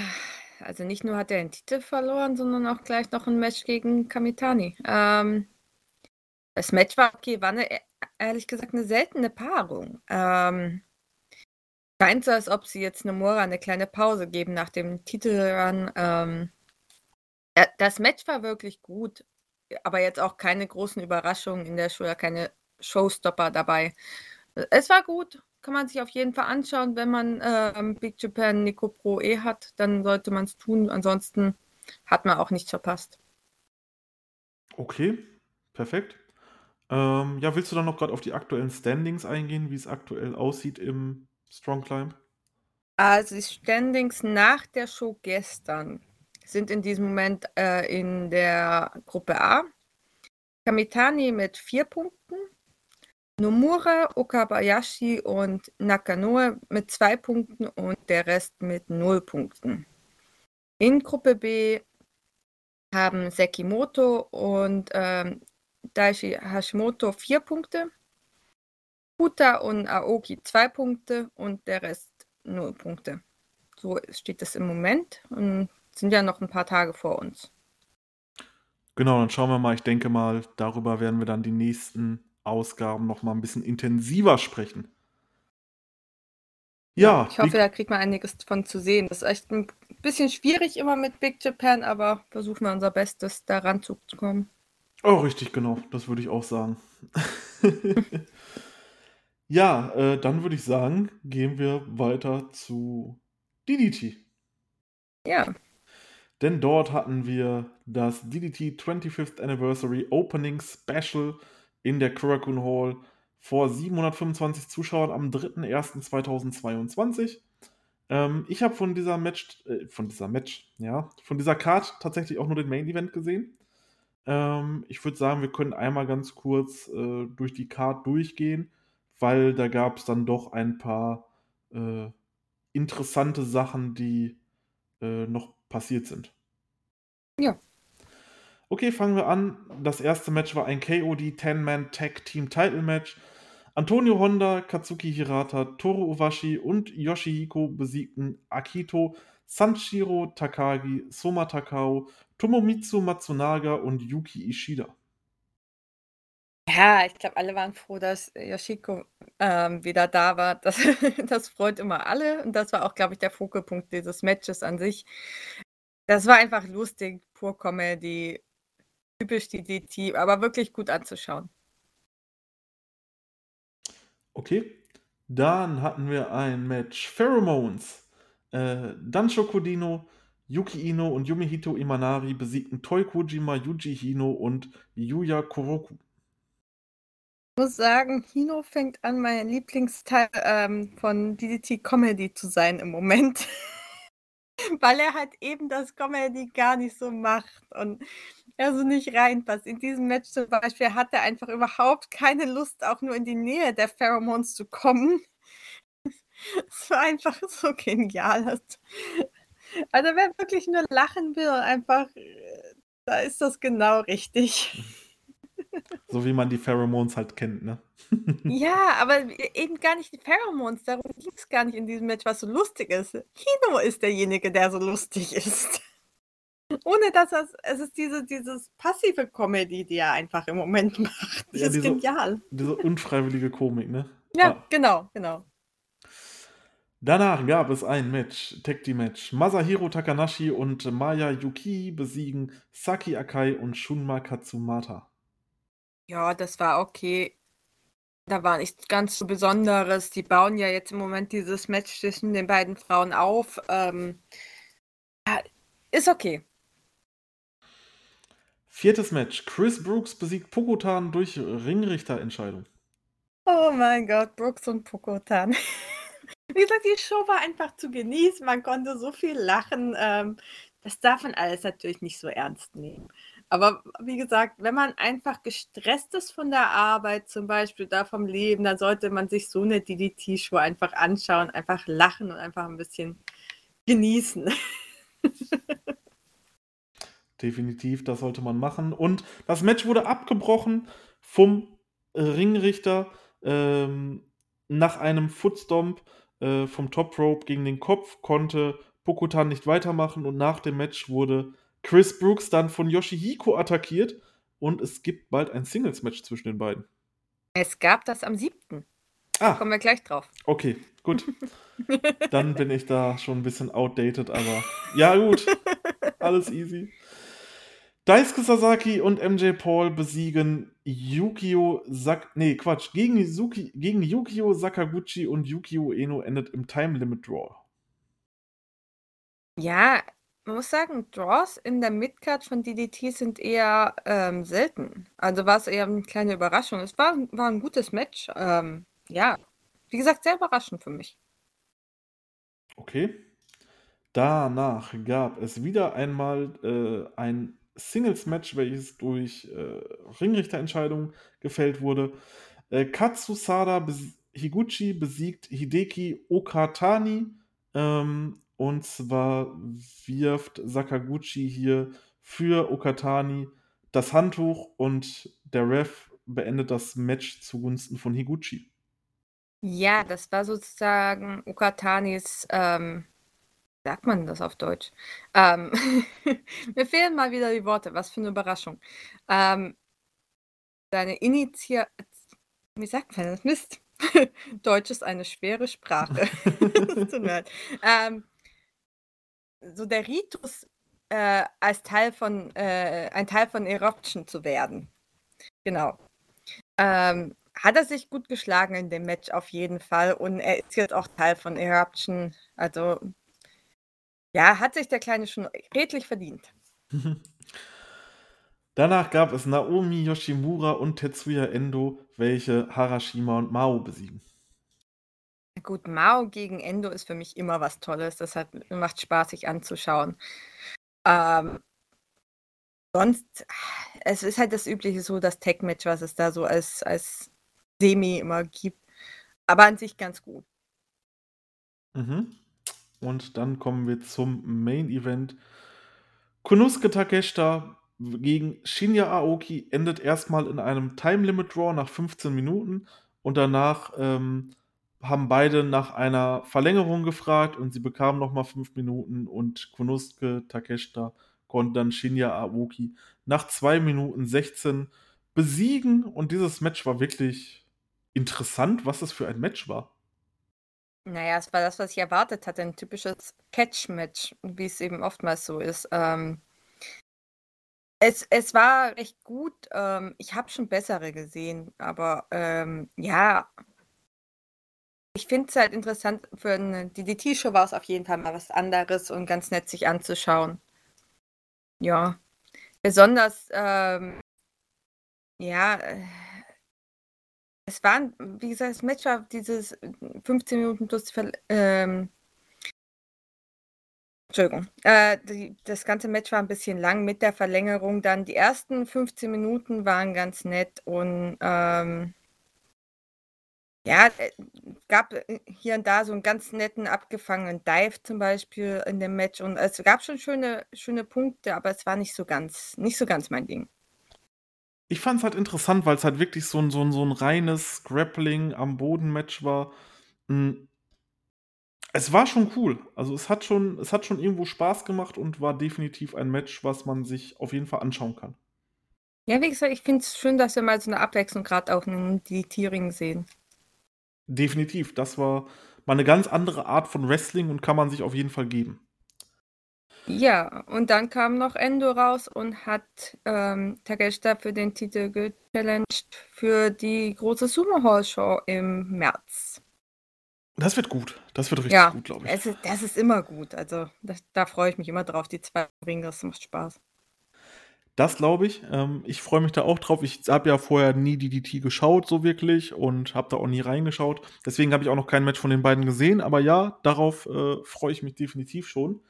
also nicht nur hat er den Titel verloren, sondern auch gleich noch ein Match gegen Kamitani. Ähm, das Match war okay, war eine, ehrlich gesagt eine seltene Paarung. Ähm, scheint so, als ob sie jetzt Nomura eine kleine Pause geben nach dem Titelrun. Ähm, das Match war wirklich gut, aber jetzt auch keine großen Überraschungen in der Show, keine Showstopper dabei. Es war gut, kann man sich auf jeden Fall anschauen. Wenn man ähm, Big Japan Nico Pro E hat, dann sollte man es tun. Ansonsten hat man auch nichts verpasst. Okay, perfekt. Ähm, ja, willst du dann noch gerade auf die aktuellen Standings eingehen, wie es aktuell aussieht im Strong Climb? Also die Standings nach der Show gestern sind in diesem Moment äh, in der Gruppe A. Kamitani mit vier Punkten, Nomura, Okabayashi und Nakanoe mit zwei Punkten und der Rest mit null Punkten. In Gruppe B haben Sekimoto und ähm, Daishi Hashimoto vier Punkte, Kuta und Aoki zwei Punkte und der Rest null Punkte. So steht es im Moment und sind ja noch ein paar Tage vor uns. Genau, dann schauen wir mal. Ich denke mal, darüber werden wir dann die nächsten Ausgaben noch mal ein bisschen intensiver sprechen. Ja, ich hoffe, da kriegt man einiges von zu sehen. Das ist echt ein bisschen schwierig immer mit Big Japan, aber versuchen wir unser Bestes, da ranzukommen. Oh, richtig, genau. Das würde ich auch sagen. [LAUGHS] ja, äh, dann würde ich sagen, gehen wir weiter zu DDT. Ja. Denn dort hatten wir das DDT 25th Anniversary Opening Special in der Kurakun Hall vor 725 Zuschauern am 3.1.2022. Ähm, ich habe von dieser Match, äh, von dieser Match, ja, von dieser Card tatsächlich auch nur den Main Event gesehen. Ähm, ich würde sagen, wir können einmal ganz kurz äh, durch die Card durchgehen, weil da gab es dann doch ein paar äh, interessante Sachen, die äh, noch passiert sind. Ja. Okay, fangen wir an. Das erste Match war ein KOD 10-Man Tag Team Title Match. Antonio Honda, Katsuki Hirata, Toru Owashi und Yoshihiko besiegten Akito, Sanshiro Takagi, Soma Takao, Tomomitsu Matsunaga und Yuki Ishida. Ja, ich glaube, alle waren froh, dass Yoshiko ähm, wieder da war. Das, [LAUGHS] das freut immer alle. Und das war auch, glaube ich, der Fokuspunkt dieses Matches an sich. Das war einfach lustig, pur Comedy, typisch DDT, aber wirklich gut anzuschauen. Okay, dann hatten wir ein Match Pheromones. Äh, Dansho Kodino, Yuki Ino und Yumihito Imanari besiegten Toi Kojima, Yuji Hino und Yuya Koroku. Muss sagen, Hino fängt an, mein Lieblingsteil ähm, von DDT Comedy zu sein im Moment. [LAUGHS] Weil er halt eben das Comedy gar nicht so macht und er so nicht reinpasst. In diesem Match zum Beispiel hat er einfach überhaupt keine Lust, auch nur in die Nähe der Pheromones zu kommen. [LAUGHS] Es war einfach so genial. [LAUGHS] Also wer wirklich nur lachen will einfach, da ist das genau richtig. So wie man die Pheromones halt kennt, ne? [LAUGHS] Ja, aber eben gar nicht die Pheromones. Darum ging es gar nicht in diesem Match, was so lustig ist. Kino ist derjenige, der so lustig ist. [LAUGHS] Ohne dass es, es ist diese dieses passive Comedy, die er einfach im Moment [LAUGHS] macht. Das Ja, ist diese, genial. diese unfreiwillige Komik, ne? Ja, Ja. genau, genau. Danach gab es ein Match, Tag Team Match. Masahiro Takanashi und Maya Yuki besiegen Saki Akai und Shunma Katsumata. Ja, das war okay. Da war nichts ganz so Besonderes. Die bauen ja jetzt im Moment dieses Match zwischen den beiden Frauen auf. Ähm, ist okay. Viertes Match. Chris Brooks besiegt Pokotan durch Ringrichterentscheidung. Oh mein Gott, Brooks und Pokotan. [LAUGHS] Wie gesagt, die Show war einfach zu genießen. Man konnte so viel lachen. Ähm, das darf man alles natürlich nicht so ernst nehmen. Aber wie gesagt, wenn man einfach gestresst ist von der Arbeit, zum Beispiel da vom Leben, dann sollte man sich so eine DDT-Show einfach anschauen, einfach lachen und einfach ein bisschen genießen. [LAUGHS] Definitiv, das sollte man machen. Und das Match wurde abgebrochen vom Ringrichter ähm, nach einem Footstomp äh, vom Top Rope gegen den Kopf, konnte Pokutan nicht weitermachen und nach dem Match wurde Chris Brooks dann von Yoshihiko attackiert und es gibt bald ein Singles-Match zwischen den beiden. Es gab das am 7. Ah. Kommen wir gleich drauf. Okay, gut. [LAUGHS] Dann bin ich da schon ein bisschen outdated, aber ja, gut. Alles easy. Daisuke Sasaki und MJ Paul besiegen Yukio Sak nee, Quatsch, gegen, Yuki, gegen Yukio Sakaguchi und Yukio Eno endet im Time Limit Draw. Ja, man muss sagen, Draws in der Midcard von DDT sind eher ähm, selten. Also war es eher eine kleine Überraschung. Es war, war ein gutes Match. Ähm, ja, wie gesagt, sehr überraschend für mich. Okay. Danach gab es wieder einmal äh, ein Singles-Match, welches durch äh, Ringrichterentscheidung gefällt wurde. Äh, Katsusada bes Higuchi besiegt Hideki Okatani. Ähm, und zwar wirft Sakaguchi hier für Okatani das Handtuch und der Ref beendet das Match zugunsten von Higuchi. Ja, das war sozusagen Okatanis ähm, sagt man das auf Deutsch? Ähm, [LAUGHS] mir fehlen mal wieder die Worte, was für eine Überraschung. Ähm, deine Initial wie sagt man das? Mist. [LAUGHS] Deutsch ist eine schwere Sprache. [LAUGHS] ähm, so der Ritus, äh, als Teil von, äh, ein Teil von Eruption zu werden. Genau. Ähm, hat er sich gut geschlagen in dem Match auf jeden Fall und er ist jetzt auch Teil von Eruption. Also ja, hat sich der Kleine schon redlich verdient. [LAUGHS] Danach gab es Naomi Yoshimura und Tetsuya Endo, welche Harashima und Mao besiegen. Gut, Mao gegen Endo ist für mich immer was Tolles. Das hat, macht Spaß, sich anzuschauen. Ähm, sonst, es ist halt das Übliche so, das Tech-Match, was es da so als, als Semi immer gibt. Aber an sich ganz gut. Mhm. Und dann kommen wir zum Main Event. Konusuke Takeshita gegen Shinya Aoki endet erstmal in einem Time Limit Draw nach 15 Minuten und danach ähm, haben beide nach einer Verlängerung gefragt und sie bekamen nochmal 5 Minuten und Konusuke Takeshita konnte dann Shinya Aoki nach 2 Minuten 16 besiegen und dieses Match war wirklich interessant, was das für ein Match war. Naja, es war das, was ich erwartet hatte, ein typisches Catch-Match, wie es eben oftmals so ist. Ähm, es, es war recht gut. Ähm, ich habe schon bessere gesehen, aber ähm, ja, ich finde es halt interessant, für eine DDT-Show war es auf jeden Fall mal was anderes und ganz nett sich anzuschauen. Ja, besonders, ähm, ja, äh, es waren, wie gesagt, das Match war dieses 15 Minuten plus ähm, Entschuldigung. Äh, die, das ganze Match war ein bisschen lang mit der Verlängerung. Dann die ersten 15 Minuten waren ganz nett und ähm, ja, äh, gab äh, hier und da so einen ganz netten abgefangenen Dive zum Beispiel in dem Match und es gab schon schöne, schöne Punkte, aber es war nicht so ganz, nicht so ganz mein Ding ich fand es halt interessant, weil es halt wirklich so ein, so ein, so ein reines Grappling am Boden-Match war. Hm. Es war schon cool. Also es hat schon, es hat schon irgendwo Spaß gemacht und war definitiv ein Match, was man sich auf jeden Fall anschauen kann. Ja, wie gesagt, ich finde es schön, dass wir mal so eine Abwechslung gerade auch in die Tiering sehen. Definitiv. Das war mal eine ganz andere Art von Wrestling und kann man sich auf jeden Fall geben. Ja, und dann kam noch Endo raus und hat ähm, Takeshita für den Titel gechallenged für die große Sumo Hall Show im März. Das wird gut. Das wird richtig ja, gut, glaube ich. Es ist, das ist immer gut. Also das, da freue ich mich immer drauf. Die zwei Ringe, das macht Spaß. Das glaube ich. Ähm, ich freue mich da auch drauf. Ich habe ja vorher nie DDT geschaut, so wirklich, und habe da auch nie reingeschaut. Deswegen habe ich auch noch kein Match von den beiden gesehen. Aber ja, darauf äh, freue ich mich definitiv schon.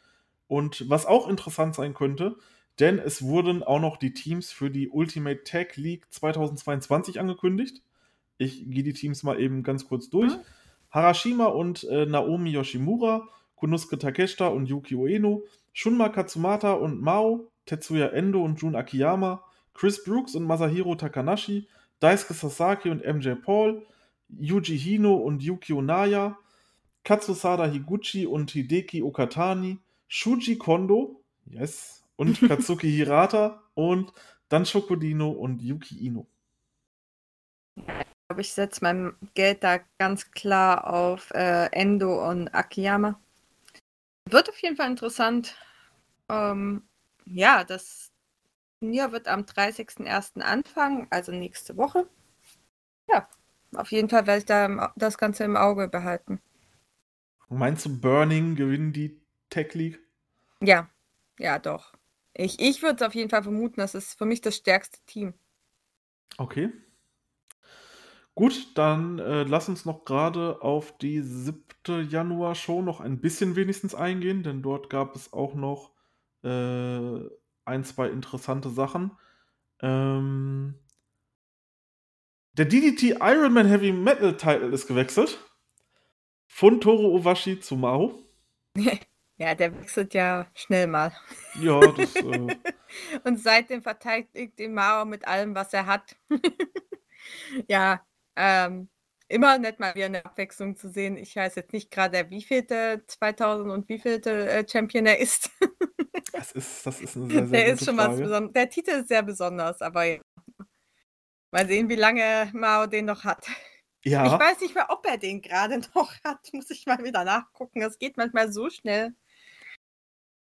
Und was auch interessant sein könnte, denn es wurden auch noch die Teams für die Ultimate Tag League 2022 angekündigt. Ich gehe die Teams mal eben ganz kurz durch. Mhm. Harashima und äh, Naomi Yoshimura, Kunosuke Takeshita und Yuki Ueno, Shunma Katsumata und Mao, Tetsuya Endo und Jun Akiyama, Chris Brooks und Masahiro Takanashi, Daisuke Sasaki und MJ Paul, Yuji Hino und Yukio Naya, Katsusada Higuchi und Hideki Okatani, Shuji Kondo, yes, und [LAUGHS] Katsuki Hirata und dann Shokodino und Yuki Ino. Ich glaube, ich setze mein Geld da ganz klar auf äh, Endo und Akiyama. Wird auf jeden Fall interessant. Ähm, ja, das Turnier wird am 30.01. anfangen, also nächste Woche. Ja, auf jeden Fall werde ich da das Ganze im Auge behalten. Meinst du, Burning gewinnen die Tech League? Ja, ja, doch. Ich, ich würde auf jeden Fall vermuten, das ist für mich das stärkste Team. Okay. Gut, dann äh, lass uns noch gerade auf die 7. Januar-Show noch ein bisschen wenigstens eingehen, denn dort gab es auch noch äh, ein, zwei interessante Sachen. Ähm, der DDT Ironman Heavy Metal Title ist gewechselt. Von Toro Owashi zu Mao. [LAUGHS] Ja, der wechselt ja schnell mal. Ja, das. Äh... [LAUGHS] Und seitdem verteidigt den Mao mit allem, was er hat. [LAUGHS] ja, ähm, immer nett mal wieder eine Abwechslung zu sehen. Ich weiß jetzt nicht gerade, wie vielte 2000 und wie vielte äh, Champion er ist. [LAUGHS] das ist, das ist eine sehr, sehr Der ist schon Frage. was besonders. Der Titel ist sehr besonders, aber ja. Mal sehen, wie lange Mao den noch hat. Ja. Ich weiß nicht mehr, ob er den gerade [LAUGHS] noch hat. Muss ich mal wieder nachgucken. Das geht manchmal so schnell.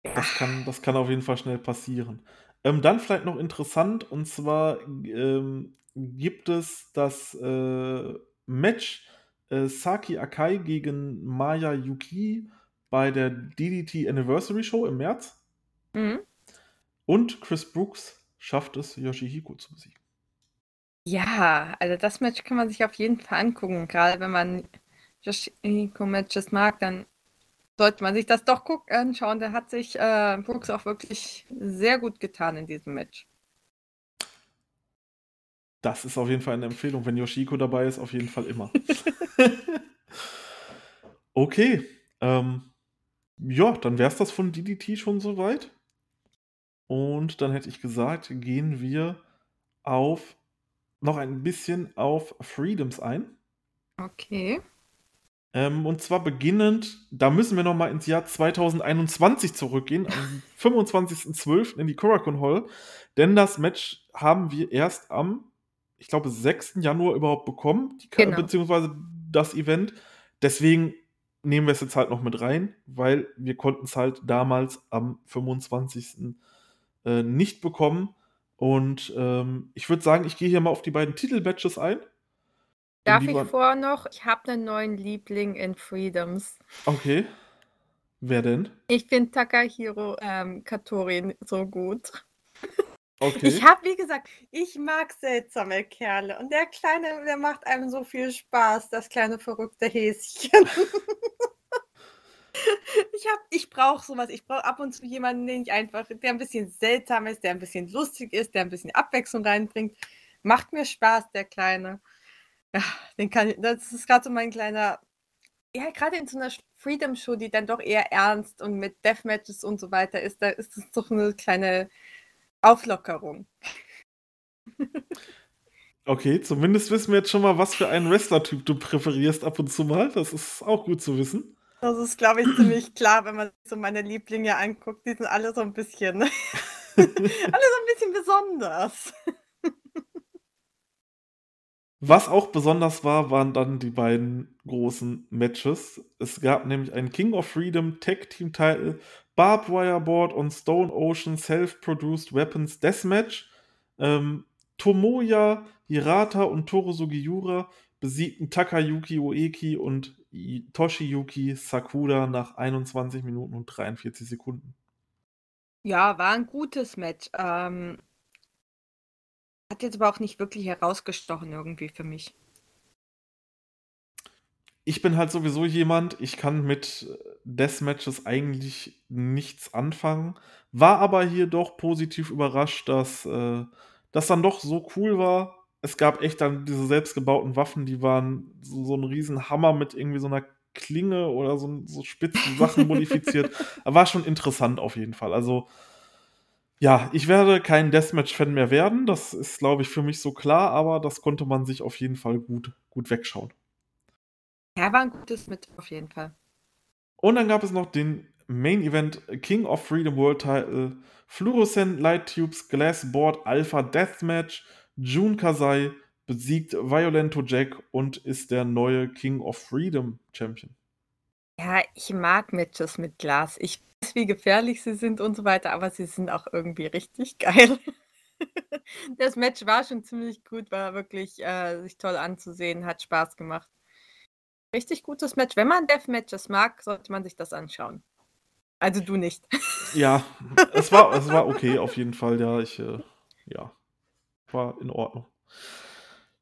Das kann, das kann auf jeden Fall schnell passieren. Ähm, dann vielleicht noch interessant, und zwar ähm, gibt es das äh, Match äh, Saki Akai gegen Maya Yuki bei der DDT Anniversary Show im März. Mhm. Und Chris Brooks schafft es, Yoshihiko zu besiegen. Ja, also das Match kann man sich auf jeden Fall angucken. Gerade wenn man Yoshihiko-Matches mag, dann sollte man sich das doch gucken, anschauen. Da hat sich äh, Brooks auch wirklich sehr gut getan in diesem Match. Das ist auf jeden Fall eine Empfehlung. Wenn Yoshiko dabei ist, auf jeden Fall immer. [LAUGHS] okay. Ähm, ja, dann wäre es das von DDT schon soweit. Und dann hätte ich gesagt, gehen wir auf noch ein bisschen auf Freedoms ein. Okay. Ähm, und zwar beginnend, da müssen wir noch mal ins Jahr 2021 zurückgehen, am [LAUGHS] 25.12. in die Korakuen Hall, denn das Match haben wir erst am, ich glaube, 6. Januar überhaupt bekommen, die, genau. beziehungsweise das Event. Deswegen nehmen wir es jetzt halt noch mit rein, weil wir konnten es halt damals am 25. Äh, nicht bekommen. Und ähm, ich würde sagen, ich gehe hier mal auf die beiden Titelmatches ein. Darf ich vorher noch? Ich habe einen neuen Liebling in Freedoms. Okay. Wer denn? Ich finde Takahiro ähm, Katori so gut. Okay. Ich habe, wie gesagt, ich mag seltsame Kerle. Und der Kleine, der macht einem so viel Spaß, das kleine verrückte Häschen. [LAUGHS] ich ich brauche sowas. Ich brauche ab und zu jemanden, den ich einfach, der ein bisschen seltsam ist, der ein bisschen lustig ist, der ein bisschen Abwechslung reinbringt. Macht mir Spaß, der Kleine. Ja, den kann ich, das ist gerade so mein kleiner, ja, gerade in so einer Freedom Show, die dann doch eher ernst und mit Deathmatches und so weiter ist, da ist es doch eine kleine Auflockerung. Okay, zumindest wissen wir jetzt schon mal, was für einen Wrestler-Typ du präferierst ab und zu mal. Das ist auch gut zu wissen. Das ist, glaube ich, ziemlich klar, wenn man so meine Lieblinge anguckt. Die sind alle so ein bisschen, [LAUGHS] alle so ein bisschen besonders. Was auch besonders war, waren dann die beiden großen Matches. Es gab nämlich ein King of Freedom Tag Team Title, Barbed Wire Board und Stone Ocean Self-Produced Weapons Deathmatch. Ähm, Tomoya, Hirata und Toro Sugiura besiegten Takayuki Oeki und Toshiyuki Sakura nach 21 Minuten und 43 Sekunden. Ja, war ein gutes Match. Ähm, hat jetzt aber auch nicht wirklich herausgestochen irgendwie für mich. Ich bin halt sowieso jemand, ich kann mit Deathmatches eigentlich nichts anfangen, war aber hier doch positiv überrascht, dass äh, das dann doch so cool war. Es gab echt dann diese selbstgebauten Waffen, die waren so, so ein Riesenhammer mit irgendwie so einer Klinge oder so, so spitzen Sachen modifiziert. [LAUGHS] War schon interessant auf jeden Fall. Also, ja, ich werde kein Deathmatch-Fan mehr werden. Das ist, glaube ich, für mich so klar, aber das konnte man sich auf jeden Fall gut, gut wegschauen. Ja, war ein gutes mit, auf jeden Fall. Und dann gab es noch den Main Event King of Freedom World Title, Fluorescent Light Tubes Glass Board Alpha Deathmatch. Jun Kasai besiegt Violento Jack und ist der neue King of Freedom Champion. Ja, ich mag Matches mit Glas. Ich weiß, wie gefährlich sie sind und so weiter, aber sie sind auch irgendwie richtig [LAUGHS] geil. Das Match war schon ziemlich gut, war wirklich äh, sich toll anzusehen, hat Spaß gemacht. Richtig gutes Match. Wenn man Deathmatches mag, sollte man sich das anschauen. Also du nicht. Ja, [LAUGHS] es war, es war okay auf jeden Fall. Ja, ich, äh, ja, war in Ordnung.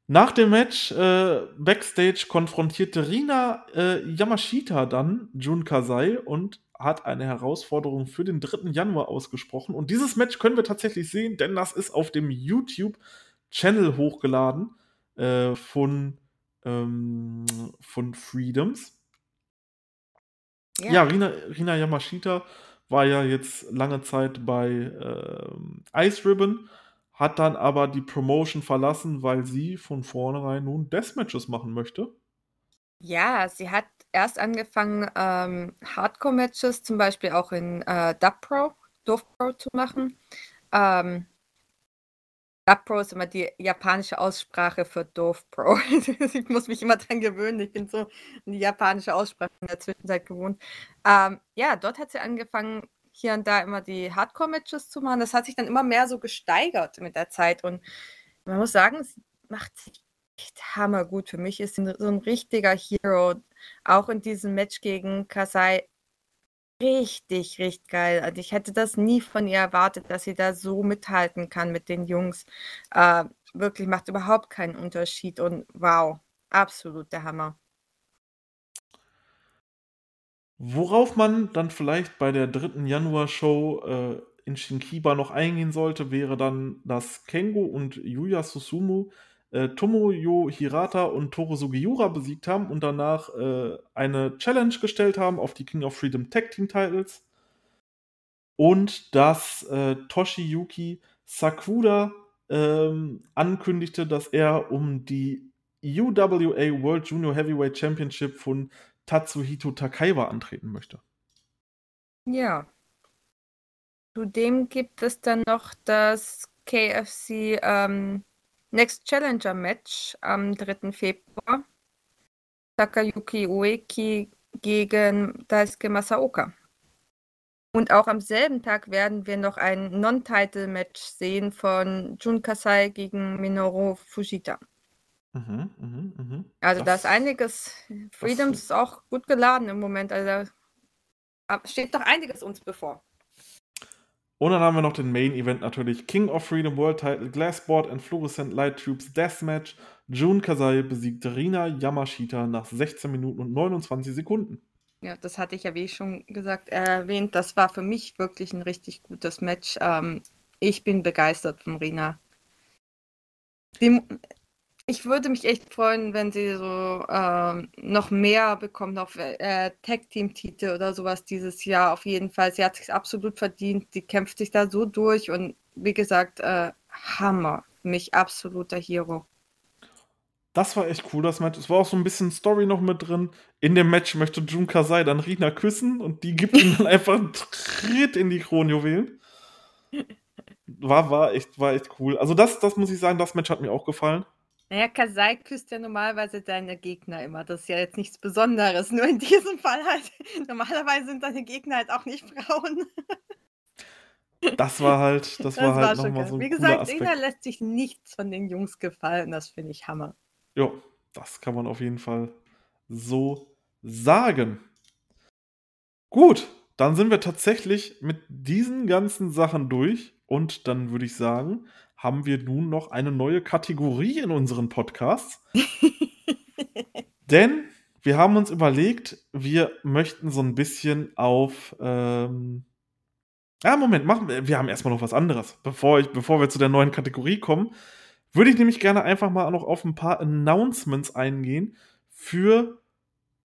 Nach dem Match äh, backstage konfrontierte Rina äh, Yamashita dann Jun Kasai und hat eine Herausforderung für den 3. Januar ausgesprochen. Und dieses Match können wir tatsächlich sehen, denn das ist auf dem YouTube-Channel hochgeladen äh, von ähm, von Freedoms. Ja, ja Rina, Rina, Yamashita war ja jetzt lange Zeit bei ähm, Ice Ribbon, hat dann aber die Promotion verlassen, weil sie von vornherein nun Deathmatches machen möchte. Ja, sie hat erst angefangen, ähm, Hardcore-Matches zum Beispiel auch in äh, Dub Pro, Dove Pro zu machen. Ähm, Pro ist immer die japanische Aussprache für Dove Pro. [LAUGHS] ich muss mich immer dran gewöhnen. Ich bin so an die japanische Aussprache in der Zwischenzeit gewohnt. Ähm, ja, dort hat sie angefangen, hier und da immer die Hardcore-Matches zu machen. Das hat sich dann immer mehr so gesteigert mit der Zeit. Und man muss sagen, sie macht sich echt hammergut. Für mich ist sie so ein richtiger Hero. Auch in diesem Match gegen Kasai Richtig, richtig geil. Also, ich hätte das nie von ihr erwartet, dass sie da so mithalten kann mit den Jungs. Äh, wirklich, macht überhaupt keinen Unterschied und wow, absolut der Hammer. Worauf man dann vielleicht bei der 3. Januar-Show äh, in Shinkiba noch eingehen sollte, wäre dann, dass Kengo und Yuya Susumu äh, Tomoyo Hirata und Toro Sugiura besiegt haben und danach äh, eine Challenge gestellt haben auf die King of Freedom Tag Team Titles. Und dass äh, Toshiyuki Sakuda ähm, ankündigte, dass er um die UWA World Junior Heavyweight Championship von Tatsuhito Takaiwa antreten möchte. Ja. Zudem gibt es dann noch das KFC ähm, Next Challenger Match am 3. Februar. Takayuki Ueki gegen Daisuke Masaoka. Und auch am selben Tag werden wir noch ein Non-Title-Match sehen von Jun Kasai gegen Minoru Fujita. Mhm, mh, mh. Also das, da ist einiges. Freedoms ist auch gut geladen im Moment. Also da steht noch einiges uns bevor. Und dann haben wir noch den Main Event natürlich King of Freedom World Title Glassboard and Fluorescent Light Tubes Deathmatch. Jun Kasai besiegt Rina Yamashita nach 16 Minuten und 29 Sekunden. Ja, das hatte ich ja wie schon gesagt erwähnt. Das war für mich wirklich ein richtig gutes Match. Ähm, ich bin begeistert von Rina. Die, ich würde mich echt freuen, wenn sie so ähm, noch mehr bekommt, noch äh, Tag-Team-Titel oder sowas dieses Jahr auf jeden Fall. Sie hat sich absolut verdient. Die kämpft sich da so durch und wie gesagt, äh, Hammer. Mich absoluter Hero. Das war echt cool, das Match. Es war auch so ein bisschen Story noch mit drin. In dem Match möchte Jun Kasai dann Rina küssen und die gibt ihm dann [LAUGHS] einfach einen Tritt in die Kronjuwelen. War, war, echt, war echt cool. Also, das, das muss ich sagen, das Match hat mir auch gefallen. Naja, Kasai küsst ja normalerweise deine Gegner immer. Das ist ja jetzt nichts Besonderes. [LAUGHS] Nur in diesem Fall halt. Normalerweise sind deine Gegner halt auch nicht [LAUGHS] Frauen. Das war halt, das, das war halt nochmal so ein Wie gesagt, Inga lässt sich nichts von den Jungs gefallen. Das finde ich Hammer. Ja, das kann man auf jeden Fall so sagen. Gut, dann sind wir tatsächlich mit diesen ganzen Sachen durch. Und dann würde ich sagen, haben wir nun noch eine neue Kategorie in unseren Podcasts. [LAUGHS] Denn wir haben uns überlegt, wir möchten so ein bisschen auf. Ähm ja, Moment, machen wir. Wir haben erstmal noch was anderes. Bevor, ich, bevor wir zu der neuen Kategorie kommen, würde ich nämlich gerne einfach mal noch auf ein paar Announcements eingehen für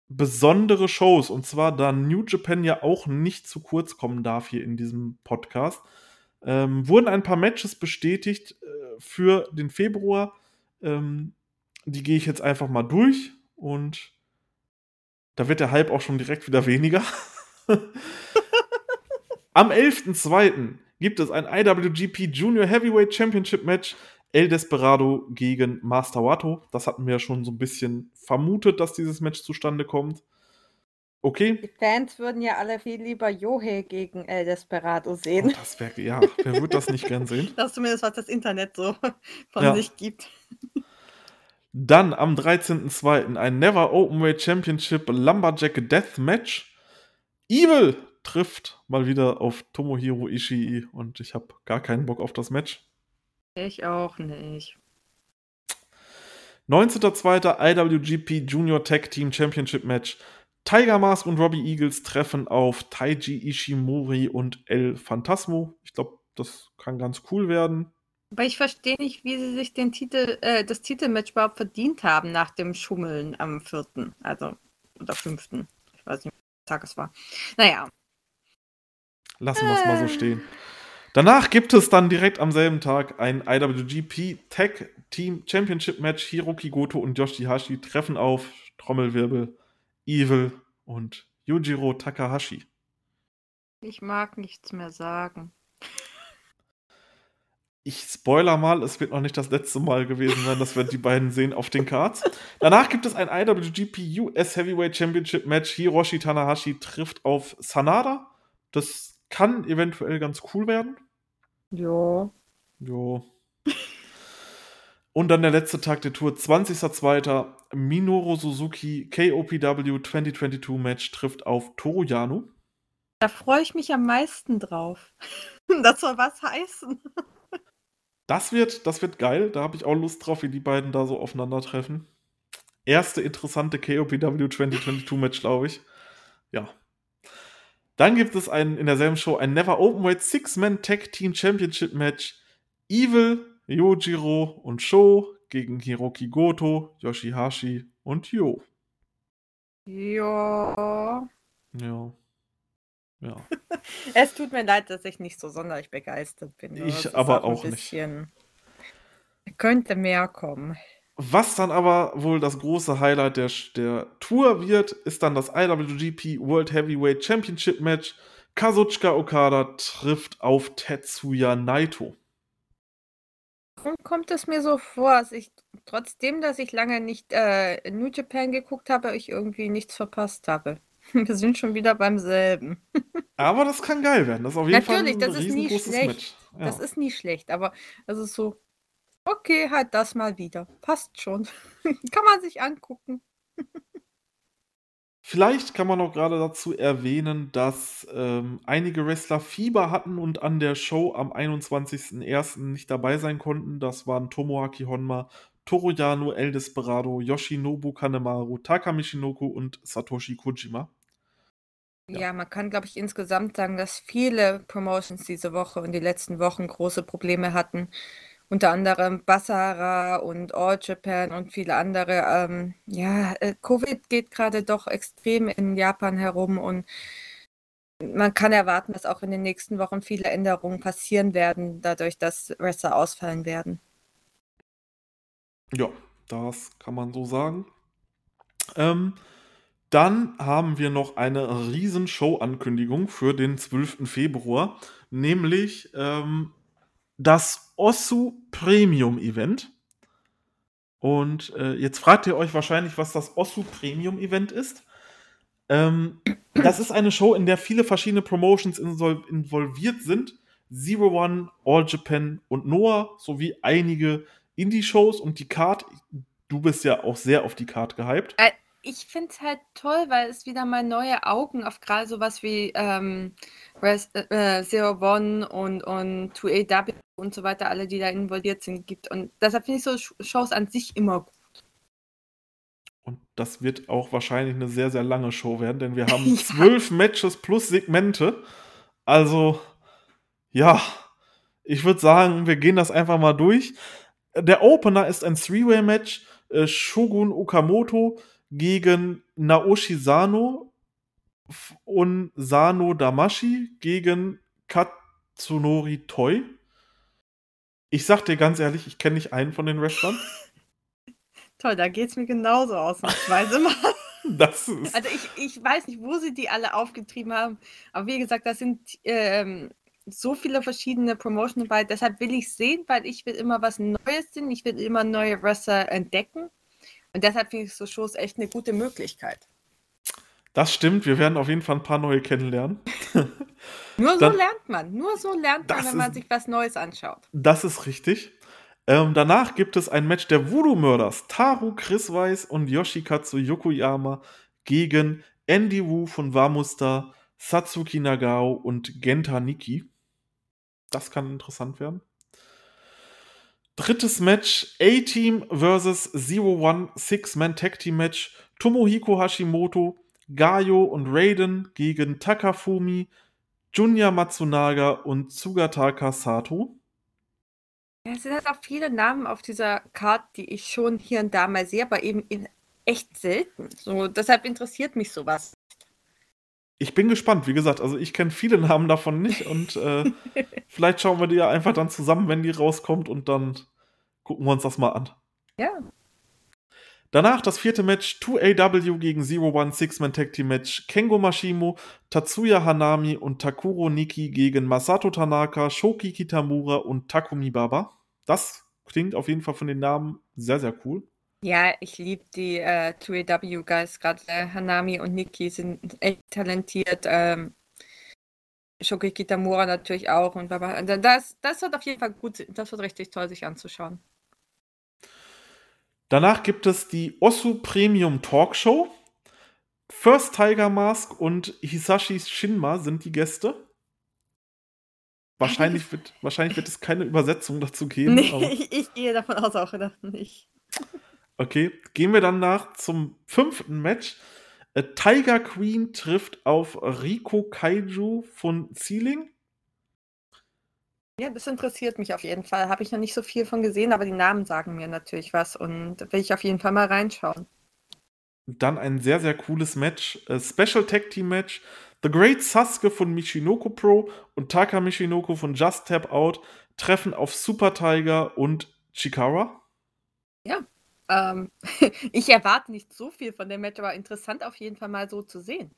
besondere Shows. Und zwar, da New Japan ja auch nicht zu kurz kommen darf hier in diesem Podcast, ähm, wurden ein paar Matches bestätigt äh, für den Februar. Ähm, die gehe ich jetzt einfach mal durch und da wird der Hype auch schon direkt wieder weniger. [LAUGHS] Am 11.02. gibt es ein IWGP Junior Heavyweight Championship Match. El Desperado gegen Master Wato. Das hatten wir ja schon so ein bisschen vermutet, dass dieses Match zustande kommt. Okay. Die Fans würden ja alle viel lieber Johe gegen El Desperado sehen. Oh, das wäre, ja, wer würde das nicht gern sehen? [LAUGHS] Das ist zumindest, was das Internet so [LAUGHS] von ja. sich gibt. Dann am 13.02. ein Never Openweight Championship Lumberjack Death Match. Evil trifft mal wieder auf Tomohiro Ishii und ich habe gar keinen Bock auf das Match. Ich auch nicht. 19.02. IWGP Junior Tag Team Championship Match. Tiger Mask und Robbie Eagles treffen auf Taiji Ishimori und El Phantasmo. Ich glaube, das kann ganz cool werden. Aber ich verstehe nicht, wie sie sich den Titel, äh, das Titelmatch überhaupt verdient haben nach dem Schummeln am 4. Also, oder 5. Ich weiß nicht, welcher Tag es war. Naja. Lassen wir es äh. mal so stehen. Danach gibt es dann direkt am selben Tag ein IWGP Tag Team Championship Match. Hiroki Goto und Yoshihashi treffen auf Trommelwirbel, Evil und Yujiro Takahashi. Ich mag nichts mehr sagen ich spoiler mal, es wird noch nicht das letzte Mal gewesen sein, dass wir die beiden sehen auf den Cards. Danach gibt es ein IWGP US Heavyweight Championship Match. Hiroshi Tanahashi trifft auf Sanada. Das kann eventuell ganz cool werden. Jo. Jo. Und dann der letzte Tag der Tour, 20.02. Minoru Suzuki KOPW 2022 Match trifft auf Toru Yano. Da freue ich mich am meisten drauf. [LAUGHS] Das soll was heißen. Das wird, das wird geil. Da habe ich auch Lust drauf, wie die beiden da so aufeinandertreffen. Erste interessante KOPW 2022 Match, glaube ich. Ja. Dann gibt es ein, in derselben Show ein Never Openweight Six-Man Tag Team Championship Match. Evil, Yojiro und Sho gegen Hiroki Goto, Yoshihashi und Yo. Ja. Ja. Ja. [LAUGHS] es tut mir leid, dass ich nicht so sonderlich begeistert bin. Ich aber auch, auch bisschen, nicht. Könnte mehr kommen. Was dann aber wohl das große Highlight der, der Tour wird, ist dann das IWGP World Heavyweight Championship Match. Kazuchika Okada trifft auf Tetsuya Naito. Warum kommt es mir so vor, dass ich, trotzdem, dass ich lange nicht äh, New Japan geguckt habe, ich irgendwie nichts verpasst habe? [LAUGHS] Wir sind schon wieder beim selben. [LAUGHS] Aber das kann geil werden. Das ist auf jeden Natürlich, Fall ein das ist nie schlecht. Ja. Das ist nie schlecht, aber es ist so, okay, halt das mal wieder. Passt schon. [LAUGHS] kann man sich angucken. Vielleicht kann man auch gerade dazu erwähnen, dass ähm, einige Wrestler Fieber hatten und an der Show am 21.01. nicht dabei sein konnten. Das waren Tomoaki Honma, Toru Yano, El Desperado, Yoshinobu Kanemaru, Taka Michinoku und Satoshi Kojima. Ja. ja, man kann, glaube ich, insgesamt sagen, dass viele Promotions diese Woche und die letzten Wochen große Probleme hatten. Unter anderem Basara und All Japan und viele andere. Ähm, ja, äh, Covid geht gerade doch extrem in Japan herum und man kann erwarten, dass auch in den nächsten Wochen viele Änderungen passieren werden, dadurch, dass Wrestler ausfallen werden. Ja, das kann man so sagen. Ähm, dann haben wir noch eine riesen Show-Ankündigung für den 12. Februar, nämlich ähm, das Osu Premium Event. Und äh, jetzt fragt ihr euch wahrscheinlich, was das Osu Premium Event ist. Ähm, das ist eine Show, in der viele verschiedene Promotions involviert sind. Zero One, All Japan und Noah sowie einige Indie-Shows und die Card. Du bist ja auch sehr auf die Card gehypt. Äh, ich finde es halt toll, weil es wieder mal neue Augen auf gerade sowas wie ähm, Res äh, Zero One und, und 2AW und so weiter, alle, die da involviert sind, gibt. Und deshalb finde ich so Shows an sich immer gut. Und das wird auch wahrscheinlich eine sehr, sehr lange Show werden, denn wir [LAUGHS] haben ja. zwölf Matches plus Segmente. Also, ja, ich würde sagen, wir gehen das einfach mal durch. Der Opener ist ein Three-Way-Match. Äh, Shogun Okamoto gegen Naoshi Sano und Sano Damashi gegen Katsunori Toi. Ich sag dir ganz ehrlich, ich kenne nicht einen von den Wrestlern. [LAUGHS] Toll, da geht es mir genauso ausnahmsweise [LAUGHS] mal. Das ist also ich, ich weiß nicht, wo sie die alle aufgetrieben haben, aber wie gesagt, das sind ähm, so viele verschiedene Promotion dabei, deshalb will ich sehen, weil ich will immer was Neues sehen, ich will immer neue Wrestler entdecken und deshalb finde ich so Shows echt eine gute Möglichkeit. Das stimmt, wir werden auf jeden Fall ein paar neue kennenlernen. [LAUGHS] nur so Dann, lernt man, nur so lernt man, wenn man sich was Neues anschaut. Das ist richtig. Ähm, danach gibt es ein Match der Voodoo Murders. Taru Chris Weiß und Yoshikatsu Yokoyama gegen Andy Wu von Wamusta, Satsuki Nagao und Genta Niki. Das kann interessant werden. Drittes Match: A-Team vs. Zero One Six-Man Tag Team Match. Tomohiko Hashimoto, Gayo und Raiden gegen Takafumi, Junya Matsunaga und Tsugataka Sato. Ja, es sind halt auch viele Namen auf dieser Karte, die ich schon hier und da mal sehe, aber eben echt selten. So, deshalb interessiert mich sowas. Ich bin gespannt, wie gesagt, also ich kenne viele Namen davon nicht und äh, [LAUGHS] vielleicht schauen wir die ja einfach dann zusammen, wenn die rauskommt und dann gucken wir uns das mal an. Ja. Danach das vierte Match 2AW gegen Zero One Six-Man Tag Team Match Kengo Mashimo, Tatsuya Hanami und Takuro Niki gegen Masato Tanaka, Shoki Kitamura und Takumi Baba. Das klingt auf jeden Fall von den Namen sehr, sehr cool. Ja, ich liebe die äh, 2AW-Guys, gerade äh, Hanami und Niki sind echt talentiert. Ähm, Shoki Kitamura natürlich auch. Und. Also das, das wird auf jeden Fall gut, das wird richtig toll, sich anzuschauen. Danach gibt es die Osu Premium Talkshow. First Tiger Mask und Hisashi Shinma sind die Gäste. [LAUGHS] Wahrscheinlich wird, wahrscheinlich wird es keine Übersetzung dazu geben. Nee, ich, [LAUGHS] ich, gehe davon aus auch nicht. Okay, gehen wir dann nach zum fünften Match. Äh, Tiger Queen trifft auf Riko Kaiju von Sealing. Ja, das interessiert mich auf jeden Fall. Habe ich noch nicht so viel von gesehen, aber die Namen sagen mir natürlich was und will ich auf jeden Fall mal reinschauen. Dann ein sehr, sehr cooles Match. Äh, Special Tag Team Match. The Great Sasuke von Michinoko Pro und Taka Michinoko von Just Tap Out treffen auf Super Tiger und Chikara. Ja, ähm, [LAUGHS] ich erwarte nicht so viel von dem Match, aber interessant auf jeden Fall mal so zu sehen.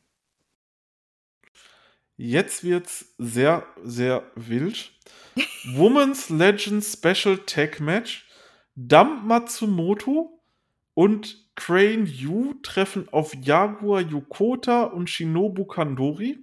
Jetzt wird's sehr, sehr wild. Women's Legend Special Tag Match. Dump Matsumoto und Crane Yu treffen auf Jaguar Yokota und Shinobu Kandori.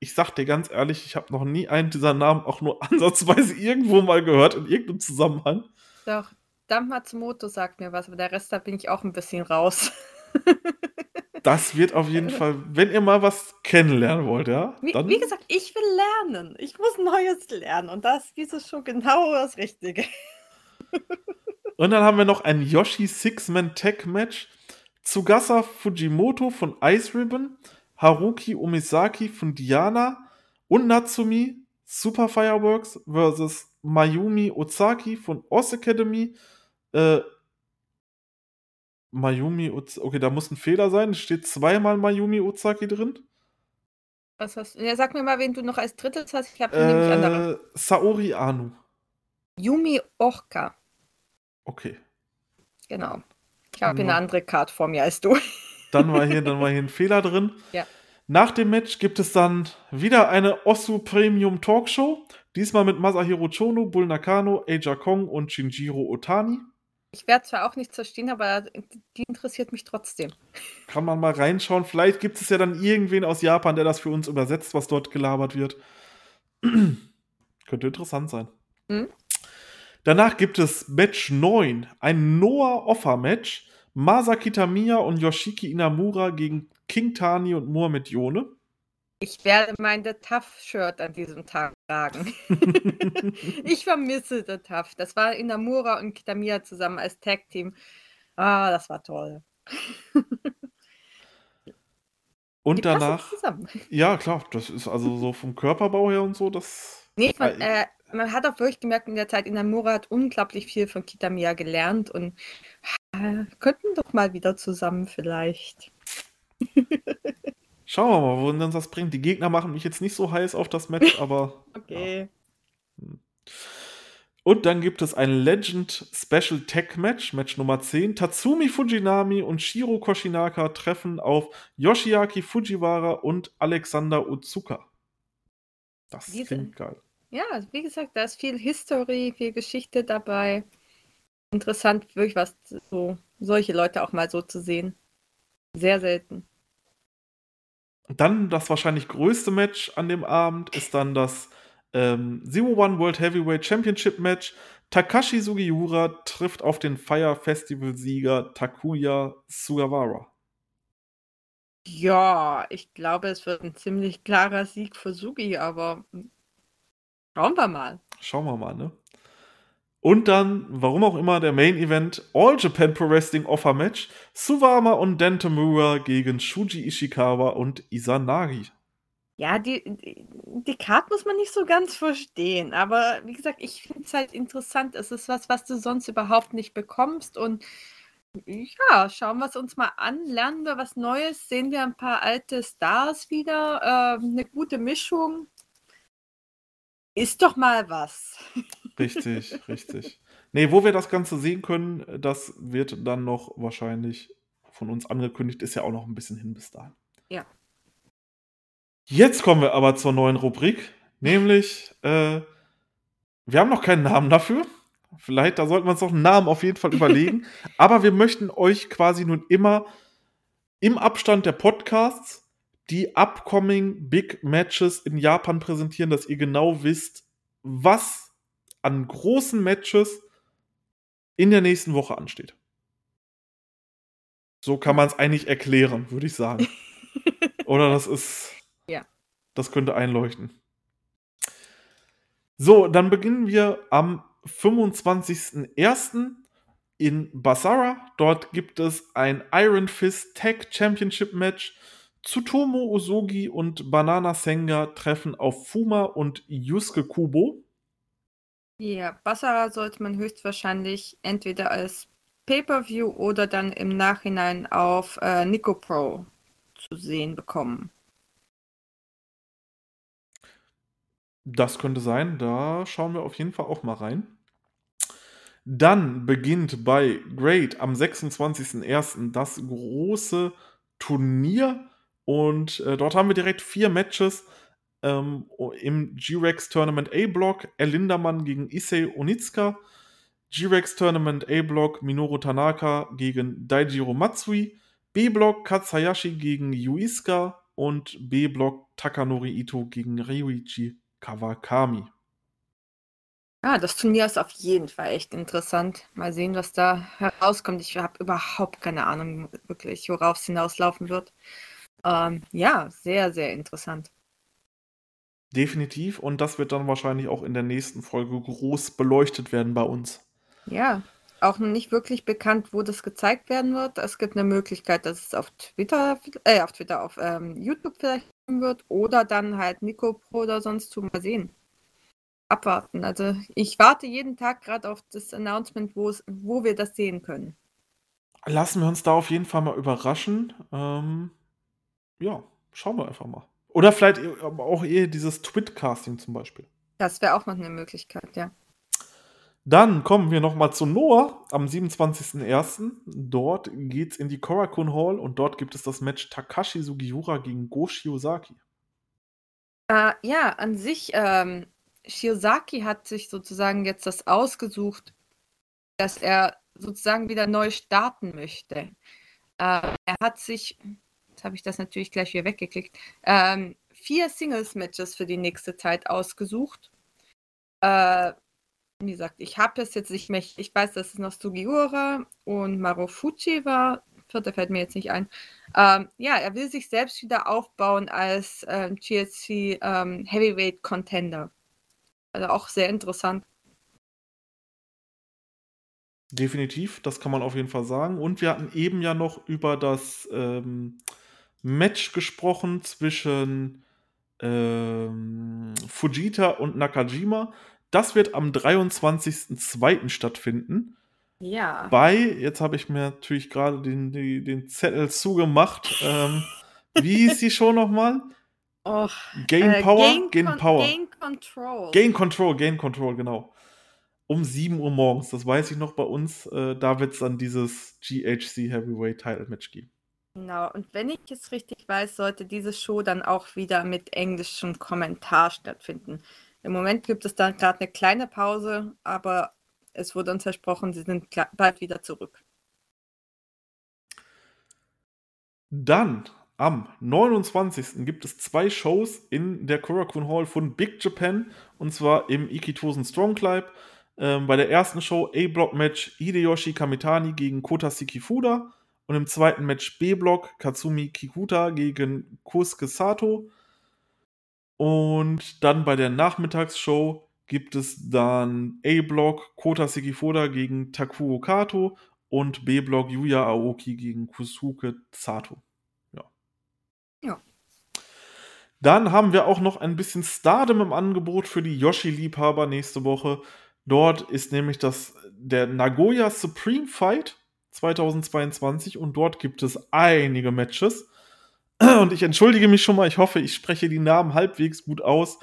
Ich sag dir ganz ehrlich, ich habe noch nie einen dieser Namen auch nur [LAUGHS] ansatzweise irgendwo mal gehört in irgendeinem Zusammenhang. Doch, Dump Matsumoto sagt mir was, aber der Rest da bin ich auch ein bisschen raus. [LAUGHS] das wird auf jeden Fall, wenn ihr mal was kennenlernen wollt, ja? Wie, wie gesagt, ich will lernen. Ich muss Neues lernen. Und das ist dieses schon genau das Richtige. [LAUGHS] und dann haben wir noch ein Yoshi Six-Man Tag Match. Tsugasa Fujimoto von Ice Ribbon, Haruki Omisaki von Diana und Natsumi Super Fireworks versus Mayumi Ozaki von Oz Academy. Äh, Mayumi Ozaki. Okay, da muss ein Fehler sein. Es steht zweimal Mayumi Ozaki drin. Was hast du? Ja, sag mir mal, wen du noch als drittes hast. Ich habe äh, nämlich andere. Saori Anu. Yumi Orka. Okay. Genau. Ich habe eine andere Karte vor mir als du. [LAUGHS] Dann war hier, dann war hier ein Fehler drin. Ja. Nach dem Match gibt es dann wieder eine Osu Premium Talkshow. Diesmal mit Masahiro Chono, Bull Nakano, Eija Kong und Shinjiro Otani. Ich werde zwar auch nichts verstehen, aber die interessiert mich trotzdem. Kann man mal reinschauen. Vielleicht gibt es ja dann irgendwen aus Japan, der das für uns übersetzt, was dort gelabert wird. [CLEARS THROAT] Könnte interessant sein. Hm? Danach gibt es Match 9, ein Noah-Offer-Match. Masaki Tamiya und Yoshiki Inamura gegen King Tani und Mohamed Yone. Ich werde mein The Tough-Shirt an diesem Tag tragen. [LAUGHS] ich vermisse The Tough. Das war Inamura und Kitamiya zusammen als Tag-Team. Ah, das war toll. [LAUGHS] Und Die danach ja klar, das ist also so vom Körperbau her und so, das Ne, man, äh, man hat auch wirklich gemerkt in der Zeit, Inamura hat unglaublich viel von Kitamiya gelernt und äh, könnten doch mal wieder zusammen vielleicht. [LAUGHS] Schauen wir mal, wohin uns das bringt. Die Gegner machen mich jetzt nicht so heiß auf das Match, aber [LAUGHS] Okay. Und dann gibt es ein Legend Special Tag Match, Match Nummer 10. Tatsumi Fujinami und Shiro Koshinaka treffen auf Yoshiaki Fujiwara und Alexander Otsuka. Das Diese- klingt geil. Ja, wie gesagt, da ist viel History, viel Geschichte dabei. Interessant, wirklich was so solche Leute auch mal so zu sehen. Sehr selten. Dann das wahrscheinlich größte Match an dem Abend ist dann das ähm, Zero One World Heavyweight Championship Match. Takashi Sugiura trifft auf den Fire Festival Sieger Takuya Sugawara. Ja, ich glaube, es wird ein ziemlich klarer Sieg für Sugi, aber schauen wir mal. Schauen wir mal, ne? Und dann, warum auch immer, der Main Event All Japan Pro Wrestling Offer Match. Suwama und Dentamura gegen Shuji Ishikawa und Izanagi. Ja, die, die, die Card muss man nicht so ganz verstehen, aber wie gesagt, ich finde es halt interessant. Es ist was, was du sonst überhaupt nicht bekommst und ja, schauen wir es uns mal an, lernen wir was Neues, sehen wir ein paar alte Stars wieder, ähm, eine gute Mischung. Ist doch mal was. [LAUGHS] Richtig, richtig. Nee, wo wir das Ganze sehen können, das wird dann noch wahrscheinlich von uns angekündigt. Ist ja auch noch ein bisschen hin bis dahin. Ja. Jetzt kommen wir aber zur neuen Rubrik, nämlich, äh, wir haben noch keinen Namen dafür. Vielleicht, da sollten wir uns noch einen Namen auf jeden Fall überlegen. [LAUGHS] aber wir möchten euch quasi nun immer im Abstand der Podcasts die upcoming Big Matches in Japan präsentieren, dass ihr genau wisst, was an großen Matches in der nächsten Woche ansteht. So kann man es eigentlich erklären, würde ich sagen. [LAUGHS] Oder das ist. Ja. Das könnte einleuchten. So, dann beginnen wir am 25.01. in Basara. Dort gibt es ein Iron Fist Tag Championship Match. Tsutomu Osogi und Banana Senga treffen auf Fuma und Yusuke Kubo. Ja, Basara sollte man höchstwahrscheinlich entweder als Pay-Per-View oder dann im Nachhinein auf äh, Nico Pro zu sehen bekommen. Das könnte sein, da schauen wir auf jeden Fall auch mal rein. Dann beginnt bei Great am 26.01. das große Turnier und äh, dort haben wir direkt vier Matches ähm, im G-Rex Tournament A-Block. Elindermann gegen Issei Onitsuka. G-Rex Tournament A-Block Minoru Tanaka gegen Daijiro Matsui. B-Block Katsayashi gegen Yuiska und B-Block Takanori Ito gegen Ryuichi Kawakami. Ah, das Turnier ist auf jeden Fall echt interessant. Mal sehen, was da herauskommt. Ich habe überhaupt keine Ahnung, wirklich, worauf es hinauslaufen wird. Ähm, ja, sehr, sehr interessant. Definitiv. Und das wird dann wahrscheinlich auch in der nächsten Folge groß beleuchtet werden bei uns. Ja, auch noch nicht wirklich bekannt, wo das gezeigt werden wird. Es gibt eine Möglichkeit, dass es auf Twitter, äh, auf Twitter, auf ähm, YouTube vielleicht wird oder dann halt Nico Pro oder sonst zu mal sehen. Abwarten. Also ich warte jeden Tag gerade auf das Announcement, wo wir das sehen können. Lassen wir uns da auf jeden Fall mal überraschen. Ähm, ja, schauen wir einfach mal. Oder vielleicht auch eher dieses Twitcasting zum Beispiel. Das wäre auch noch eine Möglichkeit, ja. Dann kommen wir nochmal zu Noah am 27.01. Dort geht's in die Korakuen Hall und dort gibt es das Match Takashi Sugiura gegen Go Shiozaki. Äh, ja, an sich, ähm, Shiozaki hat sich sozusagen jetzt das ausgesucht, dass er sozusagen wieder neu starten möchte. Äh, er hat sich, habe ich das natürlich gleich wieder weggeklickt, ähm, vier Singles-Matches für die nächste Zeit ausgesucht. Äh, wie gesagt, ich habe es jetzt nicht mehr, ich weiß, dass es noch Sugiura und Marufuji war, vierte fällt mir jetzt nicht ein. Ähm, ja, er will sich selbst wieder aufbauen als ähm, GSC ähm, Heavyweight Contender. Also auch sehr interessant. Definitiv, das kann man auf jeden Fall sagen. Und wir hatten eben ja noch über das ähm, Match gesprochen zwischen ähm, Fujita und Nakajima. Das wird am 23.02. stattfinden. Ja. Bei, jetzt habe ich mir natürlich gerade den, den, den Zettel zugemacht. Ähm, wie ist die Show nochmal? Oh, Gain äh, Power? Gain, Gain Con- Power. Gain Control. Gain Control, Gain Control, genau. Um 7 Uhr morgens, das weiß ich noch bei uns. Äh, da wird es dann dieses GHC Heavyweight Title Match geben. Genau, und wenn ich es richtig weiß, sollte diese Show dann auch wieder mit englischem Kommentar stattfinden. Im Moment gibt es da gerade eine kleine Pause, aber es wurde uns versprochen, sie sind bald wieder zurück. Dann am 29. gibt es zwei Shows in der Korakuen Hall von Big Japan und zwar im Ikitosen Strong Club. Ähm, bei der ersten Show A-Block-Match Hideyoshi Kamitani gegen Kota Sikifuda und im zweiten Match B-Block Katsumi Kikuta gegen Kosuke Sato. Und dann bei der Nachmittagsshow gibt es dann A-Block Kota Sikifuda gegen Takuo Kato und B-Block Yuya Aoki gegen Kusuke Sato. Ja. Ja. Dann haben wir auch noch ein bisschen Stardom im Angebot für die Yoshi-Liebhaber nächste Woche. Dort ist nämlich das, der Nagoya Supreme Fight 2022 und dort gibt es einige Matches. [CLEARS THROAT] Und ich entschuldige mich schon mal, ich hoffe, ich spreche die Namen halbwegs gut aus.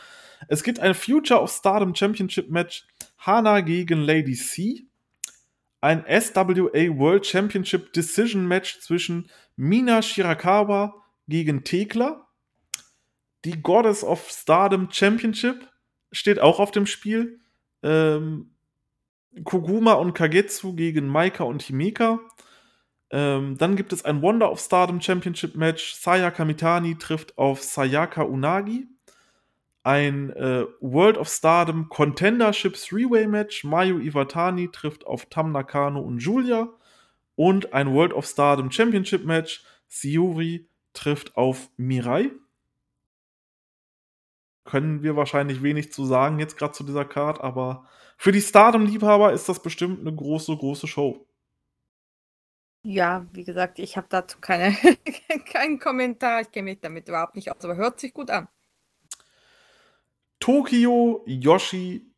Es gibt ein Future of Stardom Championship Match Hana gegen Lady C. Ein SWA World Championship Decision Match zwischen Mina Shirakawa gegen Tekla. Die Goddess of Stardom Championship steht auch auf dem Spiel. Ähm, Koguma und Kagetsu gegen Maika und Himeka. Ähm, dann gibt es ein Wonder of Stardom Championship Match. Sayaka Mitani trifft auf Sayaka Unagi. Ein äh, World of Stardom Contendership Three-Way Match. Mayu Iwatani trifft auf Tam Nakano und Julia. Und ein World of Stardom Championship Match. Siuri trifft auf Mirai. Können wir wahrscheinlich wenig zu sagen jetzt gerade zu dieser Card, aber für die Stardom-Liebhaber ist das bestimmt eine große, große Show. Ja, wie gesagt, ich habe dazu keine, [LAUGHS] keinen Kommentar. Ich kenne mich damit überhaupt nicht aus, aber hört sich gut an. Tokio Yoshi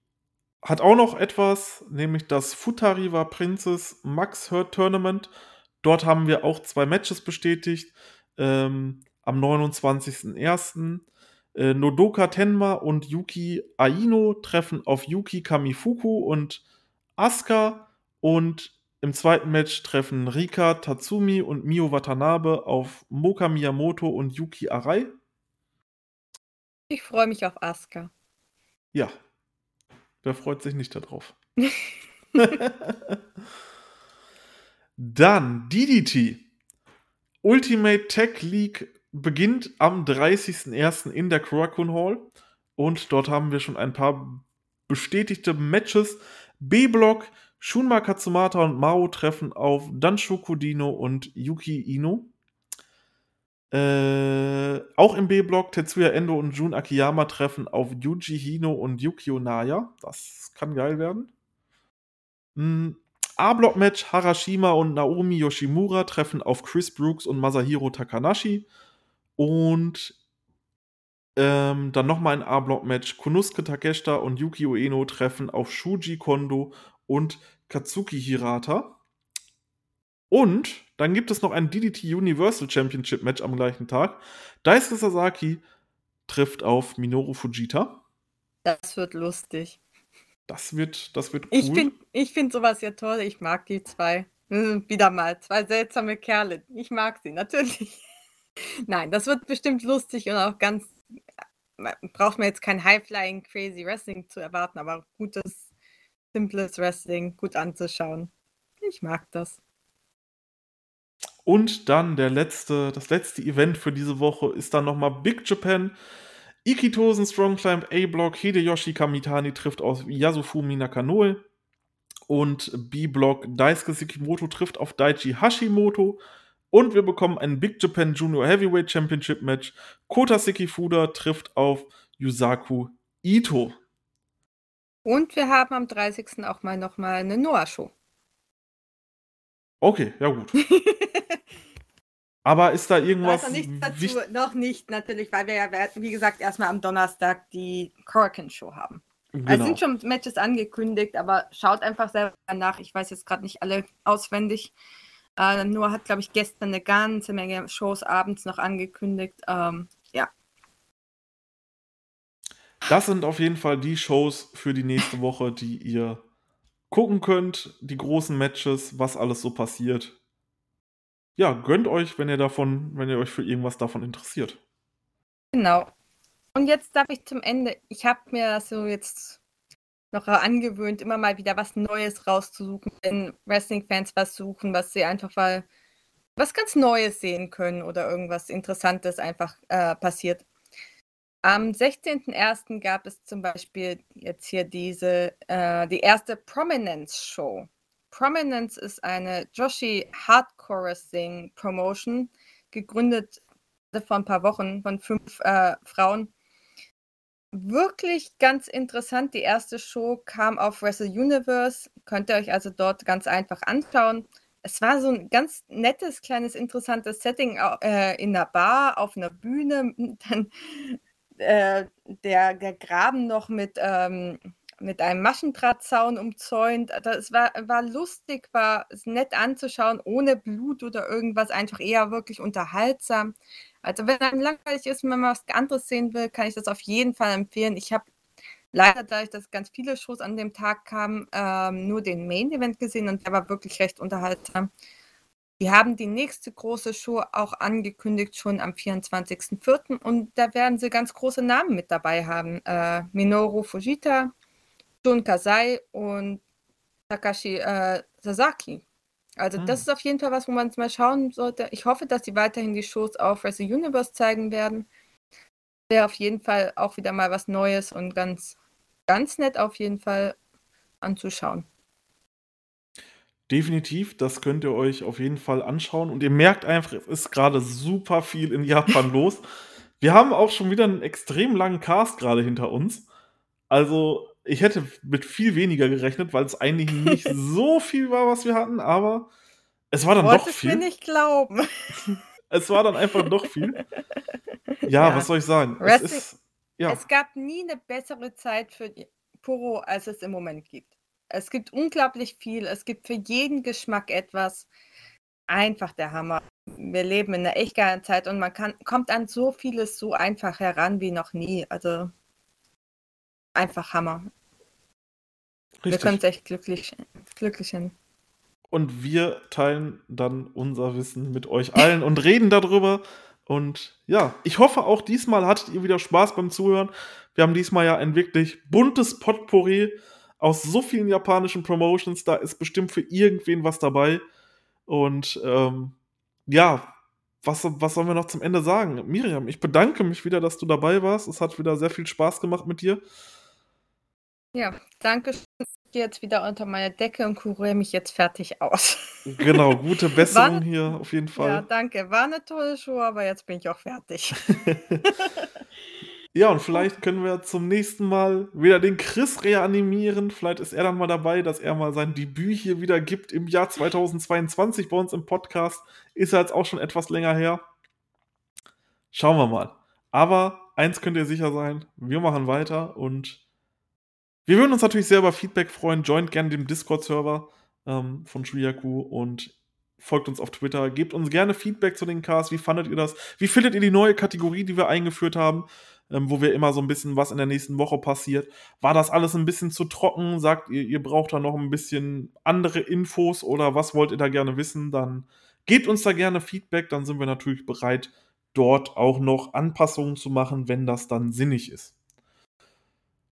hat auch noch etwas, nämlich das Futariwa Princess Max Hurt Tournament. Dort haben wir auch zwei Matches bestätigt. Ähm, am 29.01. Äh, Nodoka Tenma und Yuki Aino treffen auf Yuki Kamifuku und Asuka. Und im zweiten Match treffen Rika Tatsumi und Mio Watanabe auf Moka Miyamoto und Yuki Arai. Ich freue mich auf Asuka. Ja, wer freut sich nicht darauf? [LAUGHS] Dann DDT. Ultimate Tech League beginnt am 30.01. in der Korakuen Hall. Und dort haben wir schon ein paar bestätigte Matches. B-Block, Shunma Katsumata und Mao treffen auf Danshoku Dino und Yuki Ino. Äh, auch im B-Block Tetsuya Endo und Jun Akiyama treffen auf Yuji Hino und Yukio Naya. Das kann geil werden. Mm, A-Block-Match Harashima und Naomi Yoshimura treffen auf Chris Brooks und Masahiro Takanashi. Und ähm, dann nochmal ein A-Block-Match. Konosuke Takeshita und Yuki Ueno treffen auf Shuji Kondo und Katsuki Hirata. Und dann gibt es noch ein DDT Universal Championship Match am gleichen Tag. Daisuke Sasaki trifft auf Minoru Fujita. Das wird lustig. Das wird, das wird cool. Ich finde ich find sowas ja toll. Ich mag die zwei. Hm, Wieder mal zwei seltsame Kerle. Ich mag sie natürlich. Nein, das wird bestimmt lustig und auch ganz. Braucht man jetzt kein High-Flying Crazy Wrestling zu erwarten, aber gutes, simples Wrestling, gut anzuschauen. Ich mag das. Und dann der letzte, das letzte Event für diese Woche ist dann nochmal Big Japan. Ikitosen Strong Climb A-Block, Hideyoshi Kamitani trifft auf Yasufumi Nakanoe. Und B-Block Daisuke Sekimoto trifft auf Daichi Hashimoto. Und wir bekommen ein Big Japan Junior Heavyweight Championship Match. Kota Sekifuda trifft auf Yusaku Ito. Und wir haben am 30. auch mal nochmal eine Noah-Show. Okay, ja gut. [LAUGHS] Aber ist da irgendwas noch nichts dazu, wichtig? noch nicht natürlich, weil wir ja, wie gesagt, erstmal am Donnerstag die Korakuen-Show haben. Also Genau. sind schon Matches angekündigt, aber schaut einfach selber nach. Ich weiß jetzt gerade nicht alle auswendig. Äh, nur hat, glaube ich, gestern eine ganze Menge Shows abends noch angekündigt. Ähm, ja, Das sind auf jeden Fall die Shows für die nächste Woche, die ihr gucken könnt. Die großen Matches, was alles so passiert. Ja, gönnt euch, wenn ihr davon, wenn ihr euch für irgendwas davon interessiert. genau. Und jetzt darf ich zum Ende, ich habe mir so jetzt noch angewöhnt, immer mal wieder was Neues rauszusuchen, wenn Wrestling-Fans was suchen, was sie einfach mal was ganz Neues sehen können oder irgendwas Interessantes einfach äh, passiert. Am 16.01. gab es zum Beispiel jetzt hier diese, äh, die erste Prominence-Show. Prominence ist eine Joshi Hardcore Wrestling Promotion, gegründet vor ein paar Wochen von fünf äh, Frauen. Wirklich ganz interessant. Die erste Show kam auf Wrestle Universe. Könnt ihr euch also dort ganz einfach anschauen. Es war so ein ganz nettes, kleines, interessantes Setting äh, in einer Bar, auf einer Bühne. [LAUGHS] Dann äh, der, der Graben noch mit, ähm, mit einem Maschendrahtzaun umzäunt. Es war, war lustig, war nett anzuschauen, ohne Blut oder irgendwas, einfach eher wirklich unterhaltsam. Also wenn einem langweilig ist und man mal was anderes sehen will, kann ich das auf jeden Fall empfehlen. Ich habe leider, dadurch, dass ganz viele Shows an dem Tag kamen, ähm, nur den Main-Event gesehen und der war wirklich recht unterhaltsam. Wir haben die nächste große Show auch angekündigt, schon am 24.04. Und da werden sie ganz große Namen mit dabei haben. Äh, Minoru Fujita, Jun Kasai und Takashi äh, Sasaki. Also Hm. das ist auf jeden Fall was, wo man mal schauen sollte. Ich hoffe, dass sie weiterhin die Shows auf Wrestle Universe zeigen werden. Wäre auf jeden Fall auch wieder mal was Neues und ganz, ganz nett auf jeden Fall anzuschauen. Definitiv, das könnt ihr euch auf jeden Fall anschauen. Und ihr merkt einfach, es ist gerade super viel in Japan [LAUGHS] los. Wir haben auch schon wieder einen extrem langen Cast gerade hinter uns. Also, ich hätte mit viel weniger gerechnet, weil es eigentlich nicht [LAUGHS] so viel war, was wir hatten, aber es war dann doch Wolltest mir viel. nicht glauben. [LAUGHS] Es war dann einfach doch viel. [LAUGHS] Ja, Ja. was soll ich sagen? Es ist, ja, Es gab nie eine bessere Zeit für Puro, als es im Moment gibt. Es gibt unglaublich viel. Es gibt für jeden Geschmack etwas. Einfach der Hammer. Wir leben in einer echt geilen Zeit und man kann, kommt an so vieles so einfach heran wie noch nie. Also einfach Hammer. Wir können richtig. es echt glücklich, glücklich hin. Und wir teilen dann unser Wissen mit euch allen und reden darüber. Und ja, ich hoffe auch diesmal hattet ihr wieder Spaß beim Zuhören. Wir haben diesmal ja ein wirklich buntes Potpourri aus so vielen japanischen Promotions. Da ist bestimmt für irgendwen was dabei. Und ähm, ja, was, was sollen wir noch zum Ende sagen? Miriam, ich bedanke mich wieder, dass du dabei warst. Es hat wieder sehr viel Spaß gemacht mit dir. Ja, danke. schön. Ich gehe jetzt wieder unter meine Decke und kuriere mich jetzt fertig aus. [LAUGHS] Genau, gute Besserung War- hier auf jeden Ja, Fall. danke. War eine tolle Show, aber jetzt bin ich auch fertig. [LAUGHS] Ja, und vielleicht können wir zum nächsten Mal wieder den Chris reanimieren. Vielleicht ist er dann mal dabei, dass er mal sein Debüt hier wieder gibt im Jahr 2022 bei uns im Podcast. Ist ja jetzt auch schon etwas länger her. Schauen wir mal. Aber eins könnt ihr sicher sein, wir machen weiter und wir würden uns natürlich sehr über Feedback freuen. Joint gerne dem Discord-Server ähm, von Shuyaku und folgt uns auf Twitter. Gebt uns gerne Feedback zu den Cars. Wie fandet ihr das? Wie findet ihr die neue Kategorie, die wir eingeführt haben? ähm, wo wir immer so ein bisschen was in der nächsten Woche passiert. War das alles ein bisschen zu trocken? Sagt ihr, ihr braucht da noch ein bisschen andere Infos oder was wollt ihr da gerne wissen? Dann gebt uns da gerne Feedback, dann sind wir natürlich bereit, dort auch noch Anpassungen zu machen, wenn das dann sinnig ist.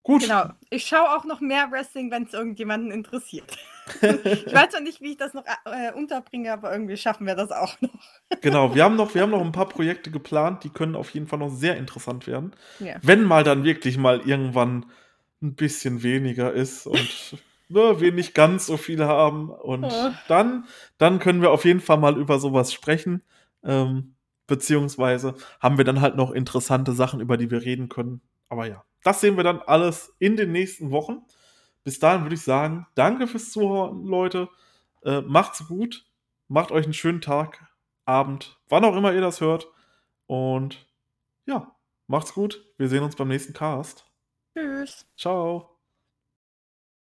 Gut. Genau. Ich schaue auch noch mehr Wrestling, wenn es irgendjemanden interessiert. [LAUGHS] ich weiß noch nicht, wie ich das noch äh, unterbringe, aber irgendwie schaffen wir das auch noch. Genau, wir haben, noch, wir haben noch ein paar Projekte geplant, die können auf jeden Fall noch sehr interessant werden. Ja. Wenn mal dann wirklich mal irgendwann ein bisschen weniger ist und [LAUGHS] ne, wir nicht ganz so viele haben. Und Oh. dann, dann können wir auf jeden Fall mal über sowas sprechen. Ähm, beziehungsweise haben wir dann halt noch interessante Sachen, über die wir reden können. Aber ja, das sehen wir dann alles in den nächsten Wochen. Bis dahin würde ich sagen, danke fürs Zuhören, Leute. Äh, macht's gut Macht euch einen schönen Tag, Abend, wann auch immer ihr das hört. Und ja, macht's gut. Wir sehen uns beim nächsten Cast. Tschüss. Ciao.